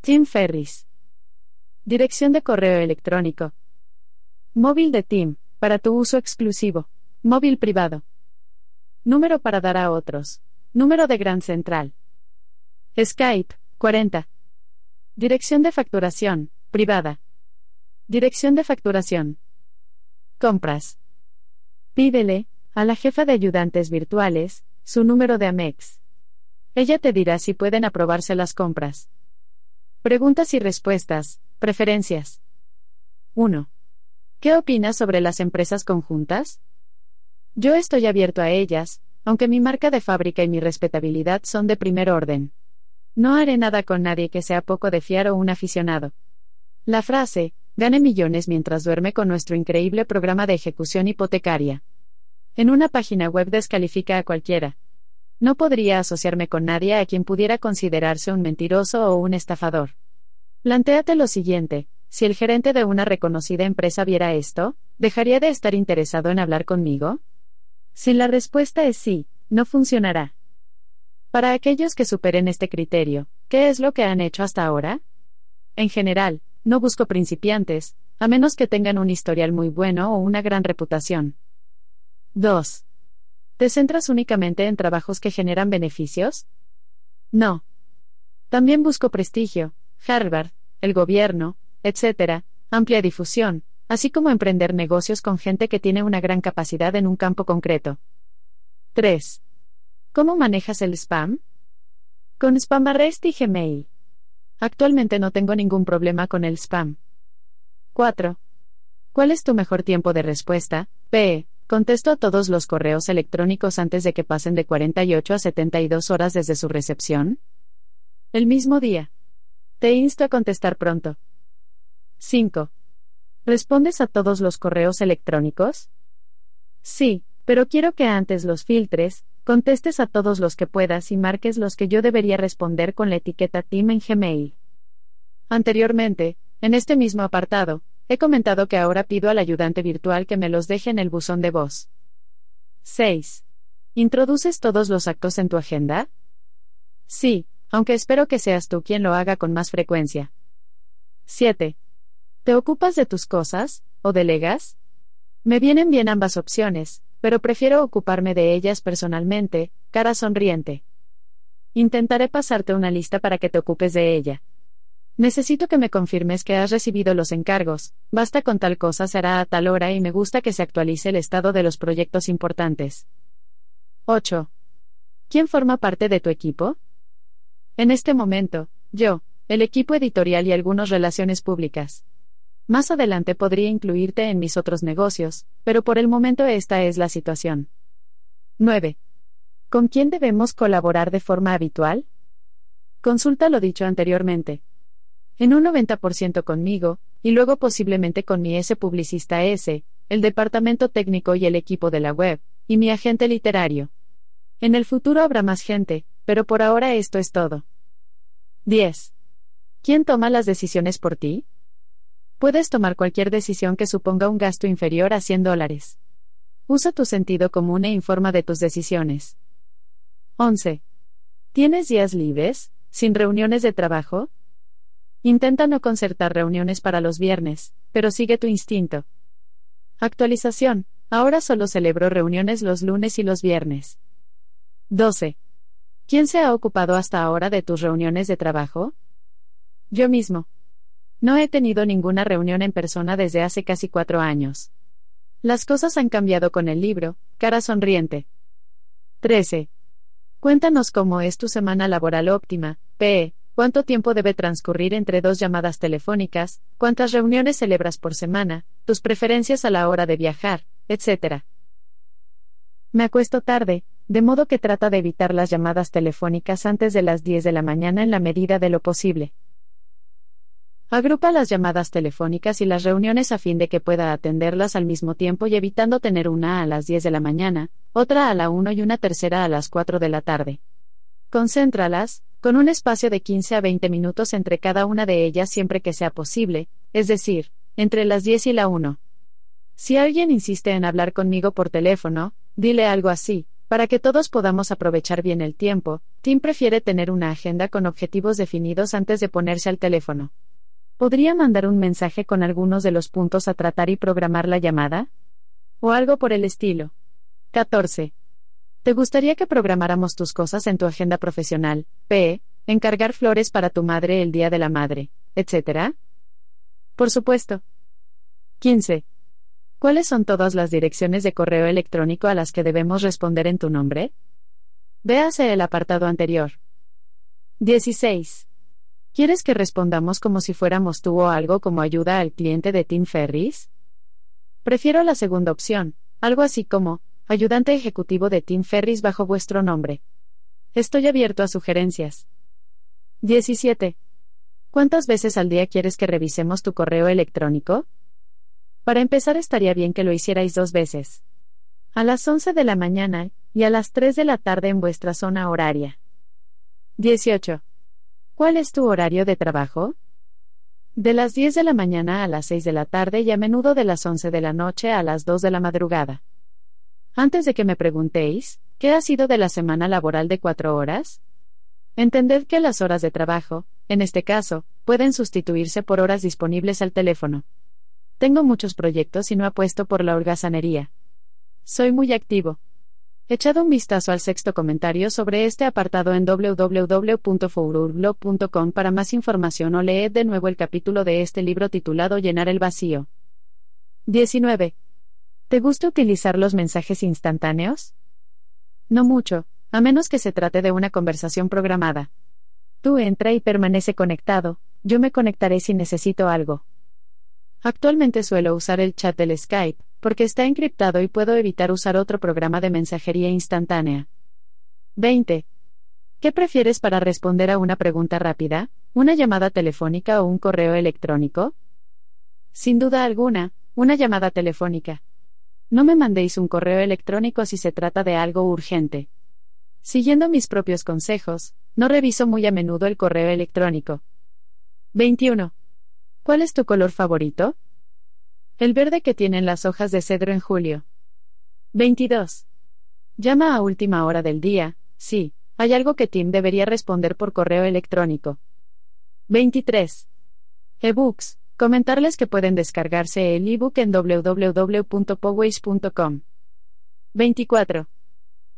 Tim Ferris. Dirección de correo electrónico. Móvil de Tim, para tu uso exclusivo. Móvil privado. Número para dar a otros. Número de Gran Central. Skype, 40. Dirección de facturación, privada. Dirección de facturación. Compras. Pídele, a la jefa de ayudantes virtuales, su número de Amex. Ella te dirá si pueden aprobarse las compras. Preguntas y respuestas, preferencias. 1. ¿Qué opinas sobre las empresas conjuntas? Yo estoy abierto a ellas, aunque mi marca de fábrica y mi respetabilidad son de primer orden. No haré nada con nadie que sea poco de fiar o un aficionado. La frase, gane millones mientras duerme con nuestro increíble programa de ejecución hipotecaria. En una página web descalifica a cualquiera. No podría asociarme con nadie a quien pudiera considerarse un mentiroso o un estafador. Plantéate lo siguiente, si el gerente de una reconocida empresa viera esto, ¿dejaría de estar interesado en hablar conmigo? Si la respuesta es sí, no funcionará. Para aquellos que superen este criterio, ¿qué es lo que han hecho hasta ahora? En general, no busco principiantes, a menos que tengan un historial muy bueno o una gran reputación. 2. ¿Te centras únicamente en trabajos que generan beneficios? No. También busco prestigio, Harvard, el gobierno, etc., amplia difusión, así como emprender negocios con gente que tiene una gran capacidad en un campo concreto. 3. ¿Cómo manejas el spam? Con SpamArrest y Gmail. Actualmente no tengo ningún problema con el spam. 4. ¿Cuál es tu mejor tiempo de respuesta? P. Contesto a todos los correos electrónicos antes de que pasen de 48 a 72 horas desde su recepción. El mismo día. Te insto a contestar pronto. 5. ¿Respondes a todos los correos electrónicos? Sí, pero quiero que antes los filtres, contestes a todos los que puedas y marques los que yo debería responder con la etiqueta Team en Gmail. Anteriormente, en este mismo apartado, he comentado que ahora pido al ayudante virtual que me los deje en el buzón de voz. 6. ¿Introduces todos los actos en tu agenda? Sí, aunque espero que seas tú quien lo haga con más frecuencia. 7. ¿Te ocupas de tus cosas, o delegas? Me vienen bien ambas opciones, pero prefiero ocuparme de ellas personalmente, cara sonriente. Intentaré pasarte una lista para que te ocupes de ella. Necesito que me confirmes que has recibido los encargos, basta con tal cosa será a tal hora y me gusta que se actualice el estado de los proyectos importantes. 8. ¿Quién forma parte de tu equipo? En este momento, yo, el equipo editorial y algunas relaciones públicas. Más adelante podría incluirte en mis otros negocios, pero por el momento esta es la situación. 9. ¿Con quién debemos colaborar de forma habitual? Consulta lo dicho anteriormente. En un 90% conmigo, y luego posiblemente con mi S publicista S, el departamento técnico y el equipo de la web, y mi agente literario. En el futuro habrá más gente, pero por ahora esto es todo. 10. ¿Quién toma las decisiones por ti? Puedes tomar cualquier decisión que suponga un gasto inferior a 100 dólares. Usa tu sentido común e informa de tus decisiones. 11. ¿Tienes días libres, sin reuniones de trabajo? Intenta no concertar reuniones para los viernes, pero sigue tu instinto. Actualización. Ahora solo celebro reuniones los lunes y los viernes. 12. ¿Quién se ha ocupado hasta ahora de tus reuniones de trabajo? Yo mismo. No he tenido ninguna reunión en persona desde hace casi cuatro años. Las cosas han cambiado con el libro, cara sonriente. 13. Cuéntanos cómo es tu semana laboral óptima, P. ¿Cuánto tiempo debe transcurrir entre dos llamadas telefónicas? ¿Cuántas reuniones celebras por semana? Tus preferencias a la hora de viajar, etc. Me acuesto tarde, de modo que trata de evitar las llamadas telefónicas antes de las 10 de la mañana en la medida de lo posible. Agrupa las llamadas telefónicas y las reuniones a fin de que pueda atenderlas al mismo tiempo y evitando tener una a las 10 de la mañana, otra a la 1 y una tercera a las 4 de la tarde. Concéntralas, con un espacio de 15 a 20 minutos entre cada una de ellas siempre que sea posible, es decir, entre las 10 y la 1. Si alguien insiste en hablar conmigo por teléfono, dile algo así, para que todos podamos aprovechar bien el tiempo, Tim prefiere tener una agenda con objetivos definidos antes de ponerse al teléfono. ¿Podría mandar un mensaje con algunos de los puntos a tratar y programar la llamada? O algo por el estilo. 14. ¿Te gustaría que programáramos tus cosas en tu agenda profesional? P. Encargar flores para tu madre el día de la madre, etc. Por supuesto. 15. ¿Cuáles son todas las direcciones de correo electrónico a las que debemos responder en tu nombre? Véase el apartado anterior. 16. ¿Quieres que respondamos como si fuéramos tú o algo como ayuda al cliente de Tim Ferris? Prefiero la segunda opción, algo así como, ayudante ejecutivo de Tim Ferris bajo vuestro nombre. Estoy abierto a sugerencias. 17. ¿Cuántas veces al día quieres que revisemos tu correo electrónico? Para empezar estaría bien que lo hicierais dos veces. A las 11 de la mañana, y a las 3 de la tarde en vuestra zona horaria. 18. ¿Cuál es tu horario de trabajo? De las 10 de la mañana a las 6 de la tarde y a menudo de las 11 de la noche a las 2 de la madrugada. Antes de que me preguntéis, ¿qué ha sido de la semana laboral de cuatro horas? Entended que las horas de trabajo, en este caso, pueden sustituirse por horas disponibles al teléfono. Tengo muchos proyectos y no apuesto por la holgazanería. Soy muy activo. Echad un vistazo al sexto comentario sobre este apartado en www.foururblog.com para más información o leed de nuevo el capítulo de este libro titulado Llenar el vacío. 19. ¿Te gusta utilizar los mensajes instantáneos? No mucho, a menos que se trate de una conversación programada. Tú entra y permanece conectado, yo me conectaré si necesito algo. Actualmente suelo usar el chat del Skype, porque está encriptado y puedo evitar usar otro programa de mensajería instantánea. 20. ¿Qué prefieres para responder a una pregunta rápida? ¿Una llamada telefónica o un correo electrónico? Sin duda alguna, una llamada telefónica. No me mandéis un correo electrónico si se trata de algo urgente. Siguiendo mis propios consejos, no reviso muy a menudo el correo electrónico. 21. ¿Cuál es tu color favorito? El verde que tienen las hojas de cedro en julio. 22. Llama a última hora del día, sí, hay algo que Tim debería responder por correo electrónico. 23. eBooks. Comentarles que pueden descargarse el ebook en www.poways.com. 24.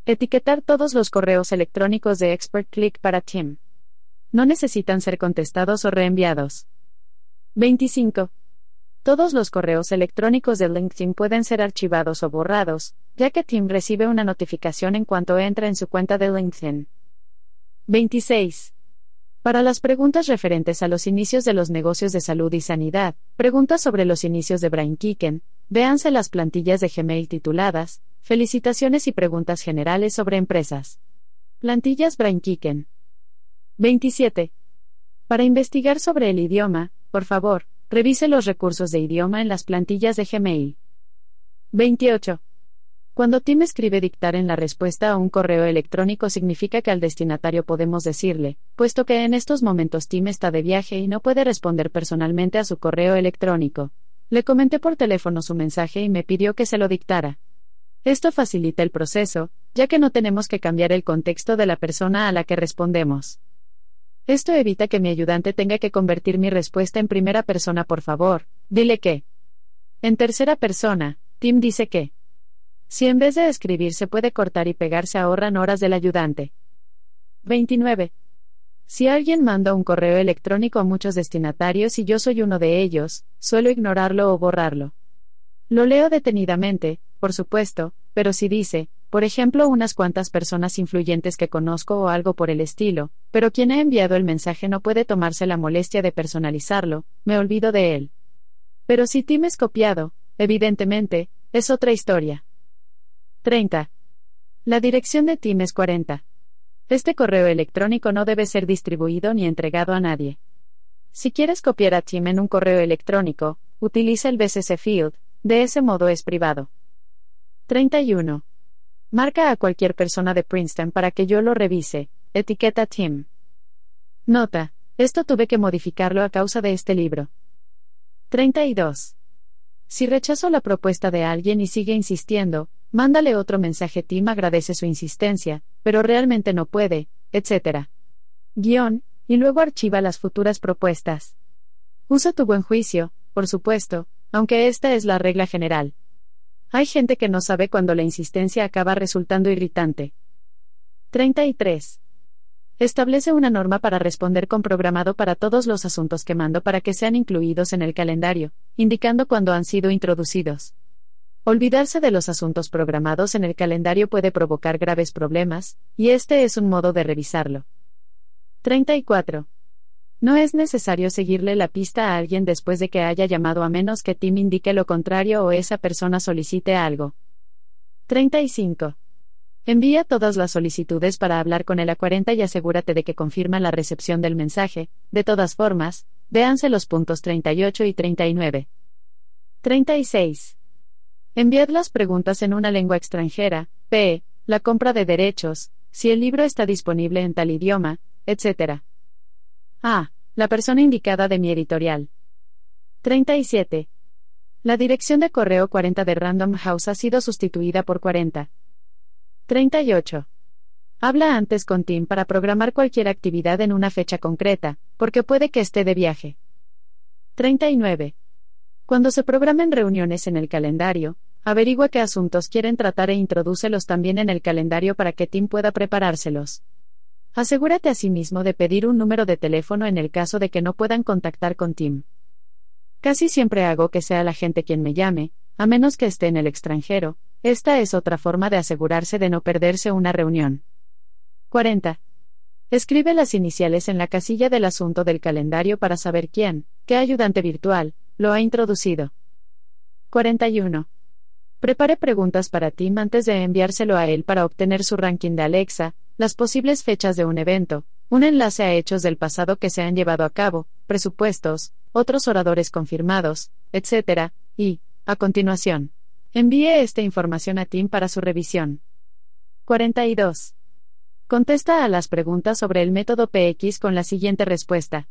Etiquetar todos los correos electrónicos de Expert Click para Tim. No necesitan ser contestados o reenviados. 25. Todos los correos electrónicos de LinkedIn pueden ser archivados o borrados, ya que Tim recibe una notificación en cuanto entra en su cuenta de LinkedIn. 26. Para las preguntas referentes a los inicios de los negocios de salud y sanidad, preguntas sobre los inicios de Brain Kicken, véanse las plantillas de Gmail tituladas, Felicitaciones y preguntas generales sobre empresas. Plantillas Brain Kicken. 27. Para investigar sobre el idioma, por favor, Revise los recursos de idioma en las plantillas de Gmail. 28. Cuando Tim escribe dictar en la respuesta a un correo electrónico significa que al destinatario podemos decirle, puesto que en estos momentos Tim está de viaje y no puede responder personalmente a su correo electrónico. Le comenté por teléfono su mensaje y me pidió que se lo dictara. Esto facilita el proceso, ya que no tenemos que cambiar el contexto de la persona a la que respondemos. Esto evita que mi ayudante tenga que convertir mi respuesta en primera persona, por favor, dile que. En tercera persona, Tim dice que. Si en vez de escribir se puede cortar y pegar, se ahorran horas del ayudante. 29. Si alguien manda un correo electrónico a muchos destinatarios y yo soy uno de ellos, suelo ignorarlo o borrarlo. Lo leo detenidamente, por supuesto, pero si dice, por ejemplo, unas cuantas personas influyentes que conozco o algo por el estilo, pero quien ha enviado el mensaje no puede tomarse la molestia de personalizarlo, me olvido de él. Pero si Tim es copiado, evidentemente, es otra historia. 30. La dirección de Tim es 40. Este correo electrónico no debe ser distribuido ni entregado a nadie. Si quieres copiar a Tim en un correo electrónico, utiliza el BCC Field, de ese modo es privado. 31. Marca a cualquier persona de Princeton para que yo lo revise. Etiqueta Tim. Nota. Esto tuve que modificarlo a causa de este libro. 32. Si rechazo la propuesta de alguien y sigue insistiendo, mándale otro mensaje. Tim agradece su insistencia, pero realmente no puede, etc. Guión, y luego archiva las futuras propuestas. Usa tu buen juicio, por supuesto, aunque esta es la regla general. Hay gente que no sabe cuando la insistencia acaba resultando irritante. 33. Establece una norma para responder con programado para todos los asuntos que mando para que sean incluidos en el calendario, indicando cuándo han sido introducidos. Olvidarse de los asuntos programados en el calendario puede provocar graves problemas, y este es un modo de revisarlo. 34. No es necesario seguirle la pista a alguien después de que haya llamado a menos que Tim indique lo contrario o esa persona solicite algo. 35. Envía todas las solicitudes para hablar con el A40 y asegúrate de que confirma la recepción del mensaje. De todas formas, véanse los puntos 38 y 39. 36. Enviad las preguntas en una lengua extranjera, p. La compra de derechos, si el libro está disponible en tal idioma, etc. Ah, la persona indicada de mi editorial. 37. La dirección de correo 40 de Random House ha sido sustituida por 40. 38. Habla antes con Tim para programar cualquier actividad en una fecha concreta, porque puede que esté de viaje. 39. Cuando se programen reuniones en el calendario, averigua qué asuntos quieren tratar e introdúcelos también en el calendario para que Tim pueda preparárselos. Asegúrate a sí mismo de pedir un número de teléfono en el caso de que no puedan contactar con Tim. Casi siempre hago que sea la gente quien me llame, a menos que esté en el extranjero, esta es otra forma de asegurarse de no perderse una reunión. 40. Escribe las iniciales en la casilla del asunto del calendario para saber quién, qué ayudante virtual, lo ha introducido. 41. Prepare preguntas para Tim antes de enviárselo a él para obtener su ranking de Alexa, las posibles fechas de un evento, un enlace a hechos del pasado que se han llevado a cabo, presupuestos, otros oradores confirmados, etc., y, a continuación, envíe esta información a Tim para su revisión. 42. Contesta a las preguntas sobre el método PX con la siguiente respuesta.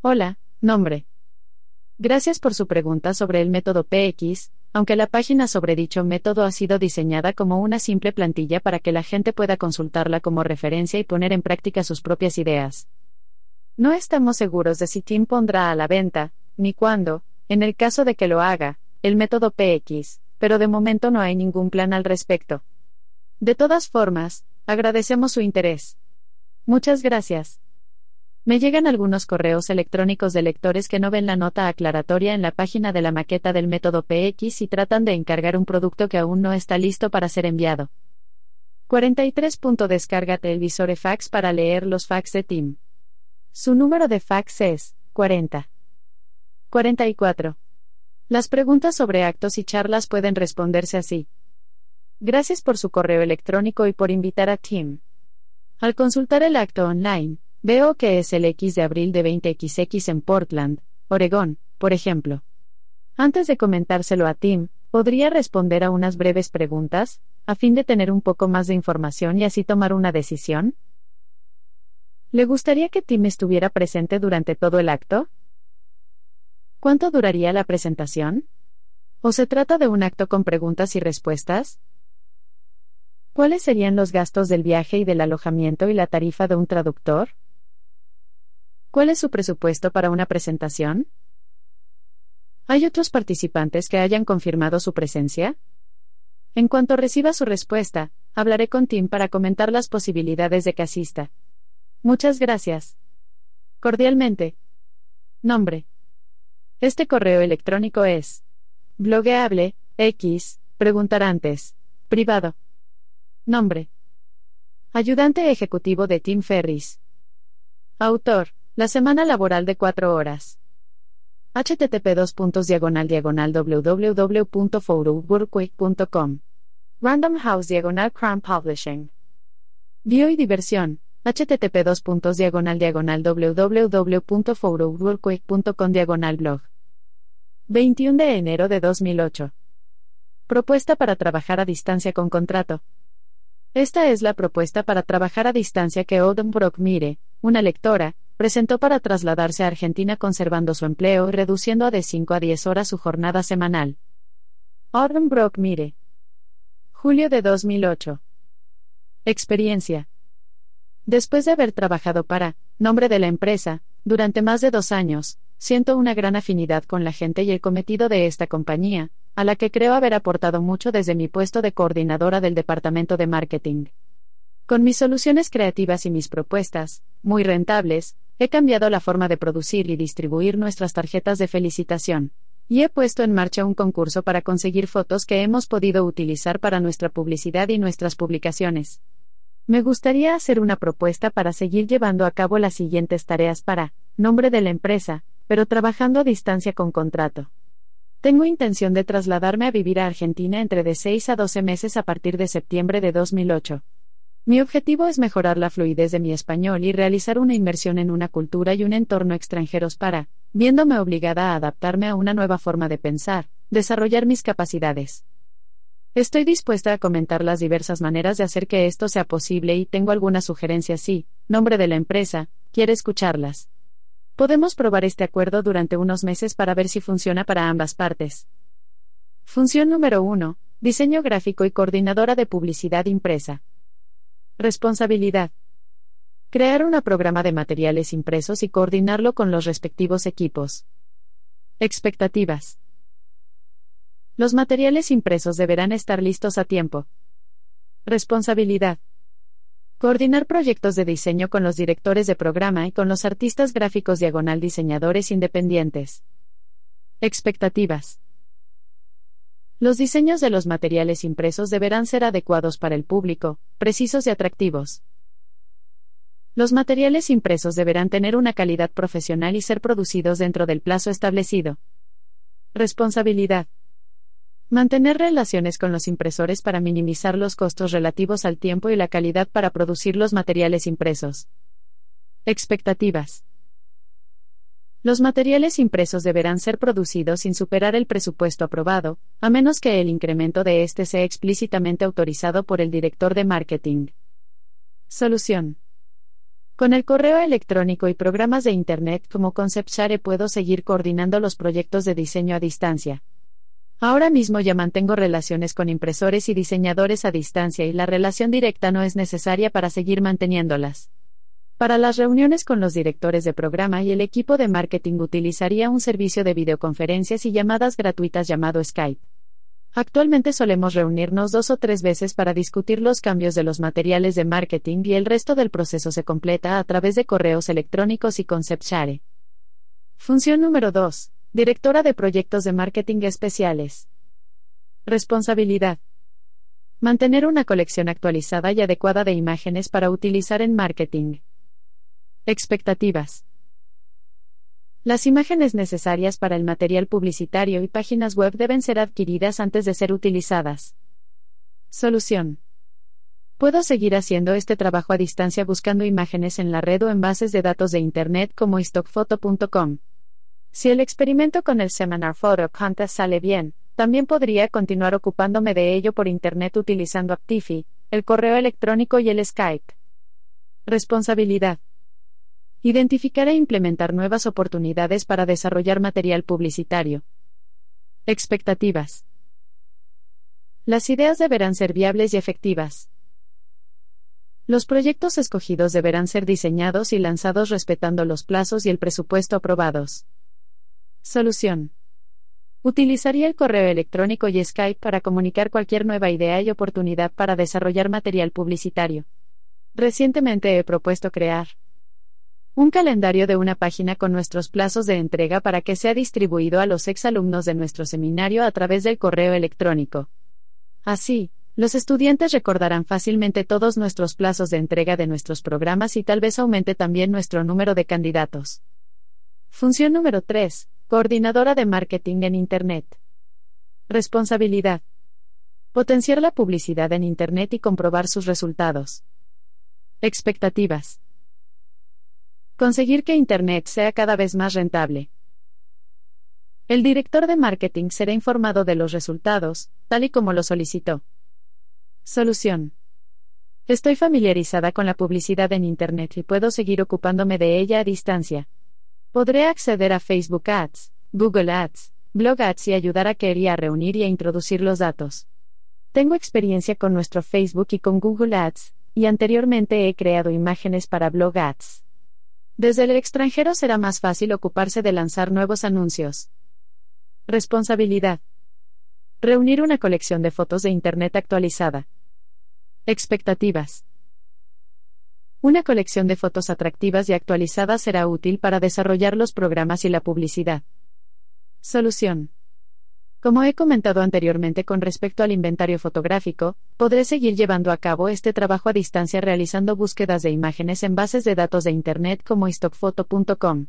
Hola, nombre. Gracias por su pregunta sobre el método PX, aunque la página sobre dicho método ha sido diseñada como una simple plantilla para que la gente pueda consultarla como referencia y poner en práctica sus propias ideas. No estamos seguros de si Tim pondrá a la venta, ni cuándo, en el caso de que lo haga, el método PX, pero de momento no hay ningún plan al respecto. De todas formas, agradecemos su interés. Muchas gracias. Me llegan algunos correos electrónicos de lectores que no ven la nota aclaratoria en la página de la maqueta del método PX y tratan de encargar un producto que aún no está listo para ser enviado. 43. Descárgate el visor fax para leer los fax de Tim. Su número de fax es 40. 44. Las preguntas sobre actos y charlas pueden responderse así. Gracias por su correo electrónico y por invitar a Tim. Al consultar el acto online, Veo que es el X de abril de 20XX en Portland, Oregón, por ejemplo. Antes de comentárselo a Tim, ¿podría responder a unas breves preguntas, a fin de tener un poco más de información y así tomar una decisión? ¿Le gustaría que Tim estuviera presente durante todo el acto? ¿Cuánto duraría la presentación? ¿O se trata de un acto con preguntas y respuestas? ¿Cuáles serían los gastos del viaje y del alojamiento y la tarifa de un traductor? ¿Cuál es su presupuesto para una presentación? ¿Hay otros participantes que hayan confirmado su presencia? En cuanto reciba su respuesta, hablaré con Tim para comentar las posibilidades de que asista. Muchas gracias. Cordialmente. Nombre. Este correo electrónico es blogueable, x, preguntar antes, privado. Nombre. Ayudante ejecutivo de Tim Ferris. Autor. La semana laboral de 4 horas. http diagonal diagonal Random House diagonal Crown Publishing. Bio y diversión. http diagonal diagonal diagonal blog. 21 de enero de 2008. Propuesta para trabajar a distancia con contrato. Esta es la propuesta para trabajar a distancia que Odom Brock Mire, una lectora, presentó para trasladarse a Argentina conservando su empleo y reduciendo a de 5 a 10 horas su jornada semanal. Orden Brock Mire. Julio de 2008. Experiencia. Después de haber trabajado para, nombre de la empresa, durante más de dos años, siento una gran afinidad con la gente y el cometido de esta compañía, a la que creo haber aportado mucho desde mi puesto de coordinadora del departamento de marketing. Con mis soluciones creativas y mis propuestas, muy rentables, He cambiado la forma de producir y distribuir nuestras tarjetas de felicitación. Y he puesto en marcha un concurso para conseguir fotos que hemos podido utilizar para nuestra publicidad y nuestras publicaciones. Me gustaría hacer una propuesta para seguir llevando a cabo las siguientes tareas para, nombre de la empresa, pero trabajando a distancia con contrato. Tengo intención de trasladarme a vivir a Argentina entre de 6 a 12 meses a partir de septiembre de 2008. Mi objetivo es mejorar la fluidez de mi español y realizar una inmersión en una cultura y un entorno extranjeros para, viéndome obligada a adaptarme a una nueva forma de pensar, desarrollar mis capacidades. Estoy dispuesta a comentar las diversas maneras de hacer que esto sea posible y tengo algunas sugerencias si, nombre de la empresa, quiere escucharlas. Podemos probar este acuerdo durante unos meses para ver si funciona para ambas partes. Función número 1. Diseño gráfico y coordinadora de publicidad impresa. Responsabilidad. Crear un programa de materiales impresos y coordinarlo con los respectivos equipos. Expectativas. Los materiales impresos deberán estar listos a tiempo. Responsabilidad. Coordinar proyectos de diseño con los directores de programa y con los artistas gráficos diagonal diseñadores independientes. Expectativas. Los diseños de los materiales impresos deberán ser adecuados para el público, precisos y atractivos. Los materiales impresos deberán tener una calidad profesional y ser producidos dentro del plazo establecido. Responsabilidad. Mantener relaciones con los impresores para minimizar los costos relativos al tiempo y la calidad para producir los materiales impresos. Expectativas. Los materiales impresos deberán ser producidos sin superar el presupuesto aprobado, a menos que el incremento de éste sea explícitamente autorizado por el director de marketing. Solución. Con el correo electrónico y programas de Internet como ConceptShare puedo seguir coordinando los proyectos de diseño a distancia. Ahora mismo ya mantengo relaciones con impresores y diseñadores a distancia y la relación directa no es necesaria para seguir manteniéndolas. Para las reuniones con los directores de programa y el equipo de marketing utilizaría un servicio de videoconferencias y llamadas gratuitas llamado Skype. Actualmente solemos reunirnos dos o tres veces para discutir los cambios de los materiales de marketing y el resto del proceso se completa a través de correos electrónicos y concept share. Función número 2. Directora de Proyectos de Marketing Especiales. Responsabilidad. Mantener una colección actualizada y adecuada de imágenes para utilizar en marketing. Expectativas. Las imágenes necesarias para el material publicitario y páginas web deben ser adquiridas antes de ser utilizadas. Solución. Puedo seguir haciendo este trabajo a distancia buscando imágenes en la red o en bases de datos de Internet como stockphoto.com. Si el experimento con el Seminar Photo Contest sale bien, también podría continuar ocupándome de ello por Internet utilizando Actifi, el correo electrónico y el Skype. Responsabilidad. Identificar e implementar nuevas oportunidades para desarrollar material publicitario. Expectativas. Las ideas deberán ser viables y efectivas. Los proyectos escogidos deberán ser diseñados y lanzados respetando los plazos y el presupuesto aprobados. Solución. Utilizaría el correo electrónico y Skype para comunicar cualquier nueva idea y oportunidad para desarrollar material publicitario. Recientemente he propuesto crear un calendario de una página con nuestros plazos de entrega para que sea distribuido a los exalumnos de nuestro seminario a través del correo electrónico. Así, los estudiantes recordarán fácilmente todos nuestros plazos de entrega de nuestros programas y tal vez aumente también nuestro número de candidatos. Función número 3. Coordinadora de marketing en Internet. Responsabilidad. Potenciar la publicidad en Internet y comprobar sus resultados. Expectativas. Conseguir que Internet sea cada vez más rentable. El director de marketing será informado de los resultados, tal y como lo solicitó. Solución. Estoy familiarizada con la publicidad en Internet y puedo seguir ocupándome de ella a distancia. Podré acceder a Facebook Ads, Google Ads, Blog Ads y ayudar a Kerry a reunir y a introducir los datos. Tengo experiencia con nuestro Facebook y con Google Ads, y anteriormente he creado imágenes para Blog Ads. Desde el extranjero será más fácil ocuparse de lanzar nuevos anuncios. Responsabilidad. Reunir una colección de fotos de Internet actualizada. Expectativas. Una colección de fotos atractivas y actualizadas será útil para desarrollar los programas y la publicidad. Solución. Como he comentado anteriormente con respecto al inventario fotográfico, podré seguir llevando a cabo este trabajo a distancia realizando búsquedas de imágenes en bases de datos de Internet como stockphoto.com.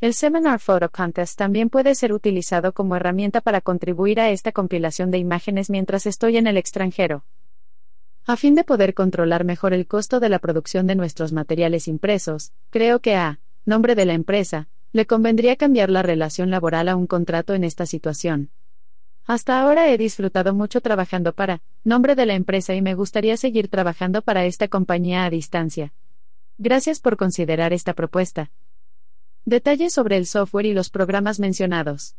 El Seminar Photo Contest también puede ser utilizado como herramienta para contribuir a esta compilación de imágenes mientras estoy en el extranjero. A fin de poder controlar mejor el costo de la producción de nuestros materiales impresos, creo que a nombre de la empresa, le convendría cambiar la relación laboral a un contrato en esta situación. Hasta ahora he disfrutado mucho trabajando para nombre de la empresa y me gustaría seguir trabajando para esta compañía a distancia. Gracias por considerar esta propuesta. Detalles sobre el software y los programas mencionados.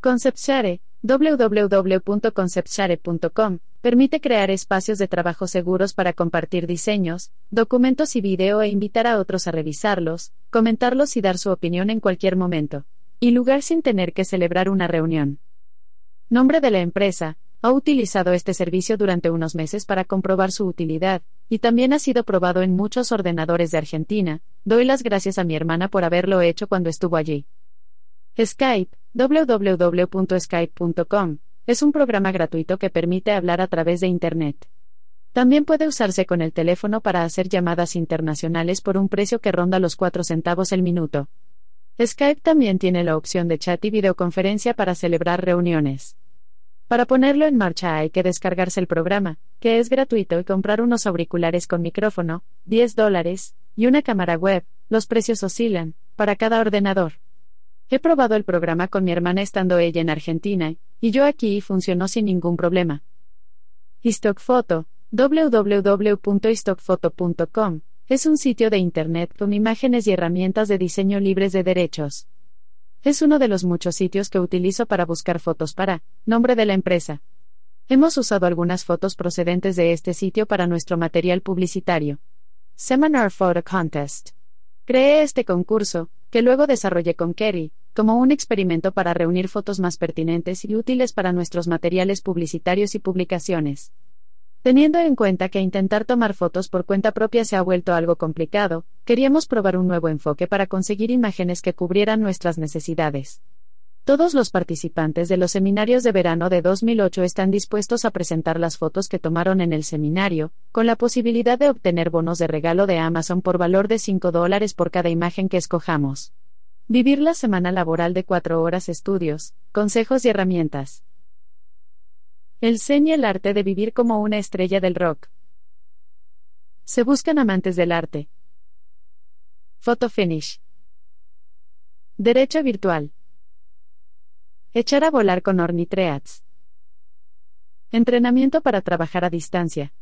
ConceptShare, www.conceptshare.com, permite crear espacios de trabajo seguros para compartir diseños, documentos y video e invitar a otros a revisarlos, comentarlos y dar su opinión en cualquier momento. Y lugar sin tener que celebrar una reunión. Nombre de la empresa, ha utilizado este servicio durante unos meses para comprobar su utilidad, y también ha sido probado en muchos ordenadores de Argentina. Doy las gracias a mi hermana por haberlo hecho cuando estuvo allí. Skype, www.skype.com, es un programa gratuito que permite hablar a través de Internet. También puede usarse con el teléfono para hacer llamadas internacionales por un precio que ronda los 4 centavos el minuto. Skype también tiene la opción de chat y videoconferencia para celebrar reuniones. Para ponerlo en marcha hay que descargarse el programa, que es gratuito, y comprar unos auriculares con micrófono, 10 dólares, y una cámara web, los precios oscilan, para cada ordenador. He probado el programa con mi hermana estando ella en Argentina, y yo aquí y funcionó sin ningún problema. Es un sitio de Internet con imágenes y herramientas de diseño libres de derechos. Es uno de los muchos sitios que utilizo para buscar fotos para nombre de la empresa. Hemos usado algunas fotos procedentes de este sitio para nuestro material publicitario. Seminar Photo Contest. Creé este concurso, que luego desarrollé con Kerry, como un experimento para reunir fotos más pertinentes y útiles para nuestros materiales publicitarios y publicaciones. Teniendo en cuenta que intentar tomar fotos por cuenta propia se ha vuelto algo complicado, queríamos probar un nuevo enfoque para conseguir imágenes que cubrieran nuestras necesidades. Todos los participantes de los seminarios de verano de 2008 están dispuestos a presentar las fotos que tomaron en el seminario, con la posibilidad de obtener bonos de regalo de Amazon por valor de 5 dólares por cada imagen que escojamos. Vivir la semana laboral de 4 horas estudios, consejos y herramientas. Y el arte de vivir como una estrella del rock. Se buscan amantes del arte. Photo finish. Derecho virtual. Echar a volar con Ornitreats. Entrenamiento para trabajar a distancia.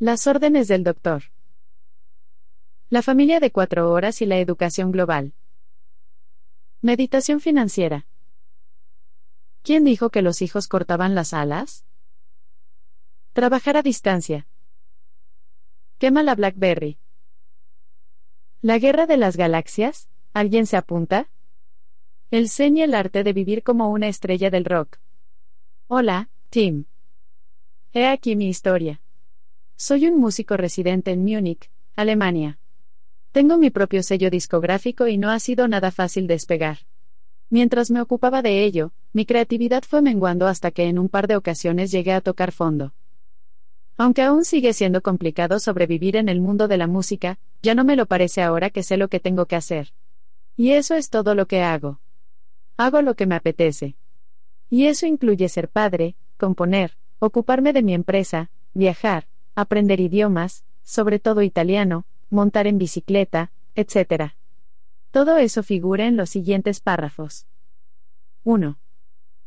Las órdenes del doctor. La familia de cuatro horas y la educación global. Meditación financiera. ¿Quién dijo que los hijos cortaban las alas? Trabajar a distancia. Quema la Blackberry. La guerra de las galaxias, ¿alguien se apunta? El y el arte de vivir como una estrella del rock. Hola, Tim. He aquí mi historia. Soy un músico residente en Múnich, Alemania. Tengo mi propio sello discográfico y no ha sido nada fácil despegar. Mientras me ocupaba de ello, mi creatividad fue menguando hasta que en un par de ocasiones llegué a tocar fondo. Aunque aún sigue siendo complicado sobrevivir en el mundo de la música, ya no me lo parece ahora que sé lo que tengo que hacer. Y eso es todo lo que hago. Hago lo que me apetece. Y eso incluye ser padre, componer, ocuparme de mi empresa, viajar, aprender idiomas, sobre todo italiano, montar en bicicleta, etc. Todo eso figura en los siguientes párrafos. 1.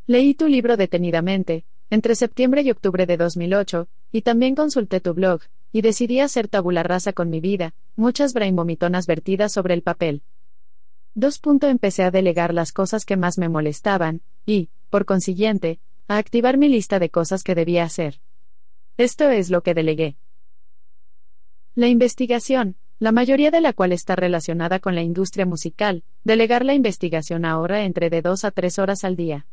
Leí tu libro detenidamente, entre septiembre y octubre de 2008, y también consulté tu blog, y decidí hacer tabula rasa con mi vida, muchas brain vomitonas vertidas sobre el papel. 2. Empecé a delegar las cosas que más me molestaban, y, por consiguiente, a activar mi lista de cosas que debía hacer. Esto es lo que delegué. La investigación, la mayoría de la cual está relacionada con la industria musical, delegar la investigación ahora entre de 2 a 3 horas al día.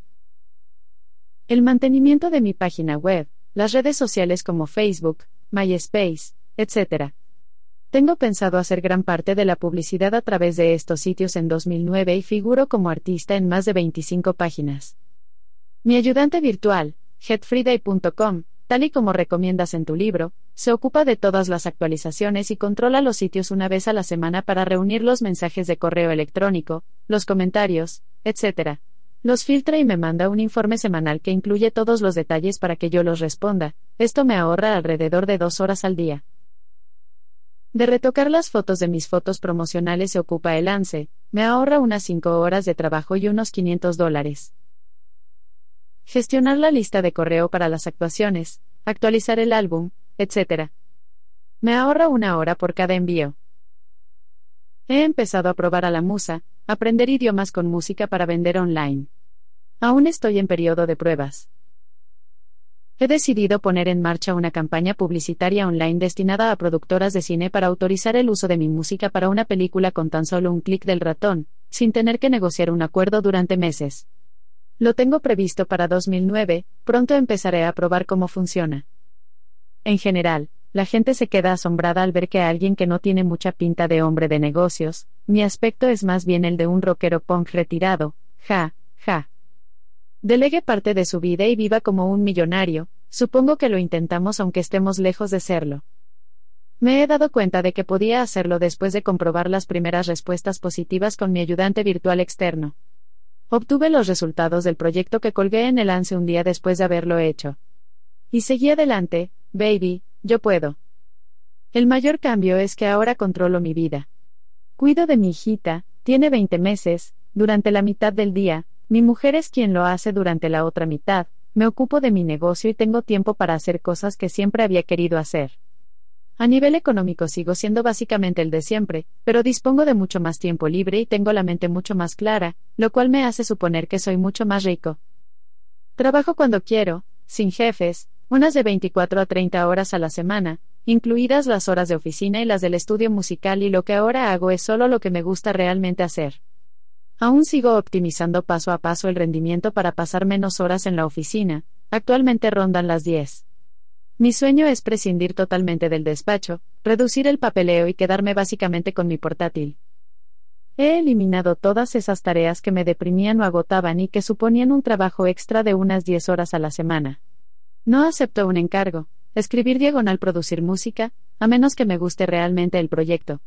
El mantenimiento de mi página web, las redes sociales como Facebook, MySpace, etc. Tengo pensado hacer gran parte de la publicidad a través de estos sitios en 2009 y figuro como artista en más de 25 páginas. Mi ayudante virtual, getfriday.com, tal y como recomiendas en tu libro, se ocupa de todas las actualizaciones y controla los sitios una vez a la semana para reunir los mensajes de correo electrónico, los comentarios, etc. Los filtra y me manda un informe semanal que incluye todos los detalles para que yo los responda. Esto me ahorra alrededor de dos horas al día. De retocar las fotos de mis fotos promocionales se ocupa el ANSE, me ahorra unas 5 horas de trabajo y unos 500 dólares. Gestionar la lista de correo para las actuaciones, actualizar el álbum, etc. Me ahorra una hora por cada envío. He empezado a probar a la musa, aprender idiomas con música para vender online. Aún estoy en periodo de pruebas. He decidido poner en marcha una campaña publicitaria online destinada a productoras de cine para autorizar el uso de mi música para una película con tan solo un clic del ratón, sin tener que negociar un acuerdo durante meses. Lo tengo previsto para 2009, pronto empezaré a probar cómo funciona. En general, la gente se queda asombrada al ver que alguien que no tiene mucha pinta de hombre de negocios, mi aspecto es más bien el de un rockero punk retirado, ja, ja. Delegue parte de su vida y viva como un millonario, supongo que lo intentamos aunque estemos lejos de serlo. Me he dado cuenta de que podía hacerlo después de comprobar las primeras respuestas positivas con mi ayudante virtual externo. Obtuve los resultados del proyecto que colgué en el ANSE un día después de haberlo hecho. Y seguí adelante, baby, yo puedo. El mayor cambio es que ahora controlo mi vida. Cuido de mi hijita, tiene 20 meses, durante la mitad del día, mi mujer es quien lo hace durante la otra mitad, me ocupo de mi negocio y tengo tiempo para hacer cosas que siempre había querido hacer. A nivel económico sigo siendo básicamente el de siempre, pero dispongo de mucho más tiempo libre y tengo la mente mucho más clara, lo cual me hace suponer que soy mucho más rico. Trabajo cuando quiero, sin jefes, unas de 24 a 30 horas a la semana, incluidas las horas de oficina y las del estudio musical y lo que ahora hago es solo lo que me gusta realmente hacer. Aún sigo optimizando paso a paso el rendimiento para pasar menos horas en la oficina, actualmente rondan las 10. Mi sueño es prescindir totalmente del despacho, reducir el papeleo y quedarme básicamente con mi portátil. He eliminado todas esas tareas que me deprimían o agotaban y que suponían un trabajo extra de unas 10 horas a la semana. No acepto un encargo, escribir diagonal producir música, a menos que me guste realmente el proyecto,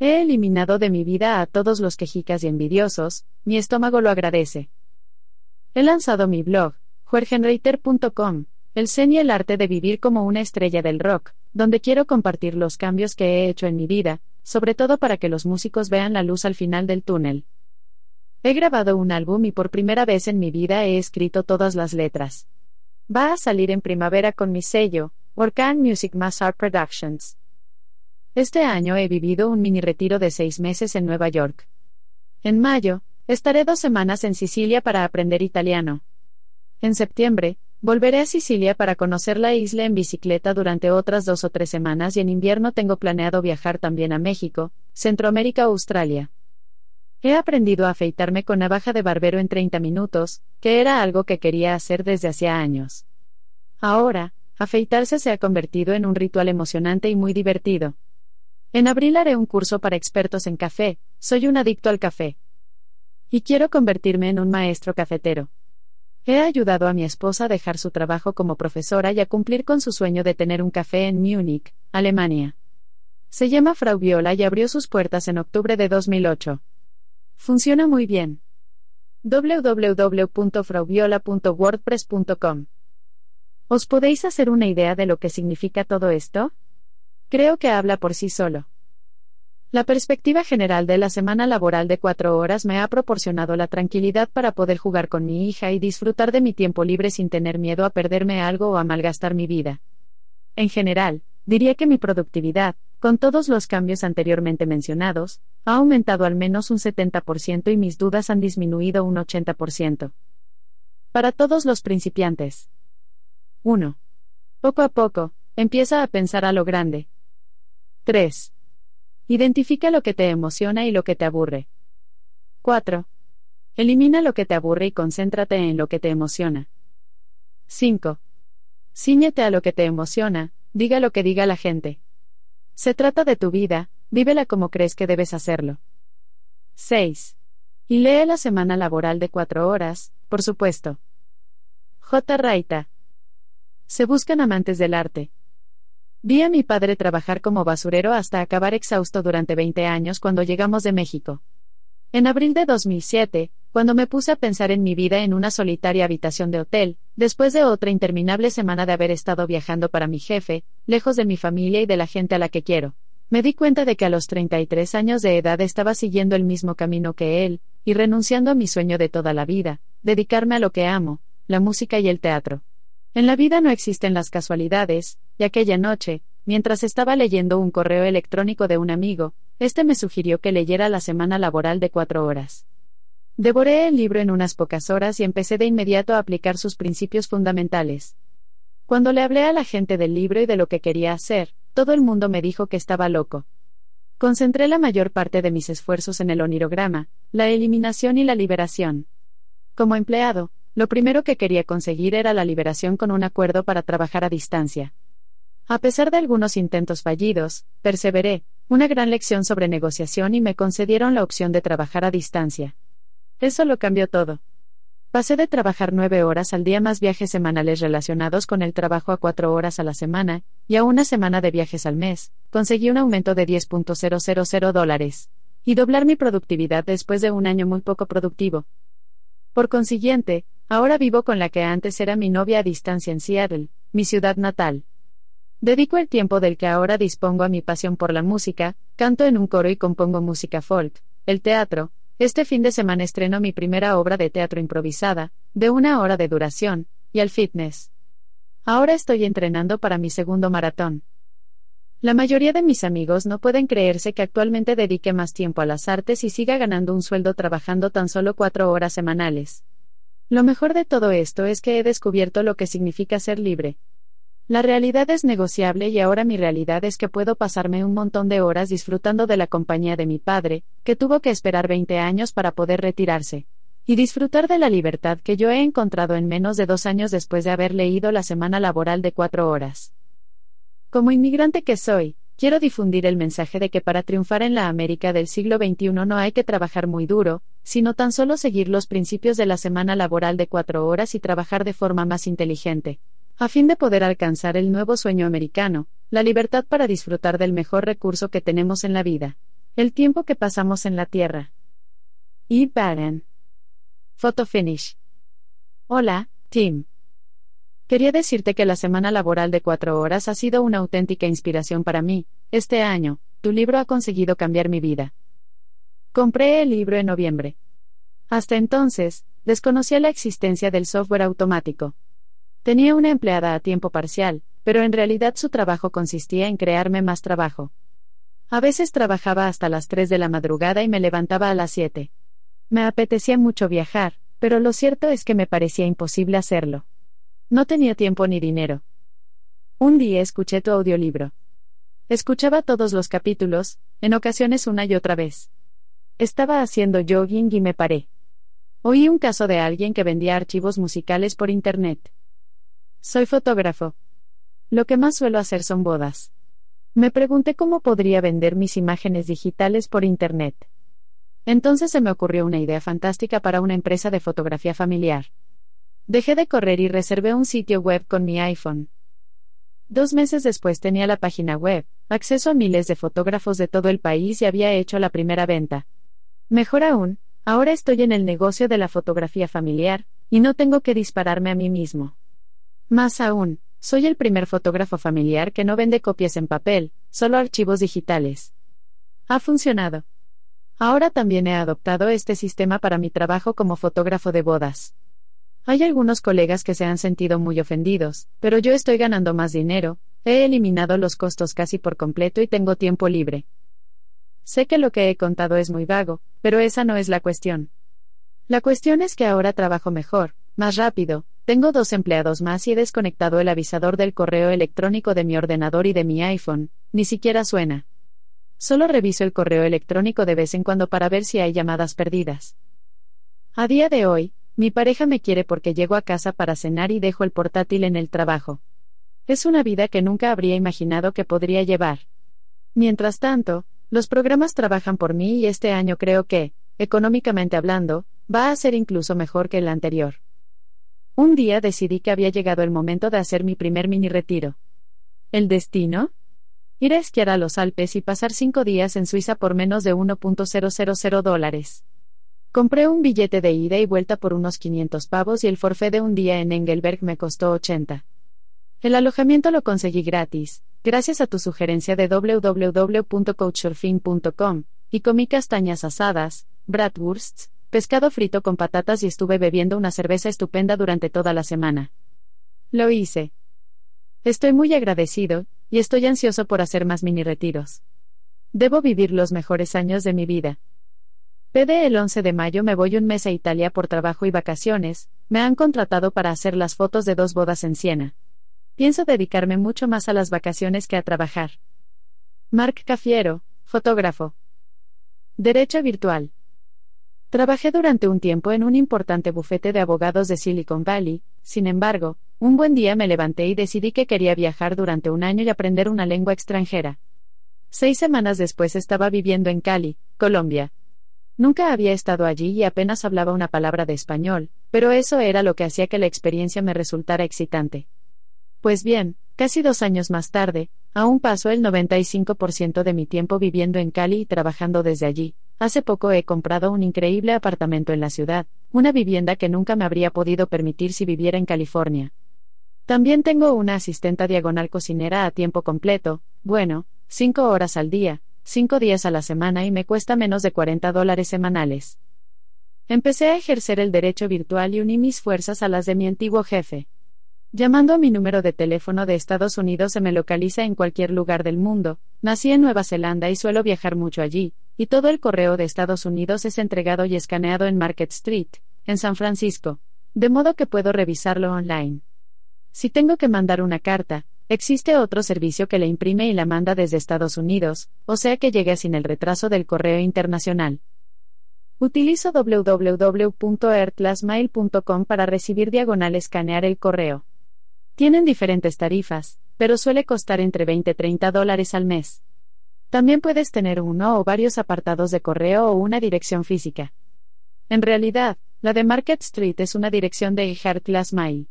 He eliminado de mi vida a todos los quejicas y envidiosos, mi estómago lo agradece. He lanzado mi blog, juergenreiter.com, el zen y el arte de vivir como una estrella del rock, donde quiero compartir los cambios que he hecho en mi vida, sobre todo para que los músicos vean la luz al final del túnel. He grabado un álbum y por primera vez en mi vida he escrito todas las letras. Va a salir en primavera con mi sello, Orkan Music Mass Art Productions. Este año he vivido un mini retiro de seis meses en Nueva York. En mayo, estaré dos semanas en Sicilia para aprender italiano. En septiembre, volveré a Sicilia para conocer la isla en bicicleta durante otras dos o tres semanas y en invierno tengo planeado viajar también a México, Centroamérica o Australia. He aprendido a afeitarme con navaja de barbero en 30 minutos, que era algo que quería hacer desde hacía años. Ahora, afeitarse se ha convertido en un ritual emocionante y muy divertido. En abril haré un curso para expertos en café, soy un adicto al café. Y quiero convertirme en un maestro cafetero. He ayudado a mi esposa a dejar su trabajo como profesora y a cumplir con su sueño de tener un café en Múnich, Alemania. Se llama Frau Viola y abrió sus puertas en octubre de 2008. Funciona muy bien. www.frauviola.wordpress.com ¿Os podéis hacer una idea de lo que significa todo esto? Creo que habla por sí solo. La perspectiva general de la semana laboral de cuatro horas me ha proporcionado la tranquilidad para poder jugar con mi hija y disfrutar de mi tiempo libre sin tener miedo a perderme algo o a malgastar mi vida. En general, diría que mi productividad, con todos los cambios anteriormente mencionados, ha aumentado al menos un 70% y mis dudas han disminuido un 80%. Para todos los principiantes. 1. Poco a poco, empieza a pensar a lo grande, 3. Identifica lo que te emociona y lo que te aburre. 4. Elimina lo que te aburre y concéntrate en lo que te emociona. 5. Cíñete a lo que te emociona, diga lo que diga la gente. Se trata de tu vida, vívela como crees que debes hacerlo. 6. Y lee la semana laboral de cuatro horas, por supuesto. J. Raita. Se buscan amantes del arte. Vi a mi padre trabajar como basurero hasta acabar exhausto durante 20 años cuando llegamos de México. En abril de 2007, cuando me puse a pensar en mi vida en una solitaria habitación de hotel, después de otra interminable semana de haber estado viajando para mi jefe, lejos de mi familia y de la gente a la que quiero, me di cuenta de que a los 33 años de edad estaba siguiendo el mismo camino que él, y renunciando a mi sueño de toda la vida, dedicarme a lo que amo, la música y el teatro. En la vida no existen las casualidades, y aquella noche, mientras estaba leyendo un correo electrónico de un amigo, este me sugirió que leyera la semana laboral de cuatro horas. Devoré el libro en unas pocas horas y empecé de inmediato a aplicar sus principios fundamentales. Cuando le hablé a la gente del libro y de lo que quería hacer, todo el mundo me dijo que estaba loco. Concentré la mayor parte de mis esfuerzos en el onirograma, la eliminación y la liberación. Como empleado, lo primero que quería conseguir era la liberación con un acuerdo para trabajar a distancia. A pesar de algunos intentos fallidos, perseveré, una gran lección sobre negociación y me concedieron la opción de trabajar a distancia. Eso lo cambió todo. Pasé de trabajar nueve horas al día más viajes semanales relacionados con el trabajo a cuatro horas a la semana, y a una semana de viajes al mes, conseguí un aumento de 10.000 dólares. Y doblar mi productividad después de un año muy poco productivo. Por consiguiente, Ahora vivo con la que antes era mi novia a distancia en Seattle, mi ciudad natal. Dedico el tiempo del que ahora dispongo a mi pasión por la música, canto en un coro y compongo música folk, el teatro. Este fin de semana estreno mi primera obra de teatro improvisada, de una hora de duración, y al fitness. Ahora estoy entrenando para mi segundo maratón. La mayoría de mis amigos no pueden creerse que actualmente dedique más tiempo a las artes y siga ganando un sueldo trabajando tan solo cuatro horas semanales. Lo mejor de todo esto es que he descubierto lo que significa ser libre. La realidad es negociable y ahora mi realidad es que puedo pasarme un montón de horas disfrutando de la compañía de mi padre, que tuvo que esperar 20 años para poder retirarse. Y disfrutar de la libertad que yo he encontrado en menos de dos años después de haber leído la semana laboral de cuatro horas. Como inmigrante que soy, quiero difundir el mensaje de que para triunfar en la América del siglo XXI no hay que trabajar muy duro, sino tan solo seguir los principios de la semana laboral de cuatro horas y trabajar de forma más inteligente, a fin de poder alcanzar el nuevo sueño americano, la libertad para disfrutar del mejor recurso que tenemos en la vida, el tiempo que pasamos en la Tierra. E. Baden. Photo finish. Hola, Tim. Quería decirte que la semana laboral de cuatro horas ha sido una auténtica inspiración para mí. Este año, tu libro ha conseguido cambiar mi vida. Compré el libro en noviembre. Hasta entonces, desconocía la existencia del software automático. Tenía una empleada a tiempo parcial, pero en realidad su trabajo consistía en crearme más trabajo. A veces trabajaba hasta las 3 de la madrugada y me levantaba a las 7. Me apetecía mucho viajar, pero lo cierto es que me parecía imposible hacerlo. No tenía tiempo ni dinero. Un día escuché tu audiolibro. Escuchaba todos los capítulos, en ocasiones una y otra vez. Estaba haciendo jogging y me paré. Oí un caso de alguien que vendía archivos musicales por Internet. Soy fotógrafo. Lo que más suelo hacer son bodas. Me pregunté cómo podría vender mis imágenes digitales por Internet. Entonces se me ocurrió una idea fantástica para una empresa de fotografía familiar. Dejé de correr y reservé un sitio web con mi iPhone. Dos meses después tenía la página web, acceso a miles de fotógrafos de todo el país y había hecho la primera venta. Mejor aún, ahora estoy en el negocio de la fotografía familiar, y no tengo que dispararme a mí mismo. Más aún, soy el primer fotógrafo familiar que no vende copias en papel, solo archivos digitales. Ha funcionado. Ahora también he adoptado este sistema para mi trabajo como fotógrafo de bodas. Hay algunos colegas que se han sentido muy ofendidos, pero yo estoy ganando más dinero, he eliminado los costos casi por completo y tengo tiempo libre. Sé que lo que he contado es muy vago, pero esa no es la cuestión. La cuestión es que ahora trabajo mejor, más rápido, tengo dos empleados más y he desconectado el avisador del correo electrónico de mi ordenador y de mi iPhone, ni siquiera suena. Solo reviso el correo electrónico de vez en cuando para ver si hay llamadas perdidas. A día de hoy, mi pareja me quiere porque llego a casa para cenar y dejo el portátil en el trabajo. Es una vida que nunca habría imaginado que podría llevar. Mientras tanto, los programas trabajan por mí y este año creo que, económicamente hablando, va a ser incluso mejor que el anterior. Un día decidí que había llegado el momento de hacer mi primer mini retiro. ¿El destino? Ir a esquiar a los Alpes y pasar cinco días en Suiza por menos de 1.000 dólares. Compré un billete de ida y vuelta por unos 500 pavos y el forfé de un día en Engelberg me costó 80. El alojamiento lo conseguí gratis, gracias a tu sugerencia de www.couchsurfing.com, y comí castañas asadas, bratwursts, pescado frito con patatas y estuve bebiendo una cerveza estupenda durante toda la semana. Lo hice. Estoy muy agradecido, y estoy ansioso por hacer más mini retiros. Debo vivir los mejores años de mi vida. PD el 11 de mayo me voy un mes a Italia por trabajo y vacaciones, me han contratado para hacer las fotos de dos bodas en Siena. Pienso dedicarme mucho más a las vacaciones que a trabajar. Marc Cafiero, fotógrafo. Derecho virtual. Trabajé durante un tiempo en un importante bufete de abogados de Silicon Valley, sin embargo, un buen día me levanté y decidí que quería viajar durante un año y aprender una lengua extranjera. Seis semanas después estaba viviendo en Cali, Colombia. Nunca había estado allí y apenas hablaba una palabra de español, pero eso era lo que hacía que la experiencia me resultara excitante. Pues bien, casi dos años más tarde, aún paso el 95% de mi tiempo viviendo en Cali y trabajando desde allí. Hace poco he comprado un increíble apartamento en la ciudad, una vivienda que nunca me habría podido permitir si viviera en California. También tengo una asistenta diagonal cocinera a tiempo completo, bueno, cinco horas al día, cinco días a la semana y me cuesta menos de 40 dólares semanales. Empecé a ejercer el derecho virtual y uní mis fuerzas a las de mi antiguo jefe. Llamando a mi número de teléfono de Estados Unidos se me localiza en cualquier lugar del mundo, nací en Nueva Zelanda y suelo viajar mucho allí, y todo el correo de Estados Unidos es entregado y escaneado en Market Street, en San Francisco, de modo que puedo revisarlo online. Si tengo que mandar una carta, Existe otro servicio que le imprime y la manda desde Estados Unidos, o sea que llegue sin el retraso del correo internacional. Utilizo www.airclassmail.com para recibir diagonal escanear el correo. Tienen diferentes tarifas, pero suele costar entre 20 y 30 dólares al mes. También puedes tener uno o varios apartados de correo o una dirección física. En realidad, la de Market Street es una dirección de Class Mail.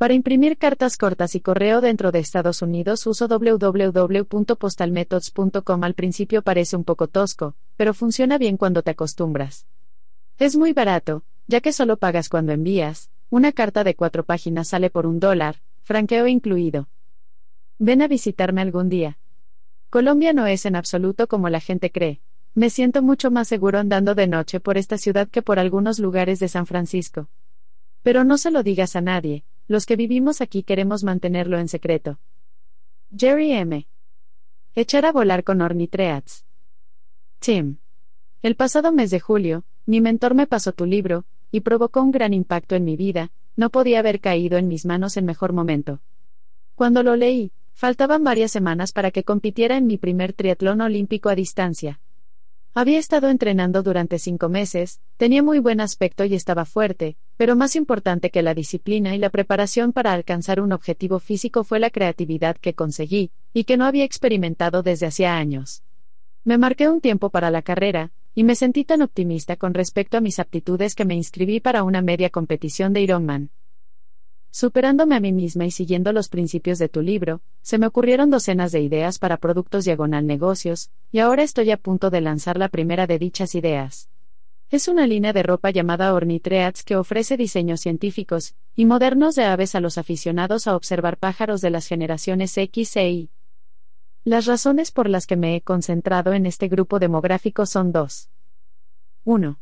Para imprimir cartas cortas y correo dentro de Estados Unidos uso www.postalmethods.com. Al principio parece un poco tosco, pero funciona bien cuando te acostumbras. Es muy barato, ya que solo pagas cuando envías. Una carta de cuatro páginas sale por un dólar, franqueo incluido. Ven a visitarme algún día. Colombia no es en absoluto como la gente cree. Me siento mucho más seguro andando de noche por esta ciudad que por algunos lugares de San Francisco. Pero no se lo digas a nadie, los que vivimos aquí queremos mantenerlo en secreto. Jerry M. Echar a volar con ornitreats. Tim. El pasado mes de julio, mi mentor me pasó tu libro, y provocó un gran impacto en mi vida, no podía haber caído en mis manos en mejor momento. Cuando lo leí, faltaban varias semanas para que compitiera en mi primer triatlón olímpico a distancia. Había estado entrenando durante cinco meses, tenía muy buen aspecto y estaba fuerte, pero más importante que la disciplina y la preparación para alcanzar un objetivo físico fue la creatividad que conseguí, y que no había experimentado desde hacía años. Me marqué un tiempo para la carrera, y me sentí tan optimista con respecto a mis aptitudes que me inscribí para una media competición de Ironman. Superándome a mí misma y siguiendo los principios de tu libro, se me ocurrieron docenas de ideas para productos diagonal negocios, y ahora estoy a punto de lanzar la primera de dichas ideas. Es una línea de ropa llamada Ornitreats que ofrece diseños científicos y modernos de aves a los aficionados a observar pájaros de las generaciones X e Y. Las razones por las que me he concentrado en este grupo demográfico son dos. 1.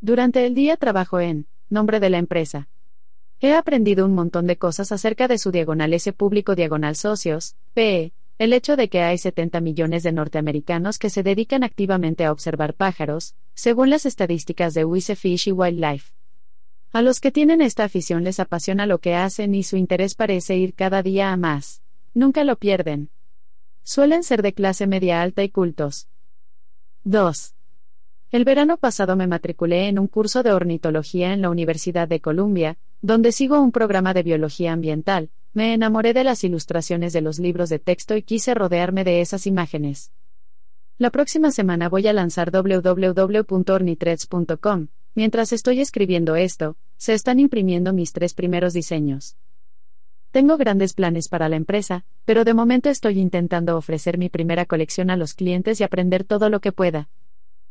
Durante el día trabajo en, nombre de la empresa, He aprendido un montón de cosas acerca de su diagonal S público diagonal socios, PE, el hecho de que hay 70 millones de norteamericanos que se dedican activamente a observar pájaros, según las estadísticas de UICE Fish y Wildlife. A los que tienen esta afición les apasiona lo que hacen y su interés parece ir cada día a más. Nunca lo pierden. Suelen ser de clase media alta y cultos. 2. El verano pasado me matriculé en un curso de ornitología en la Universidad de Columbia, donde sigo un programa de biología ambiental, me enamoré de las ilustraciones de los libros de texto y quise rodearme de esas imágenes. La próxima semana voy a lanzar www.ornitreds.com. Mientras estoy escribiendo esto, se están imprimiendo mis tres primeros diseños. Tengo grandes planes para la empresa, pero de momento estoy intentando ofrecer mi primera colección a los clientes y aprender todo lo que pueda.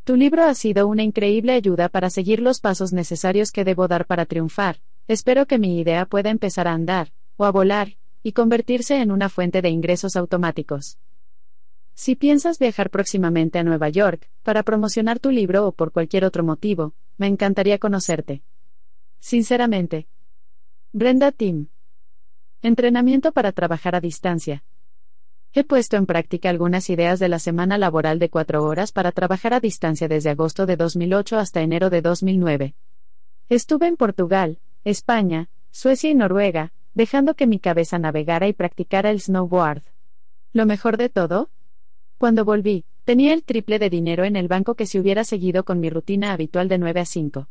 Tu libro ha sido una increíble ayuda para seguir los pasos necesarios que debo dar para triunfar, Espero que mi idea pueda empezar a andar, o a volar, y convertirse en una fuente de ingresos automáticos. Si piensas viajar próximamente a Nueva York, para promocionar tu libro o por cualquier otro motivo, me encantaría conocerte. Sinceramente. Brenda Tim. Entrenamiento para trabajar a distancia. He puesto en práctica algunas ideas de la semana laboral de cuatro horas para trabajar a distancia desde agosto de 2008 hasta enero de 2009. Estuve en Portugal, España, Suecia y Noruega, dejando que mi cabeza navegara y practicara el snowboard. Lo mejor de todo, cuando volví, tenía el triple de dinero en el banco que si hubiera seguido con mi rutina habitual de 9 a 5.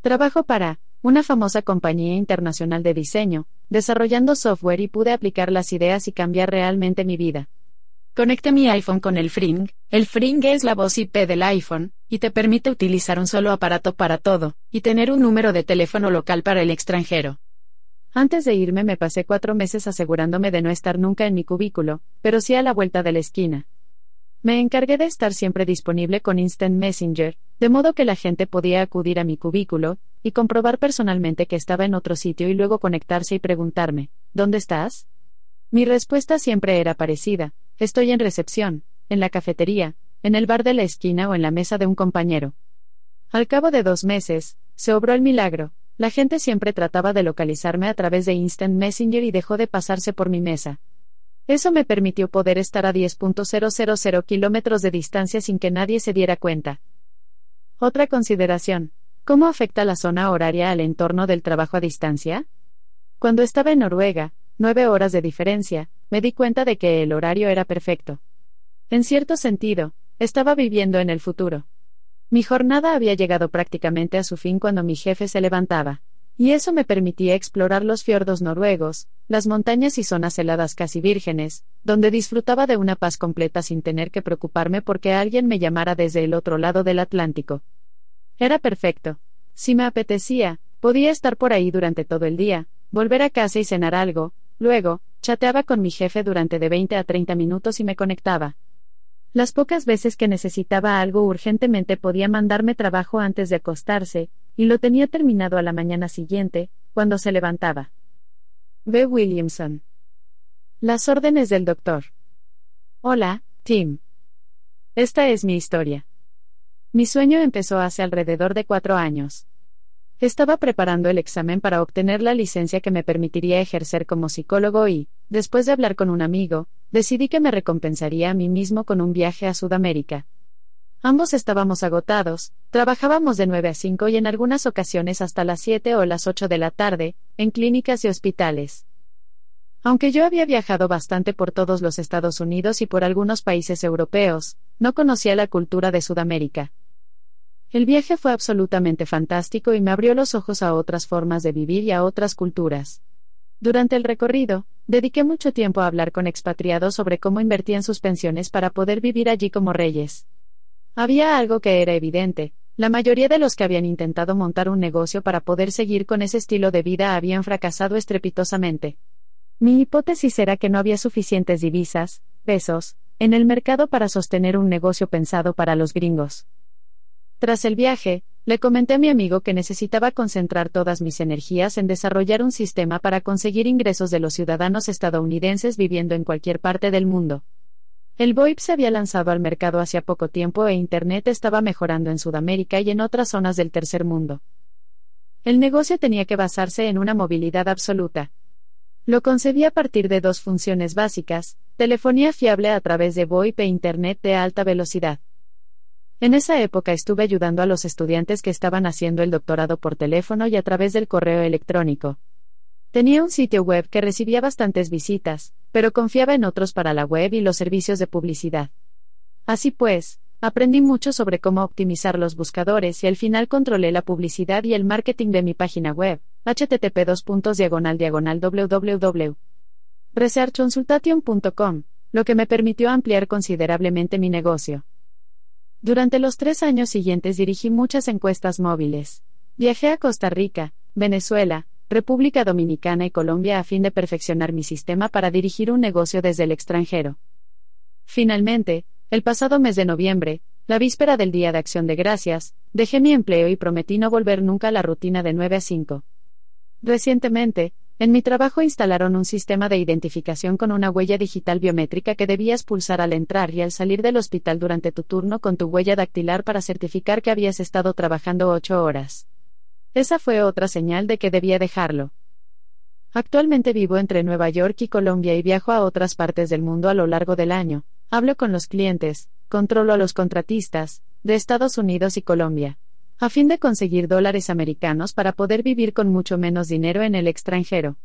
Trabajo para una famosa compañía internacional de diseño, desarrollando software y pude aplicar las ideas y cambiar realmente mi vida. Conecté mi iPhone con el Fring. El Fring es la voz IP del iPhone, y te permite utilizar un solo aparato para todo, y tener un número de teléfono local para el extranjero. Antes de irme me pasé cuatro meses asegurándome de no estar nunca en mi cubículo, pero sí a la vuelta de la esquina. Me encargué de estar siempre disponible con Instant Messenger, de modo que la gente podía acudir a mi cubículo, y comprobar personalmente que estaba en otro sitio y luego conectarse y preguntarme, ¿dónde estás? Mi respuesta siempre era parecida, estoy en recepción, en la cafetería, en el bar de la esquina o en la mesa de un compañero. Al cabo de dos meses, se obró el milagro, la gente siempre trataba de localizarme a través de Instant Messenger y dejó de pasarse por mi mesa, eso me permitió poder estar a 10.000 kilómetros de distancia sin que nadie se diera cuenta. Otra consideración. ¿Cómo afecta la zona horaria al entorno del trabajo a distancia? Cuando estaba en Noruega, nueve horas de diferencia, me di cuenta de que el horario era perfecto. En cierto sentido, estaba viviendo en el futuro. Mi jornada había llegado prácticamente a su fin cuando mi jefe se levantaba y eso me permitía explorar los fiordos noruegos, las montañas y zonas heladas casi vírgenes, donde disfrutaba de una paz completa sin tener que preocuparme porque alguien me llamara desde el otro lado del Atlántico. Era perfecto. Si me apetecía, podía estar por ahí durante todo el día, volver a casa y cenar algo, luego, chateaba con mi jefe durante de 20 a 30 minutos y me conectaba. Las pocas veces que necesitaba algo urgentemente podía mandarme trabajo antes de acostarse, y lo tenía terminado a la mañana siguiente, cuando se levantaba. B. Williamson. Las órdenes del doctor. Hola, Tim. Esta es mi historia. Mi sueño empezó hace alrededor de cuatro años. Estaba preparando el examen para obtener la licencia que me permitiría ejercer como psicólogo y, después de hablar con un amigo, decidí que me recompensaría a mí mismo con un viaje a Sudamérica. Ambos estábamos agotados, trabajábamos de 9 a 5 y en algunas ocasiones hasta las 7 o las 8 de la tarde, en clínicas y hospitales. Aunque yo había viajado bastante por todos los Estados Unidos y por algunos países europeos, no conocía la cultura de Sudamérica. El viaje fue absolutamente fantástico y me abrió los ojos a otras formas de vivir y a otras culturas. Durante el recorrido, dediqué mucho tiempo a hablar con expatriados sobre cómo invertían sus pensiones para poder vivir allí como reyes. Había algo que era evidente, la mayoría de los que habían intentado montar un negocio para poder seguir con ese estilo de vida habían fracasado estrepitosamente. Mi hipótesis era que no había suficientes divisas, pesos, en el mercado para sostener un negocio pensado para los gringos. Tras el viaje, le comenté a mi amigo que necesitaba concentrar todas mis energías en desarrollar un sistema para conseguir ingresos de los ciudadanos estadounidenses viviendo en cualquier parte del mundo. El VoIP se había lanzado al mercado hacía poco tiempo e Internet estaba mejorando en Sudamérica y en otras zonas del tercer mundo. El negocio tenía que basarse en una movilidad absoluta. Lo concebí a partir de dos funciones básicas, telefonía fiable a través de VoIP e Internet de alta velocidad. En esa época estuve ayudando a los estudiantes que estaban haciendo el doctorado por teléfono y a través del correo electrónico. Tenía un sitio web que recibía bastantes visitas, pero confiaba en otros para la web y los servicios de publicidad. Así pues, aprendí mucho sobre cómo optimizar los buscadores y al final controlé la publicidad y el marketing de mi página web, http www. researchconsultation.com, lo que me permitió ampliar considerablemente mi negocio. Durante los tres años siguientes dirigí muchas encuestas móviles. Viajé a Costa Rica, Venezuela, República Dominicana y Colombia a fin de perfeccionar mi sistema para dirigir un negocio desde el extranjero. Finalmente, el pasado mes de noviembre, la víspera del Día de Acción de Gracias, dejé mi empleo y prometí no volver nunca a la rutina de 9 a 5. Recientemente, en mi trabajo instalaron un sistema de identificación con una huella digital biométrica que debías pulsar al entrar y al salir del hospital durante tu turno con tu huella dactilar para certificar que habías estado trabajando ocho horas. Esa fue otra señal de que debía dejarlo. Actualmente vivo entre Nueva York y Colombia y viajo a otras partes del mundo a lo largo del año. Hablo con los clientes, controlo a los contratistas, de Estados Unidos y Colombia. A fin de conseguir dólares americanos para poder vivir con mucho menos dinero en el extranjero.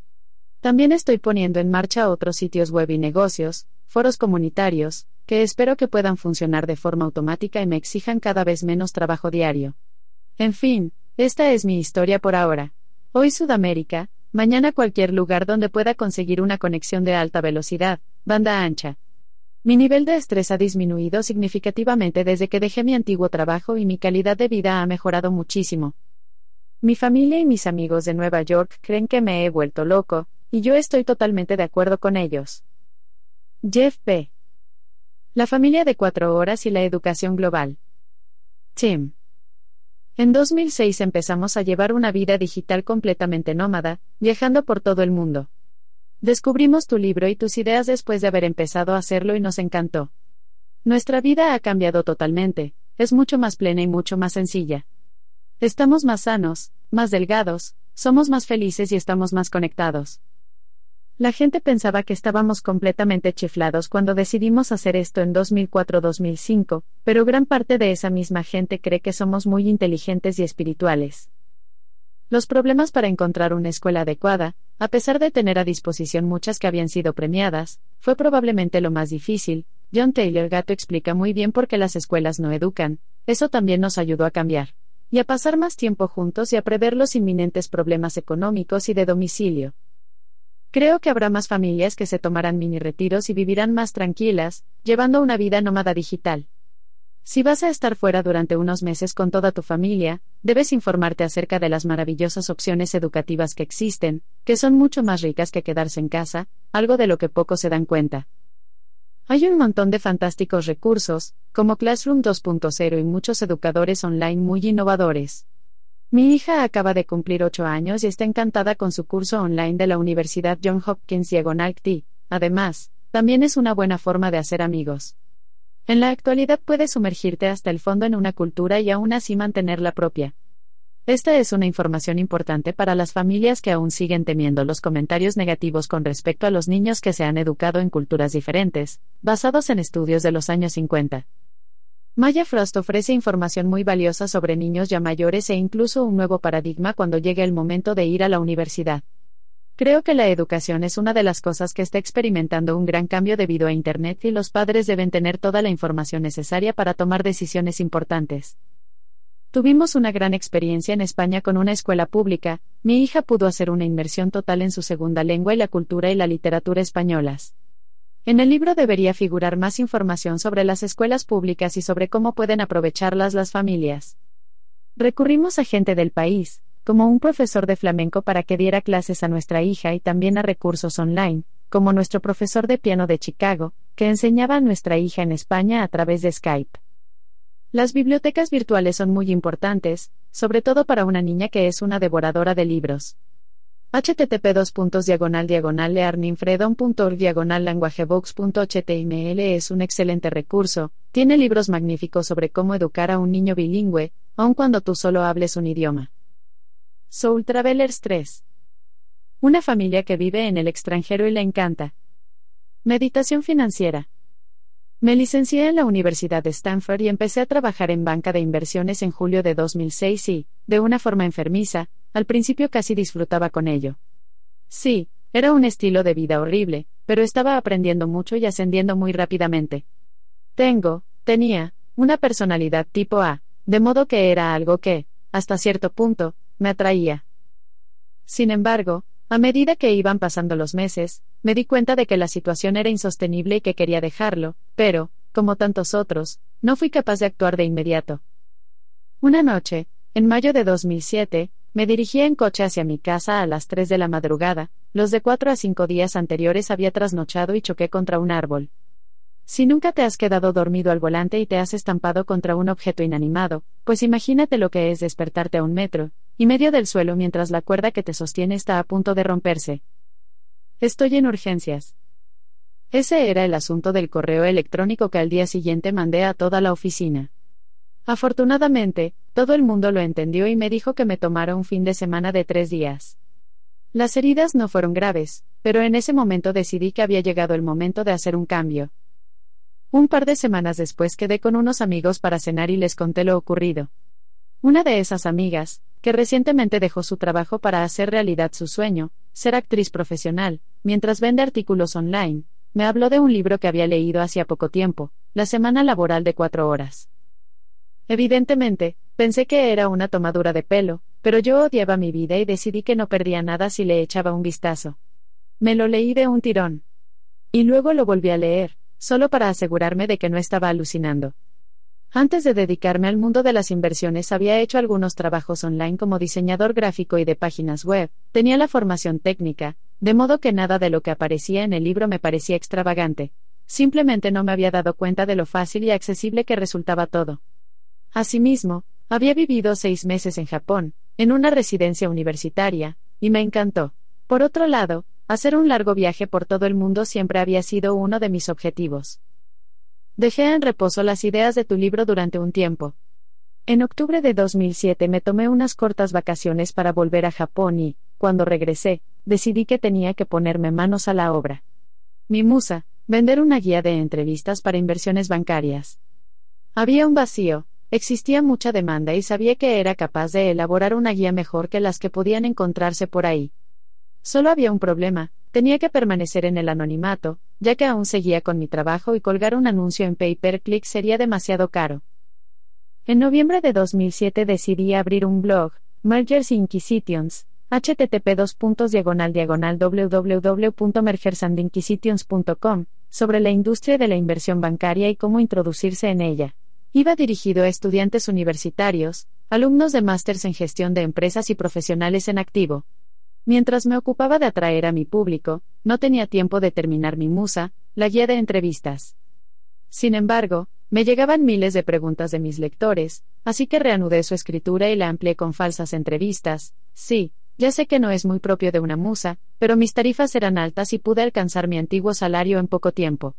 También estoy poniendo en marcha otros sitios web y negocios, foros comunitarios, que espero que puedan funcionar de forma automática y me exijan cada vez menos trabajo diario. En fin, esta es mi historia por ahora. Hoy Sudamérica, mañana cualquier lugar donde pueda conseguir una conexión de alta velocidad, banda ancha. Mi nivel de estrés ha disminuido significativamente desde que dejé mi antiguo trabajo y mi calidad de vida ha mejorado muchísimo. Mi familia y mis amigos de Nueva York creen que me he vuelto loco, y yo estoy totalmente de acuerdo con ellos. Jeff P. La familia de cuatro horas y la educación global. Tim. En 2006 empezamos a llevar una vida digital completamente nómada, viajando por todo el mundo. Descubrimos tu libro y tus ideas después de haber empezado a hacerlo y nos encantó. Nuestra vida ha cambiado totalmente, es mucho más plena y mucho más sencilla. Estamos más sanos, más delgados, somos más felices y estamos más conectados. La gente pensaba que estábamos completamente chiflados cuando decidimos hacer esto en 2004-2005, pero gran parte de esa misma gente cree que somos muy inteligentes y espirituales. Los problemas para encontrar una escuela adecuada, a pesar de tener a disposición muchas que habían sido premiadas, fue probablemente lo más difícil. John Taylor Gato explica muy bien por qué las escuelas no educan, eso también nos ayudó a cambiar. Y a pasar más tiempo juntos y a prever los inminentes problemas económicos y de domicilio. Creo que habrá más familias que se tomarán mini retiros y vivirán más tranquilas, llevando una vida nómada digital. Si vas a estar fuera durante unos meses con toda tu familia, debes informarte acerca de las maravillosas opciones educativas que existen, que son mucho más ricas que quedarse en casa, algo de lo que pocos se dan cuenta. Hay un montón de fantásticos recursos, como Classroom 2.0 y muchos educadores online muy innovadores. Mi hija acaba de cumplir ocho años y está encantada con su curso online de la Universidad John Hopkins Diagonal T. Además, también es una buena forma de hacer amigos. En la actualidad puedes sumergirte hasta el fondo en una cultura y aún así mantener la propia. Esta es una información importante para las familias que aún siguen temiendo los comentarios negativos con respecto a los niños que se han educado en culturas diferentes, basados en estudios de los años 50. Maya Frost ofrece información muy valiosa sobre niños ya mayores e incluso un nuevo paradigma cuando llegue el momento de ir a la universidad. Creo que la educación es una de las cosas que está experimentando un gran cambio debido a Internet y los padres deben tener toda la información necesaria para tomar decisiones importantes. Tuvimos una gran experiencia en España con una escuela pública, mi hija pudo hacer una inmersión total en su segunda lengua y la cultura y la literatura españolas. En el libro debería figurar más información sobre las escuelas públicas y sobre cómo pueden aprovecharlas las familias. Recurrimos a gente del país, como un profesor de flamenco para que diera clases a nuestra hija y también a recursos online, como nuestro profesor de piano de Chicago, que enseñaba a nuestra hija en España a través de Skype. Las bibliotecas virtuales son muy importantes, sobre todo para una niña que es una devoradora de libros http learningfreedom.org diagonal es un excelente recurso, tiene libros magníficos sobre cómo educar a un niño bilingüe, aun cuando tú solo hables un idioma. Soul Travelers 3. Una familia que vive en el extranjero y le encanta. Meditación financiera. Me licencié en la Universidad de Stanford y empecé a trabajar en banca de inversiones en julio de 2006 y, de una forma enfermiza, al principio casi disfrutaba con ello. Sí, era un estilo de vida horrible, pero estaba aprendiendo mucho y ascendiendo muy rápidamente. Tengo, tenía, una personalidad tipo A, de modo que era algo que, hasta cierto punto, me atraía. Sin embargo, a medida que iban pasando los meses, me di cuenta de que la situación era insostenible y que quería dejarlo, pero, como tantos otros, no fui capaz de actuar de inmediato. Una noche, en mayo de 2007, me dirigí en coche hacia mi casa a las 3 de la madrugada, los de cuatro a cinco días anteriores había trasnochado y choqué contra un árbol. Si nunca te has quedado dormido al volante y te has estampado contra un objeto inanimado, pues imagínate lo que es despertarte a un metro, y medio del suelo mientras la cuerda que te sostiene está a punto de romperse. Estoy en urgencias. Ese era el asunto del correo electrónico que al día siguiente mandé a toda la oficina. Afortunadamente, todo el mundo lo entendió y me dijo que me tomara un fin de semana de tres días. Las heridas no fueron graves, pero en ese momento decidí que había llegado el momento de hacer un cambio. Un par de semanas después quedé con unos amigos para cenar y les conté lo ocurrido. Una de esas amigas, que recientemente dejó su trabajo para hacer realidad su sueño, ser actriz profesional, mientras vende artículos online, me habló de un libro que había leído hacía poco tiempo, La Semana Laboral de Cuatro Horas. Evidentemente, pensé que era una tomadura de pelo, pero yo odiaba mi vida y decidí que no perdía nada si le echaba un vistazo. Me lo leí de un tirón. Y luego lo volví a leer, solo para asegurarme de que no estaba alucinando. Antes de dedicarme al mundo de las inversiones había hecho algunos trabajos online como diseñador gráfico y de páginas web, tenía la formación técnica, de modo que nada de lo que aparecía en el libro me parecía extravagante. Simplemente no me había dado cuenta de lo fácil y accesible que resultaba todo. Asimismo, había vivido seis meses en Japón, en una residencia universitaria, y me encantó. Por otro lado, Hacer un largo viaje por todo el mundo siempre había sido uno de mis objetivos. Dejé en reposo las ideas de tu libro durante un tiempo. En octubre de 2007 me tomé unas cortas vacaciones para volver a Japón y, cuando regresé, decidí que tenía que ponerme manos a la obra. Mi musa, vender una guía de entrevistas para inversiones bancarias. Había un vacío, existía mucha demanda y sabía que era capaz de elaborar una guía mejor que las que podían encontrarse por ahí. Solo había un problema, tenía que permanecer en el anonimato, ya que aún seguía con mi trabajo y colgar un anuncio en pay per click sería demasiado caro. En noviembre de 2007 decidí abrir un blog, Mergers Inquisitions, http www.mergersandinquisitions.com, sobre la industria de la inversión bancaria y cómo introducirse en ella. Iba dirigido a estudiantes universitarios, alumnos de másters en gestión de empresas y profesionales en activo, Mientras me ocupaba de atraer a mi público, no tenía tiempo de terminar mi musa, la guía de entrevistas. Sin embargo, me llegaban miles de preguntas de mis lectores, así que reanudé su escritura y la amplié con falsas entrevistas. Sí, ya sé que no es muy propio de una musa, pero mis tarifas eran altas y pude alcanzar mi antiguo salario en poco tiempo.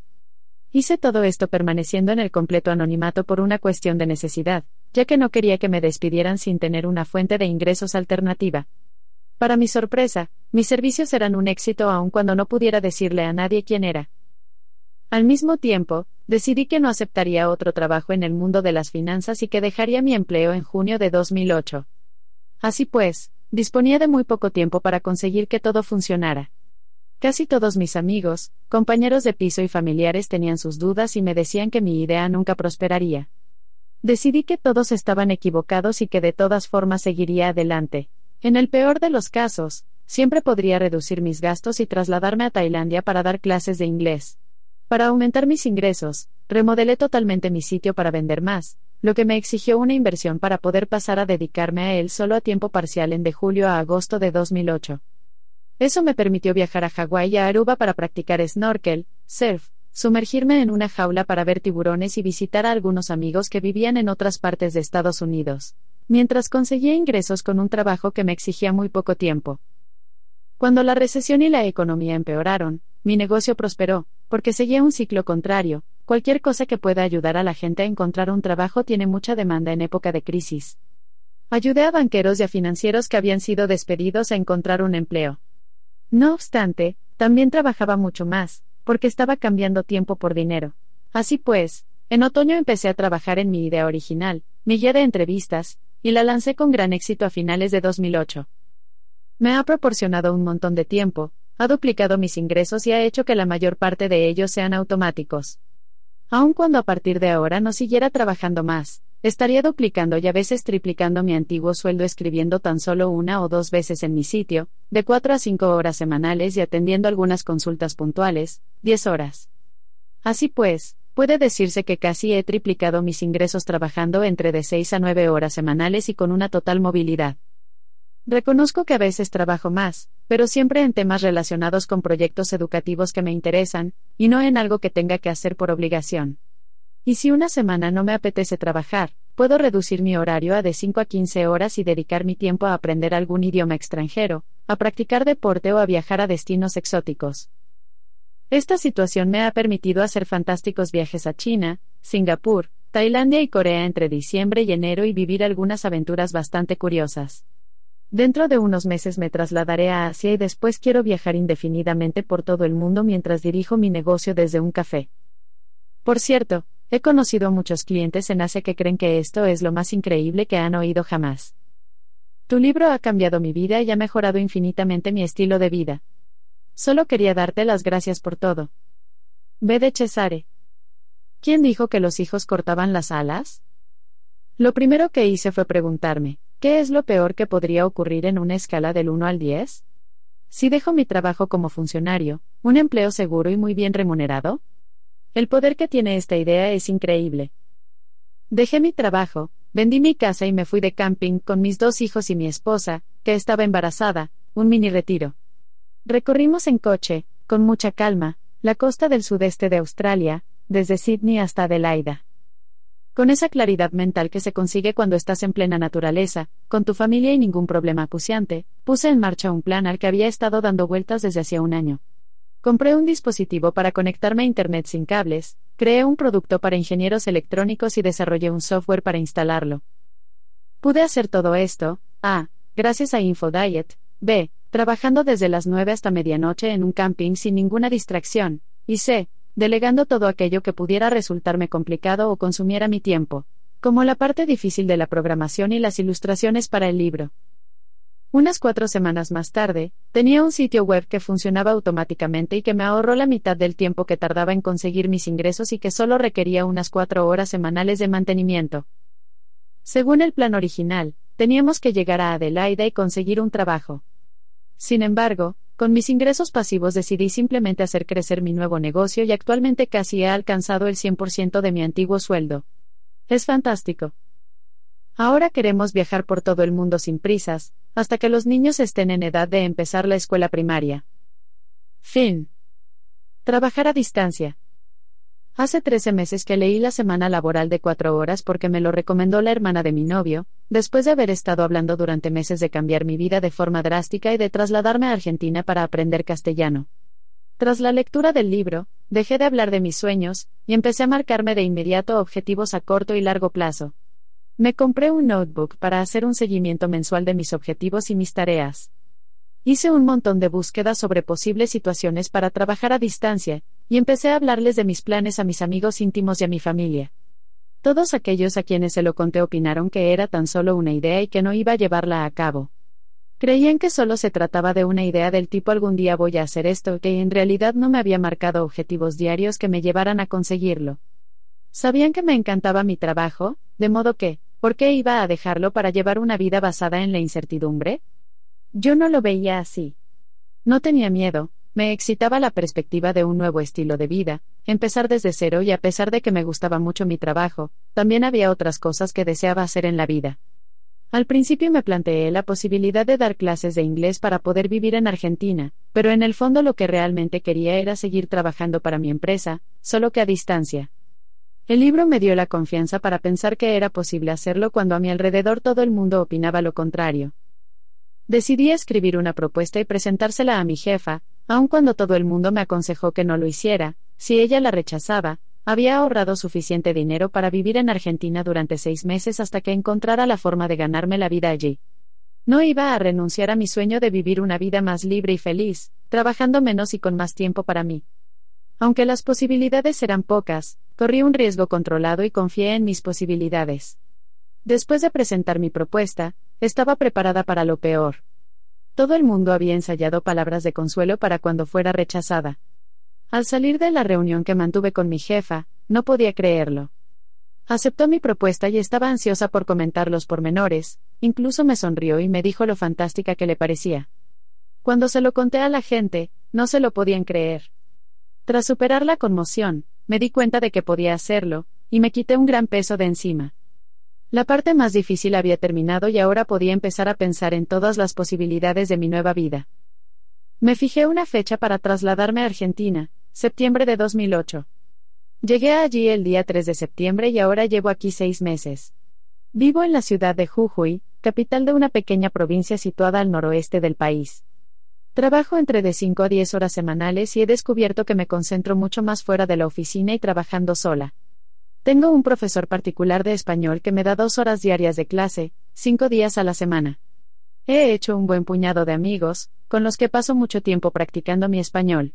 Hice todo esto permaneciendo en el completo anonimato por una cuestión de necesidad, ya que no quería que me despidieran sin tener una fuente de ingresos alternativa. Para mi sorpresa, mis servicios eran un éxito aun cuando no pudiera decirle a nadie quién era. Al mismo tiempo, decidí que no aceptaría otro trabajo en el mundo de las finanzas y que dejaría mi empleo en junio de 2008. Así pues, disponía de muy poco tiempo para conseguir que todo funcionara. Casi todos mis amigos, compañeros de piso y familiares tenían sus dudas y me decían que mi idea nunca prosperaría. Decidí que todos estaban equivocados y que de todas formas seguiría adelante. En el peor de los casos, siempre podría reducir mis gastos y trasladarme a Tailandia para dar clases de inglés. Para aumentar mis ingresos, remodelé totalmente mi sitio para vender más, lo que me exigió una inversión para poder pasar a dedicarme a él solo a tiempo parcial en de julio a agosto de 2008. Eso me permitió viajar a Hawái y a Aruba para practicar snorkel, surf, sumergirme en una jaula para ver tiburones y visitar a algunos amigos que vivían en otras partes de Estados Unidos mientras conseguía ingresos con un trabajo que me exigía muy poco tiempo. Cuando la recesión y la economía empeoraron, mi negocio prosperó, porque seguía un ciclo contrario, cualquier cosa que pueda ayudar a la gente a encontrar un trabajo tiene mucha demanda en época de crisis. Ayudé a banqueros y a financieros que habían sido despedidos a encontrar un empleo. No obstante, también trabajaba mucho más, porque estaba cambiando tiempo por dinero. Así pues, en otoño empecé a trabajar en mi idea original, mi guía de entrevistas, y la lancé con gran éxito a finales de 2008. Me ha proporcionado un montón de tiempo, ha duplicado mis ingresos y ha hecho que la mayor parte de ellos sean automáticos. Aun cuando a partir de ahora no siguiera trabajando más, estaría duplicando y a veces triplicando mi antiguo sueldo escribiendo tan solo una o dos veces en mi sitio, de cuatro a cinco horas semanales y atendiendo algunas consultas puntuales, diez horas. Así pues, Puede decirse que casi he triplicado mis ingresos trabajando entre de 6 a 9 horas semanales y con una total movilidad. Reconozco que a veces trabajo más, pero siempre en temas relacionados con proyectos educativos que me interesan, y no en algo que tenga que hacer por obligación. Y si una semana no me apetece trabajar, puedo reducir mi horario a de 5 a 15 horas y dedicar mi tiempo a aprender algún idioma extranjero, a practicar deporte o a viajar a destinos exóticos. Esta situación me ha permitido hacer fantásticos viajes a China, Singapur, Tailandia y Corea entre diciembre y enero y vivir algunas aventuras bastante curiosas. Dentro de unos meses me trasladaré a Asia y después quiero viajar indefinidamente por todo el mundo mientras dirijo mi negocio desde un café. Por cierto, he conocido a muchos clientes en Asia que creen que esto es lo más increíble que han oído jamás. Tu libro ha cambiado mi vida y ha mejorado infinitamente mi estilo de vida. Solo quería darte las gracias por todo. Ve de Cesare. ¿Quién dijo que los hijos cortaban las alas? Lo primero que hice fue preguntarme, ¿qué es lo peor que podría ocurrir en una escala del 1 al 10? Si dejo mi trabajo como funcionario, un empleo seguro y muy bien remunerado. El poder que tiene esta idea es increíble. Dejé mi trabajo, Vendí mi casa y me fui de camping con mis dos hijos y mi esposa, que estaba embarazada, un mini retiro. Recorrimos en coche, con mucha calma, la costa del sudeste de Australia, desde Sydney hasta Adelaida. Con esa claridad mental que se consigue cuando estás en plena naturaleza, con tu familia y ningún problema acuciante, puse en marcha un plan al que había estado dando vueltas desde hacía un año. Compré un dispositivo para conectarme a Internet sin cables, creé un producto para ingenieros electrónicos y desarrollé un software para instalarlo. Pude hacer todo esto, A, gracias a InfoDiet, B, trabajando desde las 9 hasta medianoche en un camping sin ninguna distracción, y C, delegando todo aquello que pudiera resultarme complicado o consumiera mi tiempo, como la parte difícil de la programación y las ilustraciones para el libro. Unas cuatro semanas más tarde, tenía un sitio web que funcionaba automáticamente y que me ahorró la mitad del tiempo que tardaba en conseguir mis ingresos y que solo requería unas cuatro horas semanales de mantenimiento. Según el plan original, teníamos que llegar a Adelaida y conseguir un trabajo. Sin embargo, con mis ingresos pasivos decidí simplemente hacer crecer mi nuevo negocio y actualmente casi he alcanzado el 100% de mi antiguo sueldo. Es fantástico. Ahora queremos viajar por todo el mundo sin prisas, hasta que los niños estén en edad de empezar la escuela primaria. Fin. Trabajar a distancia. Hace 13 meses que leí la semana laboral de cuatro horas porque me lo recomendó la hermana de mi novio, después de haber estado hablando durante meses de cambiar mi vida de forma drástica y de trasladarme a Argentina para aprender castellano. Tras la lectura del libro, dejé de hablar de mis sueños, y empecé a marcarme de inmediato objetivos a corto y largo plazo. Me compré un notebook para hacer un seguimiento mensual de mis objetivos y mis tareas. Hice un montón de búsquedas sobre posibles situaciones para trabajar a distancia, y empecé a hablarles de mis planes a mis amigos íntimos y a mi familia. Todos aquellos a quienes se lo conté opinaron que era tan solo una idea y que no iba a llevarla a cabo. Creían que solo se trataba de una idea del tipo algún día voy a hacer esto, que en realidad no me había marcado objetivos diarios que me llevaran a conseguirlo. Sabían que me encantaba mi trabajo, de modo que, ¿Por qué iba a dejarlo para llevar una vida basada en la incertidumbre? Yo no lo veía así. No tenía miedo, me excitaba la perspectiva de un nuevo estilo de vida, empezar desde cero y a pesar de que me gustaba mucho mi trabajo, también había otras cosas que deseaba hacer en la vida. Al principio me planteé la posibilidad de dar clases de inglés para poder vivir en Argentina, pero en el fondo lo que realmente quería era seguir trabajando para mi empresa, solo que a distancia. El libro me dio la confianza para pensar que era posible hacerlo cuando a mi alrededor todo el mundo opinaba lo contrario. Decidí escribir una propuesta y presentársela a mi jefa, aun cuando todo el mundo me aconsejó que no lo hiciera, si ella la rechazaba, había ahorrado suficiente dinero para vivir en Argentina durante seis meses hasta que encontrara la forma de ganarme la vida allí. No iba a renunciar a mi sueño de vivir una vida más libre y feliz, trabajando menos y con más tiempo para mí. Aunque las posibilidades eran pocas, corrí un riesgo controlado y confié en mis posibilidades. Después de presentar mi propuesta, estaba preparada para lo peor. Todo el mundo había ensayado palabras de consuelo para cuando fuera rechazada. Al salir de la reunión que mantuve con mi jefa, no podía creerlo. Aceptó mi propuesta y estaba ansiosa por comentar los pormenores, incluso me sonrió y me dijo lo fantástica que le parecía. Cuando se lo conté a la gente, no se lo podían creer. Tras superar la conmoción, me di cuenta de que podía hacerlo, y me quité un gran peso de encima. La parte más difícil había terminado y ahora podía empezar a pensar en todas las posibilidades de mi nueva vida. Me fijé una fecha para trasladarme a Argentina, septiembre de 2008. Llegué allí el día 3 de septiembre y ahora llevo aquí seis meses. Vivo en la ciudad de Jujuy, capital de una pequeña provincia situada al noroeste del país. Trabajo entre de 5 a 10 horas semanales y he descubierto que me concentro mucho más fuera de la oficina y trabajando sola. Tengo un profesor particular de español que me da dos horas diarias de clase, cinco días a la semana. He hecho un buen puñado de amigos, con los que paso mucho tiempo practicando mi español.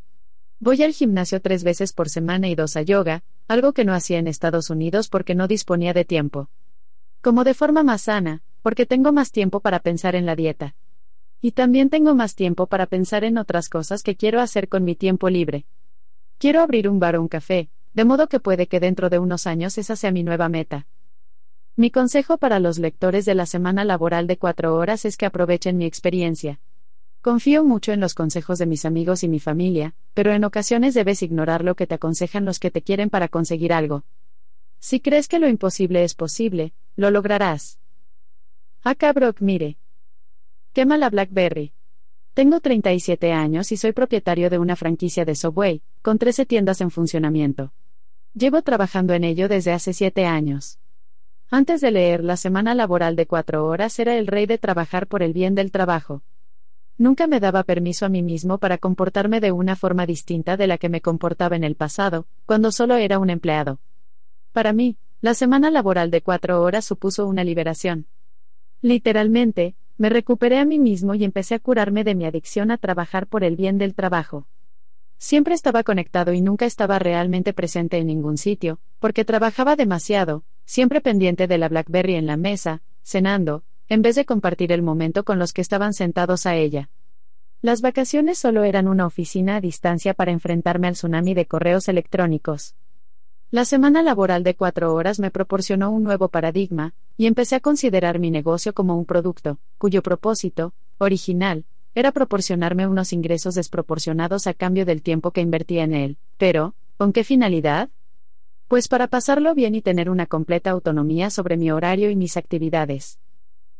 Voy al gimnasio tres veces por semana y dos a yoga, algo que no hacía en Estados Unidos porque no disponía de tiempo. Como de forma más sana, porque tengo más tiempo para pensar en la dieta. Y también tengo más tiempo para pensar en otras cosas que quiero hacer con mi tiempo libre. Quiero abrir un bar o un café, de modo que puede que dentro de unos años esa sea mi nueva meta. Mi consejo para los lectores de la semana laboral de cuatro horas es que aprovechen mi experiencia. Confío mucho en los consejos de mis amigos y mi familia, pero en ocasiones debes ignorar lo que te aconsejan los que te quieren para conseguir algo. Si crees que lo imposible es posible, lo lograrás. Acá Brock mire. Quema la Blackberry. Tengo 37 años y soy propietario de una franquicia de Subway, con 13 tiendas en funcionamiento. Llevo trabajando en ello desde hace 7 años. Antes de leer la semana laboral de cuatro horas era el rey de trabajar por el bien del trabajo. Nunca me daba permiso a mí mismo para comportarme de una forma distinta de la que me comportaba en el pasado, cuando solo era un empleado. Para mí, la semana laboral de cuatro horas supuso una liberación. Literalmente, me recuperé a mí mismo y empecé a curarme de mi adicción a trabajar por el bien del trabajo. Siempre estaba conectado y nunca estaba realmente presente en ningún sitio, porque trabajaba demasiado, siempre pendiente de la Blackberry en la mesa, cenando, en vez de compartir el momento con los que estaban sentados a ella. Las vacaciones solo eran una oficina a distancia para enfrentarme al tsunami de correos electrónicos. La semana laboral de cuatro horas me proporcionó un nuevo paradigma, y empecé a considerar mi negocio como un producto, cuyo propósito, original, era proporcionarme unos ingresos desproporcionados a cambio del tiempo que invertía en él. Pero, ¿con qué finalidad? Pues para pasarlo bien y tener una completa autonomía sobre mi horario y mis actividades.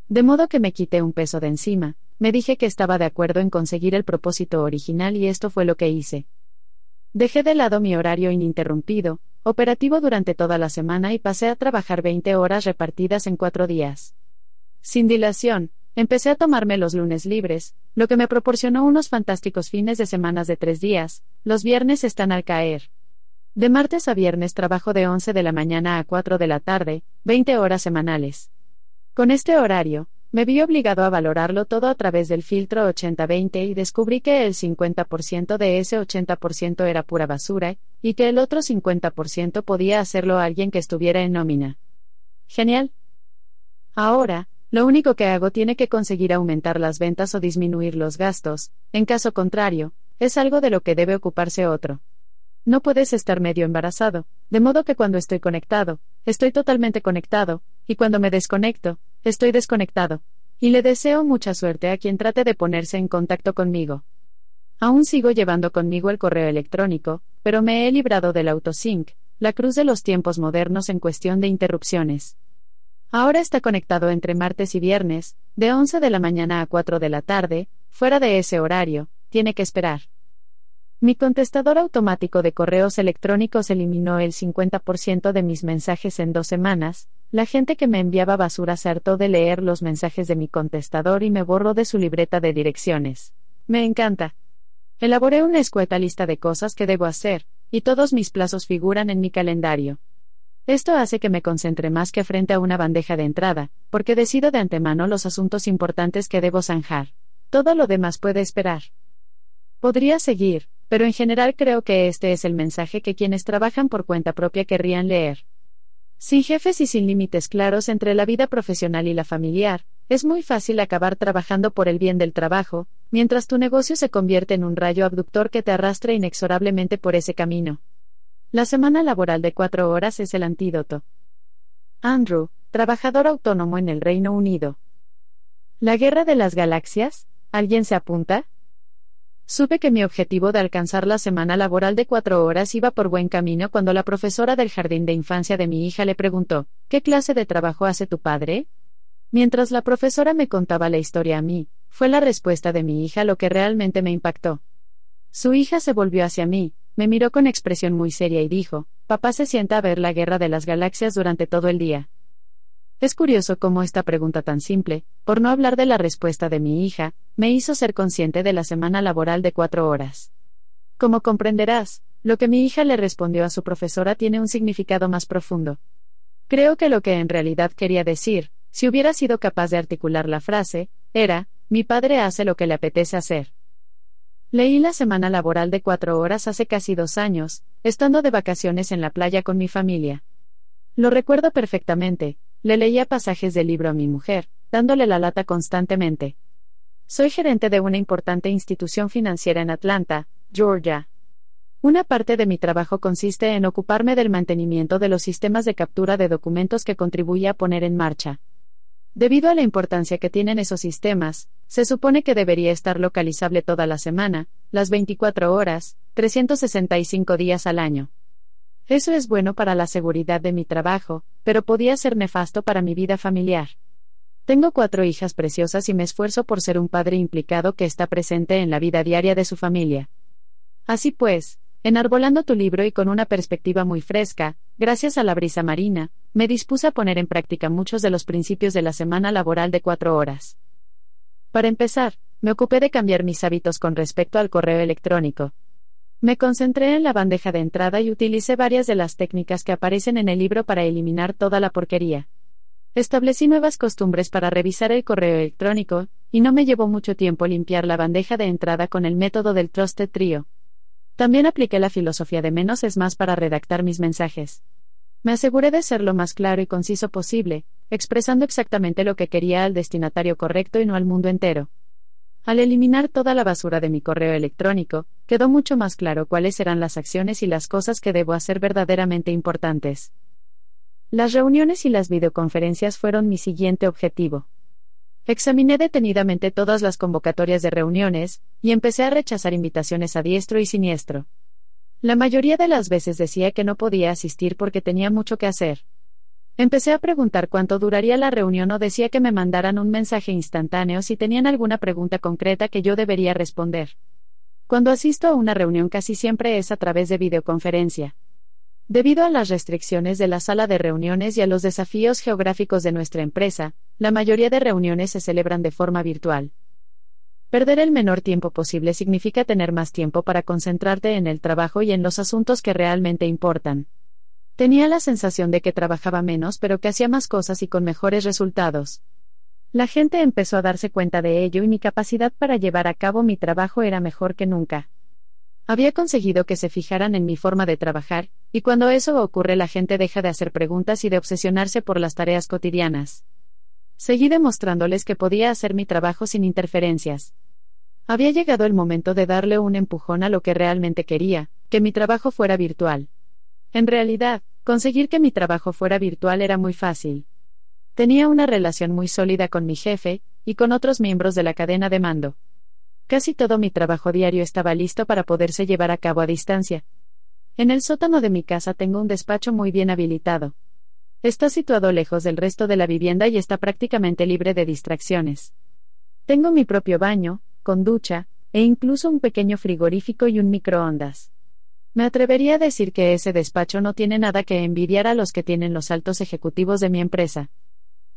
De modo que me quité un peso de encima, me dije que estaba de acuerdo en conseguir el propósito original y esto fue lo que hice. Dejé de lado mi horario ininterrumpido, operativo durante toda la semana y pasé a trabajar 20 horas repartidas en cuatro días. Sin dilación, empecé a tomarme los lunes libres, lo que me proporcionó unos fantásticos fines de semanas de tres días, los viernes están al caer. De martes a viernes trabajo de 11 de la mañana a 4 de la tarde, 20 horas semanales. Con este horario, me vi obligado a valorarlo todo a través del filtro 80-20 y descubrí que el 50% de ese 80% era pura basura, y que el otro 50% podía hacerlo alguien que estuviera en nómina. Genial. Ahora, lo único que hago tiene que conseguir aumentar las ventas o disminuir los gastos, en caso contrario, es algo de lo que debe ocuparse otro. No puedes estar medio embarazado, de modo que cuando estoy conectado, estoy totalmente conectado, y cuando me desconecto, estoy desconectado. Y le deseo mucha suerte a quien trate de ponerse en contacto conmigo. Aún sigo llevando conmigo el correo electrónico, pero me he librado del autosync, la cruz de los tiempos modernos en cuestión de interrupciones. Ahora está conectado entre martes y viernes, de 11 de la mañana a 4 de la tarde, fuera de ese horario, tiene que esperar. Mi contestador automático de correos electrónicos eliminó el 50% de mis mensajes en dos semanas, la gente que me enviaba basura se hartó de leer los mensajes de mi contestador y me borró de su libreta de direcciones. Me encanta. Elaboré una escueta lista de cosas que debo hacer, y todos mis plazos figuran en mi calendario. Esto hace que me concentre más que frente a una bandeja de entrada, porque decido de antemano los asuntos importantes que debo zanjar. Todo lo demás puede esperar. Podría seguir, pero en general creo que este es el mensaje que quienes trabajan por cuenta propia querrían leer. Sin jefes y sin límites claros entre la vida profesional y la familiar, es muy fácil acabar trabajando por el bien del trabajo, mientras tu negocio se convierte en un rayo abductor que te arrastra inexorablemente por ese camino. La semana laboral de cuatro horas es el antídoto. Andrew, trabajador autónomo en el Reino Unido. ¿La guerra de las galaxias? ¿Alguien se apunta? Supe que mi objetivo de alcanzar la semana laboral de cuatro horas iba por buen camino cuando la profesora del jardín de infancia de mi hija le preguntó, ¿qué clase de trabajo hace tu padre? Mientras la profesora me contaba la historia a mí, fue la respuesta de mi hija lo que realmente me impactó. Su hija se volvió hacia mí, me miró con expresión muy seria y dijo, Papá se sienta a ver la guerra de las galaxias durante todo el día. Es curioso cómo esta pregunta tan simple, por no hablar de la respuesta de mi hija, me hizo ser consciente de la semana laboral de cuatro horas. Como comprenderás, lo que mi hija le respondió a su profesora tiene un significado más profundo. Creo que lo que en realidad quería decir, si hubiera sido capaz de articular la frase, era, mi padre hace lo que le apetece hacer. Leí la semana laboral de cuatro horas hace casi dos años, estando de vacaciones en la playa con mi familia. Lo recuerdo perfectamente, le leía pasajes del libro a mi mujer, dándole la lata constantemente. Soy gerente de una importante institución financiera en Atlanta, Georgia. Una parte de mi trabajo consiste en ocuparme del mantenimiento de los sistemas de captura de documentos que contribuye a poner en marcha. Debido a la importancia que tienen esos sistemas, se supone que debería estar localizable toda la semana, las 24 horas, 365 días al año. Eso es bueno para la seguridad de mi trabajo, pero podía ser nefasto para mi vida familiar. Tengo cuatro hijas preciosas y me esfuerzo por ser un padre implicado que está presente en la vida diaria de su familia. Así pues, Enarbolando tu libro y con una perspectiva muy fresca, gracias a la brisa marina, me dispuse a poner en práctica muchos de los principios de la semana laboral de cuatro horas. Para empezar, me ocupé de cambiar mis hábitos con respecto al correo electrónico. Me concentré en la bandeja de entrada y utilicé varias de las técnicas que aparecen en el libro para eliminar toda la porquería. Establecí nuevas costumbres para revisar el correo electrónico, y no me llevó mucho tiempo limpiar la bandeja de entrada con el método del Trusted Trio. También apliqué la filosofía de menos es más para redactar mis mensajes. Me aseguré de ser lo más claro y conciso posible, expresando exactamente lo que quería al destinatario correcto y no al mundo entero. Al eliminar toda la basura de mi correo electrónico, quedó mucho más claro cuáles eran las acciones y las cosas que debo hacer verdaderamente importantes. Las reuniones y las videoconferencias fueron mi siguiente objetivo. Examiné detenidamente todas las convocatorias de reuniones, y empecé a rechazar invitaciones a diestro y siniestro. La mayoría de las veces decía que no podía asistir porque tenía mucho que hacer. Empecé a preguntar cuánto duraría la reunión o decía que me mandaran un mensaje instantáneo si tenían alguna pregunta concreta que yo debería responder. Cuando asisto a una reunión casi siempre es a través de videoconferencia. Debido a las restricciones de la sala de reuniones y a los desafíos geográficos de nuestra empresa, la mayoría de reuniones se celebran de forma virtual. Perder el menor tiempo posible significa tener más tiempo para concentrarte en el trabajo y en los asuntos que realmente importan. Tenía la sensación de que trabajaba menos pero que hacía más cosas y con mejores resultados. La gente empezó a darse cuenta de ello y mi capacidad para llevar a cabo mi trabajo era mejor que nunca. Había conseguido que se fijaran en mi forma de trabajar, y cuando eso ocurre la gente deja de hacer preguntas y de obsesionarse por las tareas cotidianas. Seguí demostrándoles que podía hacer mi trabajo sin interferencias. Había llegado el momento de darle un empujón a lo que realmente quería, que mi trabajo fuera virtual. En realidad, conseguir que mi trabajo fuera virtual era muy fácil. Tenía una relación muy sólida con mi jefe, y con otros miembros de la cadena de mando. Casi todo mi trabajo diario estaba listo para poderse llevar a cabo a distancia. En el sótano de mi casa tengo un despacho muy bien habilitado. Está situado lejos del resto de la vivienda y está prácticamente libre de distracciones. Tengo mi propio baño, con ducha, e incluso un pequeño frigorífico y un microondas. Me atrevería a decir que ese despacho no tiene nada que envidiar a los que tienen los altos ejecutivos de mi empresa.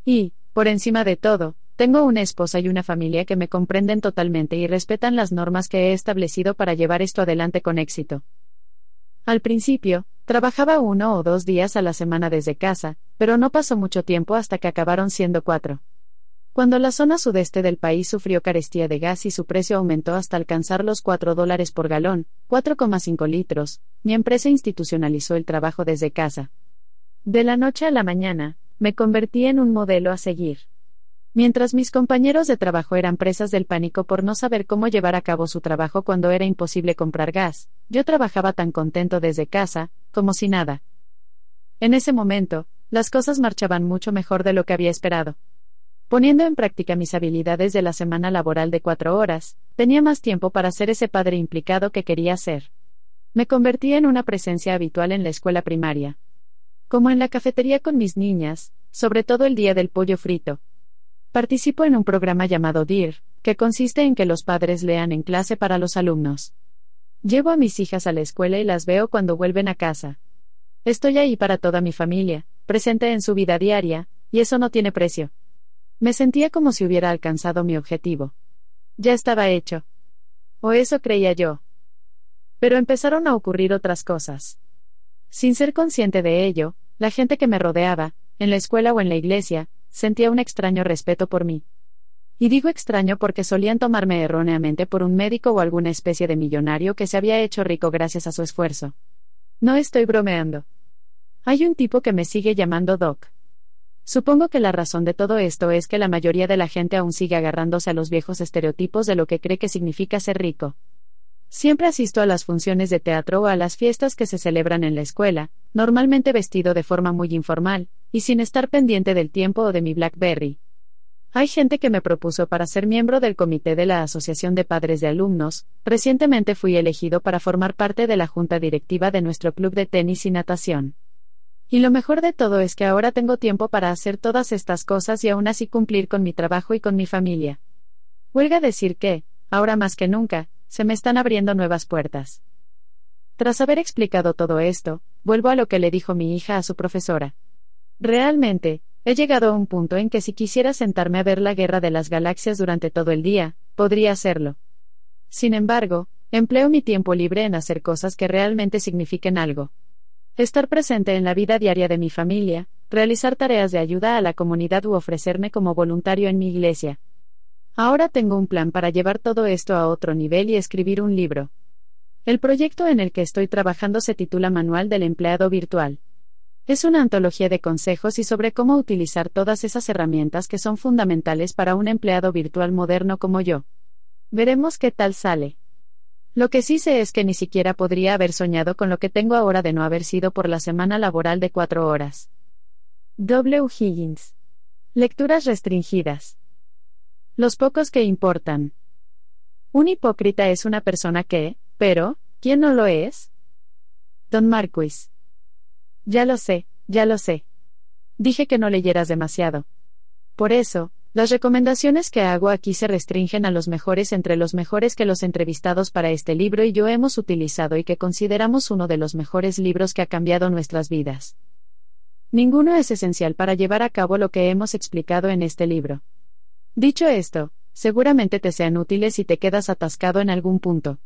Y, por encima de todo, tengo una esposa y una familia que me comprenden totalmente y respetan las normas que he establecido para llevar esto adelante con éxito. Al principio, trabajaba uno o dos días a la semana desde casa, pero no pasó mucho tiempo hasta que acabaron siendo cuatro. Cuando la zona sudeste del país sufrió carestía de gas y su precio aumentó hasta alcanzar los 4 dólares por galón, 4,5 litros, mi empresa institucionalizó el trabajo desde casa. De la noche a la mañana, me convertí en un modelo a seguir. Mientras mis compañeros de trabajo eran presas del pánico por no saber cómo llevar a cabo su trabajo cuando era imposible comprar gas, yo trabajaba tan contento desde casa, como si nada. En ese momento, las cosas marchaban mucho mejor de lo que había esperado. Poniendo en práctica mis habilidades de la semana laboral de cuatro horas, tenía más tiempo para ser ese padre implicado que quería ser. Me convertí en una presencia habitual en la escuela primaria. Como en la cafetería con mis niñas, sobre todo el día del pollo frito, Participo en un programa llamado DIR, que consiste en que los padres lean en clase para los alumnos. Llevo a mis hijas a la escuela y las veo cuando vuelven a casa. Estoy ahí para toda mi familia, presente en su vida diaria, y eso no tiene precio. Me sentía como si hubiera alcanzado mi objetivo. Ya estaba hecho. O eso creía yo. Pero empezaron a ocurrir otras cosas. Sin ser consciente de ello, la gente que me rodeaba, en la escuela o en la iglesia, sentía un extraño respeto por mí. Y digo extraño porque solían tomarme erróneamente por un médico o alguna especie de millonario que se había hecho rico gracias a su esfuerzo. No estoy bromeando. Hay un tipo que me sigue llamando Doc. Supongo que la razón de todo esto es que la mayoría de la gente aún sigue agarrándose a los viejos estereotipos de lo que cree que significa ser rico. Siempre asisto a las funciones de teatro o a las fiestas que se celebran en la escuela, normalmente vestido de forma muy informal, y sin estar pendiente del tiempo o de mi Blackberry. Hay gente que me propuso para ser miembro del comité de la Asociación de Padres de Alumnos, recientemente fui elegido para formar parte de la junta directiva de nuestro club de tenis y natación. Y lo mejor de todo es que ahora tengo tiempo para hacer todas estas cosas y aún así cumplir con mi trabajo y con mi familia. Huelga decir que, ahora más que nunca, se me están abriendo nuevas puertas. Tras haber explicado todo esto, vuelvo a lo que le dijo mi hija a su profesora. Realmente, He llegado a un punto en que si quisiera sentarme a ver la guerra de las galaxias durante todo el día, podría hacerlo. Sin embargo, empleo mi tiempo libre en hacer cosas que realmente signifiquen algo. Estar presente en la vida diaria de mi familia, realizar tareas de ayuda a la comunidad u ofrecerme como voluntario en mi iglesia. Ahora tengo un plan para llevar todo esto a otro nivel y escribir un libro. El proyecto en el que estoy trabajando se titula Manual del Empleado Virtual. Es una antología de consejos y sobre cómo utilizar todas esas herramientas que son fundamentales para un empleado virtual moderno como yo. Veremos qué tal sale. Lo que sí sé es que ni siquiera podría haber soñado con lo que tengo ahora de no haber sido por la semana laboral de cuatro horas. W. Higgins. Lecturas restringidas. Los pocos que importan. Un hipócrita es una persona que, pero, ¿quién no lo es? Don Marquis. Ya lo sé, ya lo sé. Dije que no leyeras demasiado. Por eso, las recomendaciones que hago aquí se restringen a los mejores entre los mejores que los entrevistados para este libro y yo hemos utilizado y que consideramos uno de los mejores libros que ha cambiado nuestras vidas. Ninguno es esencial para llevar a cabo lo que hemos explicado en este libro. Dicho esto, seguramente te sean útiles si te quedas atascado en algún punto.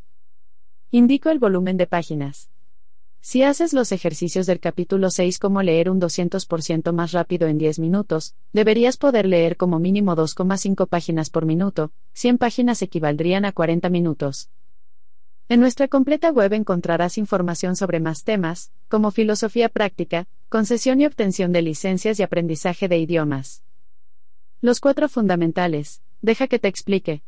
Indico el volumen de páginas. Si haces los ejercicios del capítulo 6 como leer un 200% más rápido en 10 minutos, deberías poder leer como mínimo 2,5 páginas por minuto, 100 páginas equivaldrían a 40 minutos. En nuestra completa web encontrarás información sobre más temas, como filosofía práctica, concesión y obtención de licencias y aprendizaje de idiomas. Los cuatro fundamentales, deja que te explique.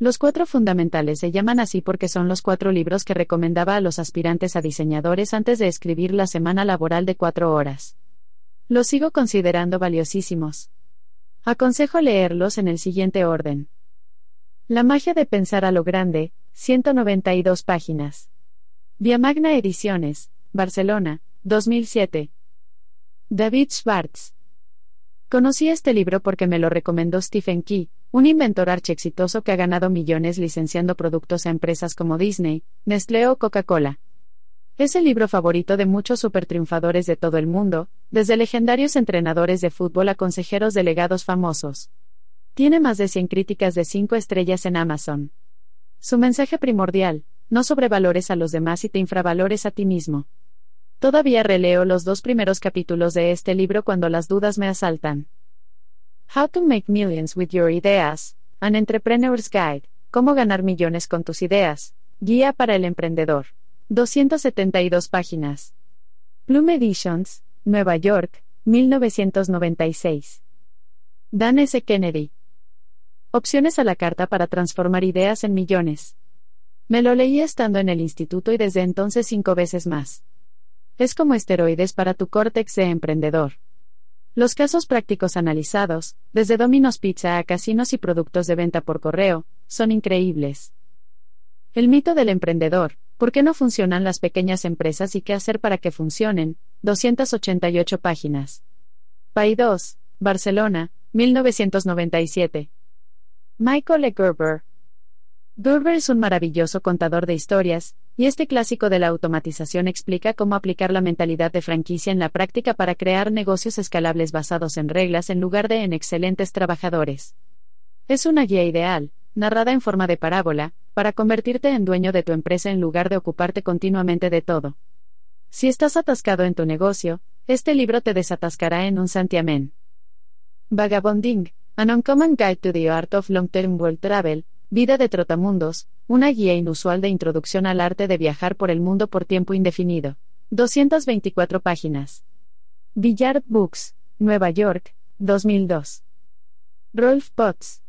Los cuatro fundamentales se llaman así porque son los cuatro libros que recomendaba a los aspirantes a diseñadores antes de escribir la semana laboral de cuatro horas. Los sigo considerando valiosísimos. Aconsejo leerlos en el siguiente orden. La magia de pensar a lo grande, 192 páginas. Via Magna Ediciones, Barcelona, 2007. David Schwartz. Conocí este libro porque me lo recomendó Stephen Key, un inventor archiexitoso que ha ganado millones licenciando productos a empresas como Disney, Nestlé o Coca-Cola. Es el libro favorito de muchos supertriunfadores de todo el mundo, desde legendarios entrenadores de fútbol a consejeros delegados famosos. Tiene más de 100 críticas de 5 estrellas en Amazon. Su mensaje primordial, no sobrevalores a los demás y te infravalores a ti mismo. Todavía releo los dos primeros capítulos de este libro cuando las dudas me asaltan. How to Make Millions with Your Ideas, An Entrepreneur's Guide, Cómo ganar millones con tus ideas, Guía para el emprendedor. 272 páginas. Bloom Editions, Nueva York, 1996. Dan S. Kennedy. Opciones a la carta para transformar ideas en millones. Me lo leí estando en el instituto y desde entonces cinco veces más. Es como esteroides para tu córtex de emprendedor. Los casos prácticos analizados, desde Domino's Pizza a casinos y productos de venta por correo, son increíbles. El mito del emprendedor, ¿por qué no funcionan las pequeñas empresas y qué hacer para que funcionen? 288 páginas. PAI 2, Barcelona, 1997. Michael E. Gerber, Gerber es un maravilloso contador de historias, y este clásico de la automatización explica cómo aplicar la mentalidad de franquicia en la práctica para crear negocios escalables basados en reglas en lugar de en excelentes trabajadores. Es una guía ideal, narrada en forma de parábola, para convertirte en dueño de tu empresa en lugar de ocuparte continuamente de todo. Si estás atascado en tu negocio, este libro te desatascará en un santiamén. Vagabonding, An Uncommon Guide to the Art of Long-Term World Travel, Vida de Trotamundos, una guía inusual de introducción al arte de viajar por el mundo por tiempo indefinido. 224 páginas. Villard Books, Nueva York, 2002. Rolf Potts.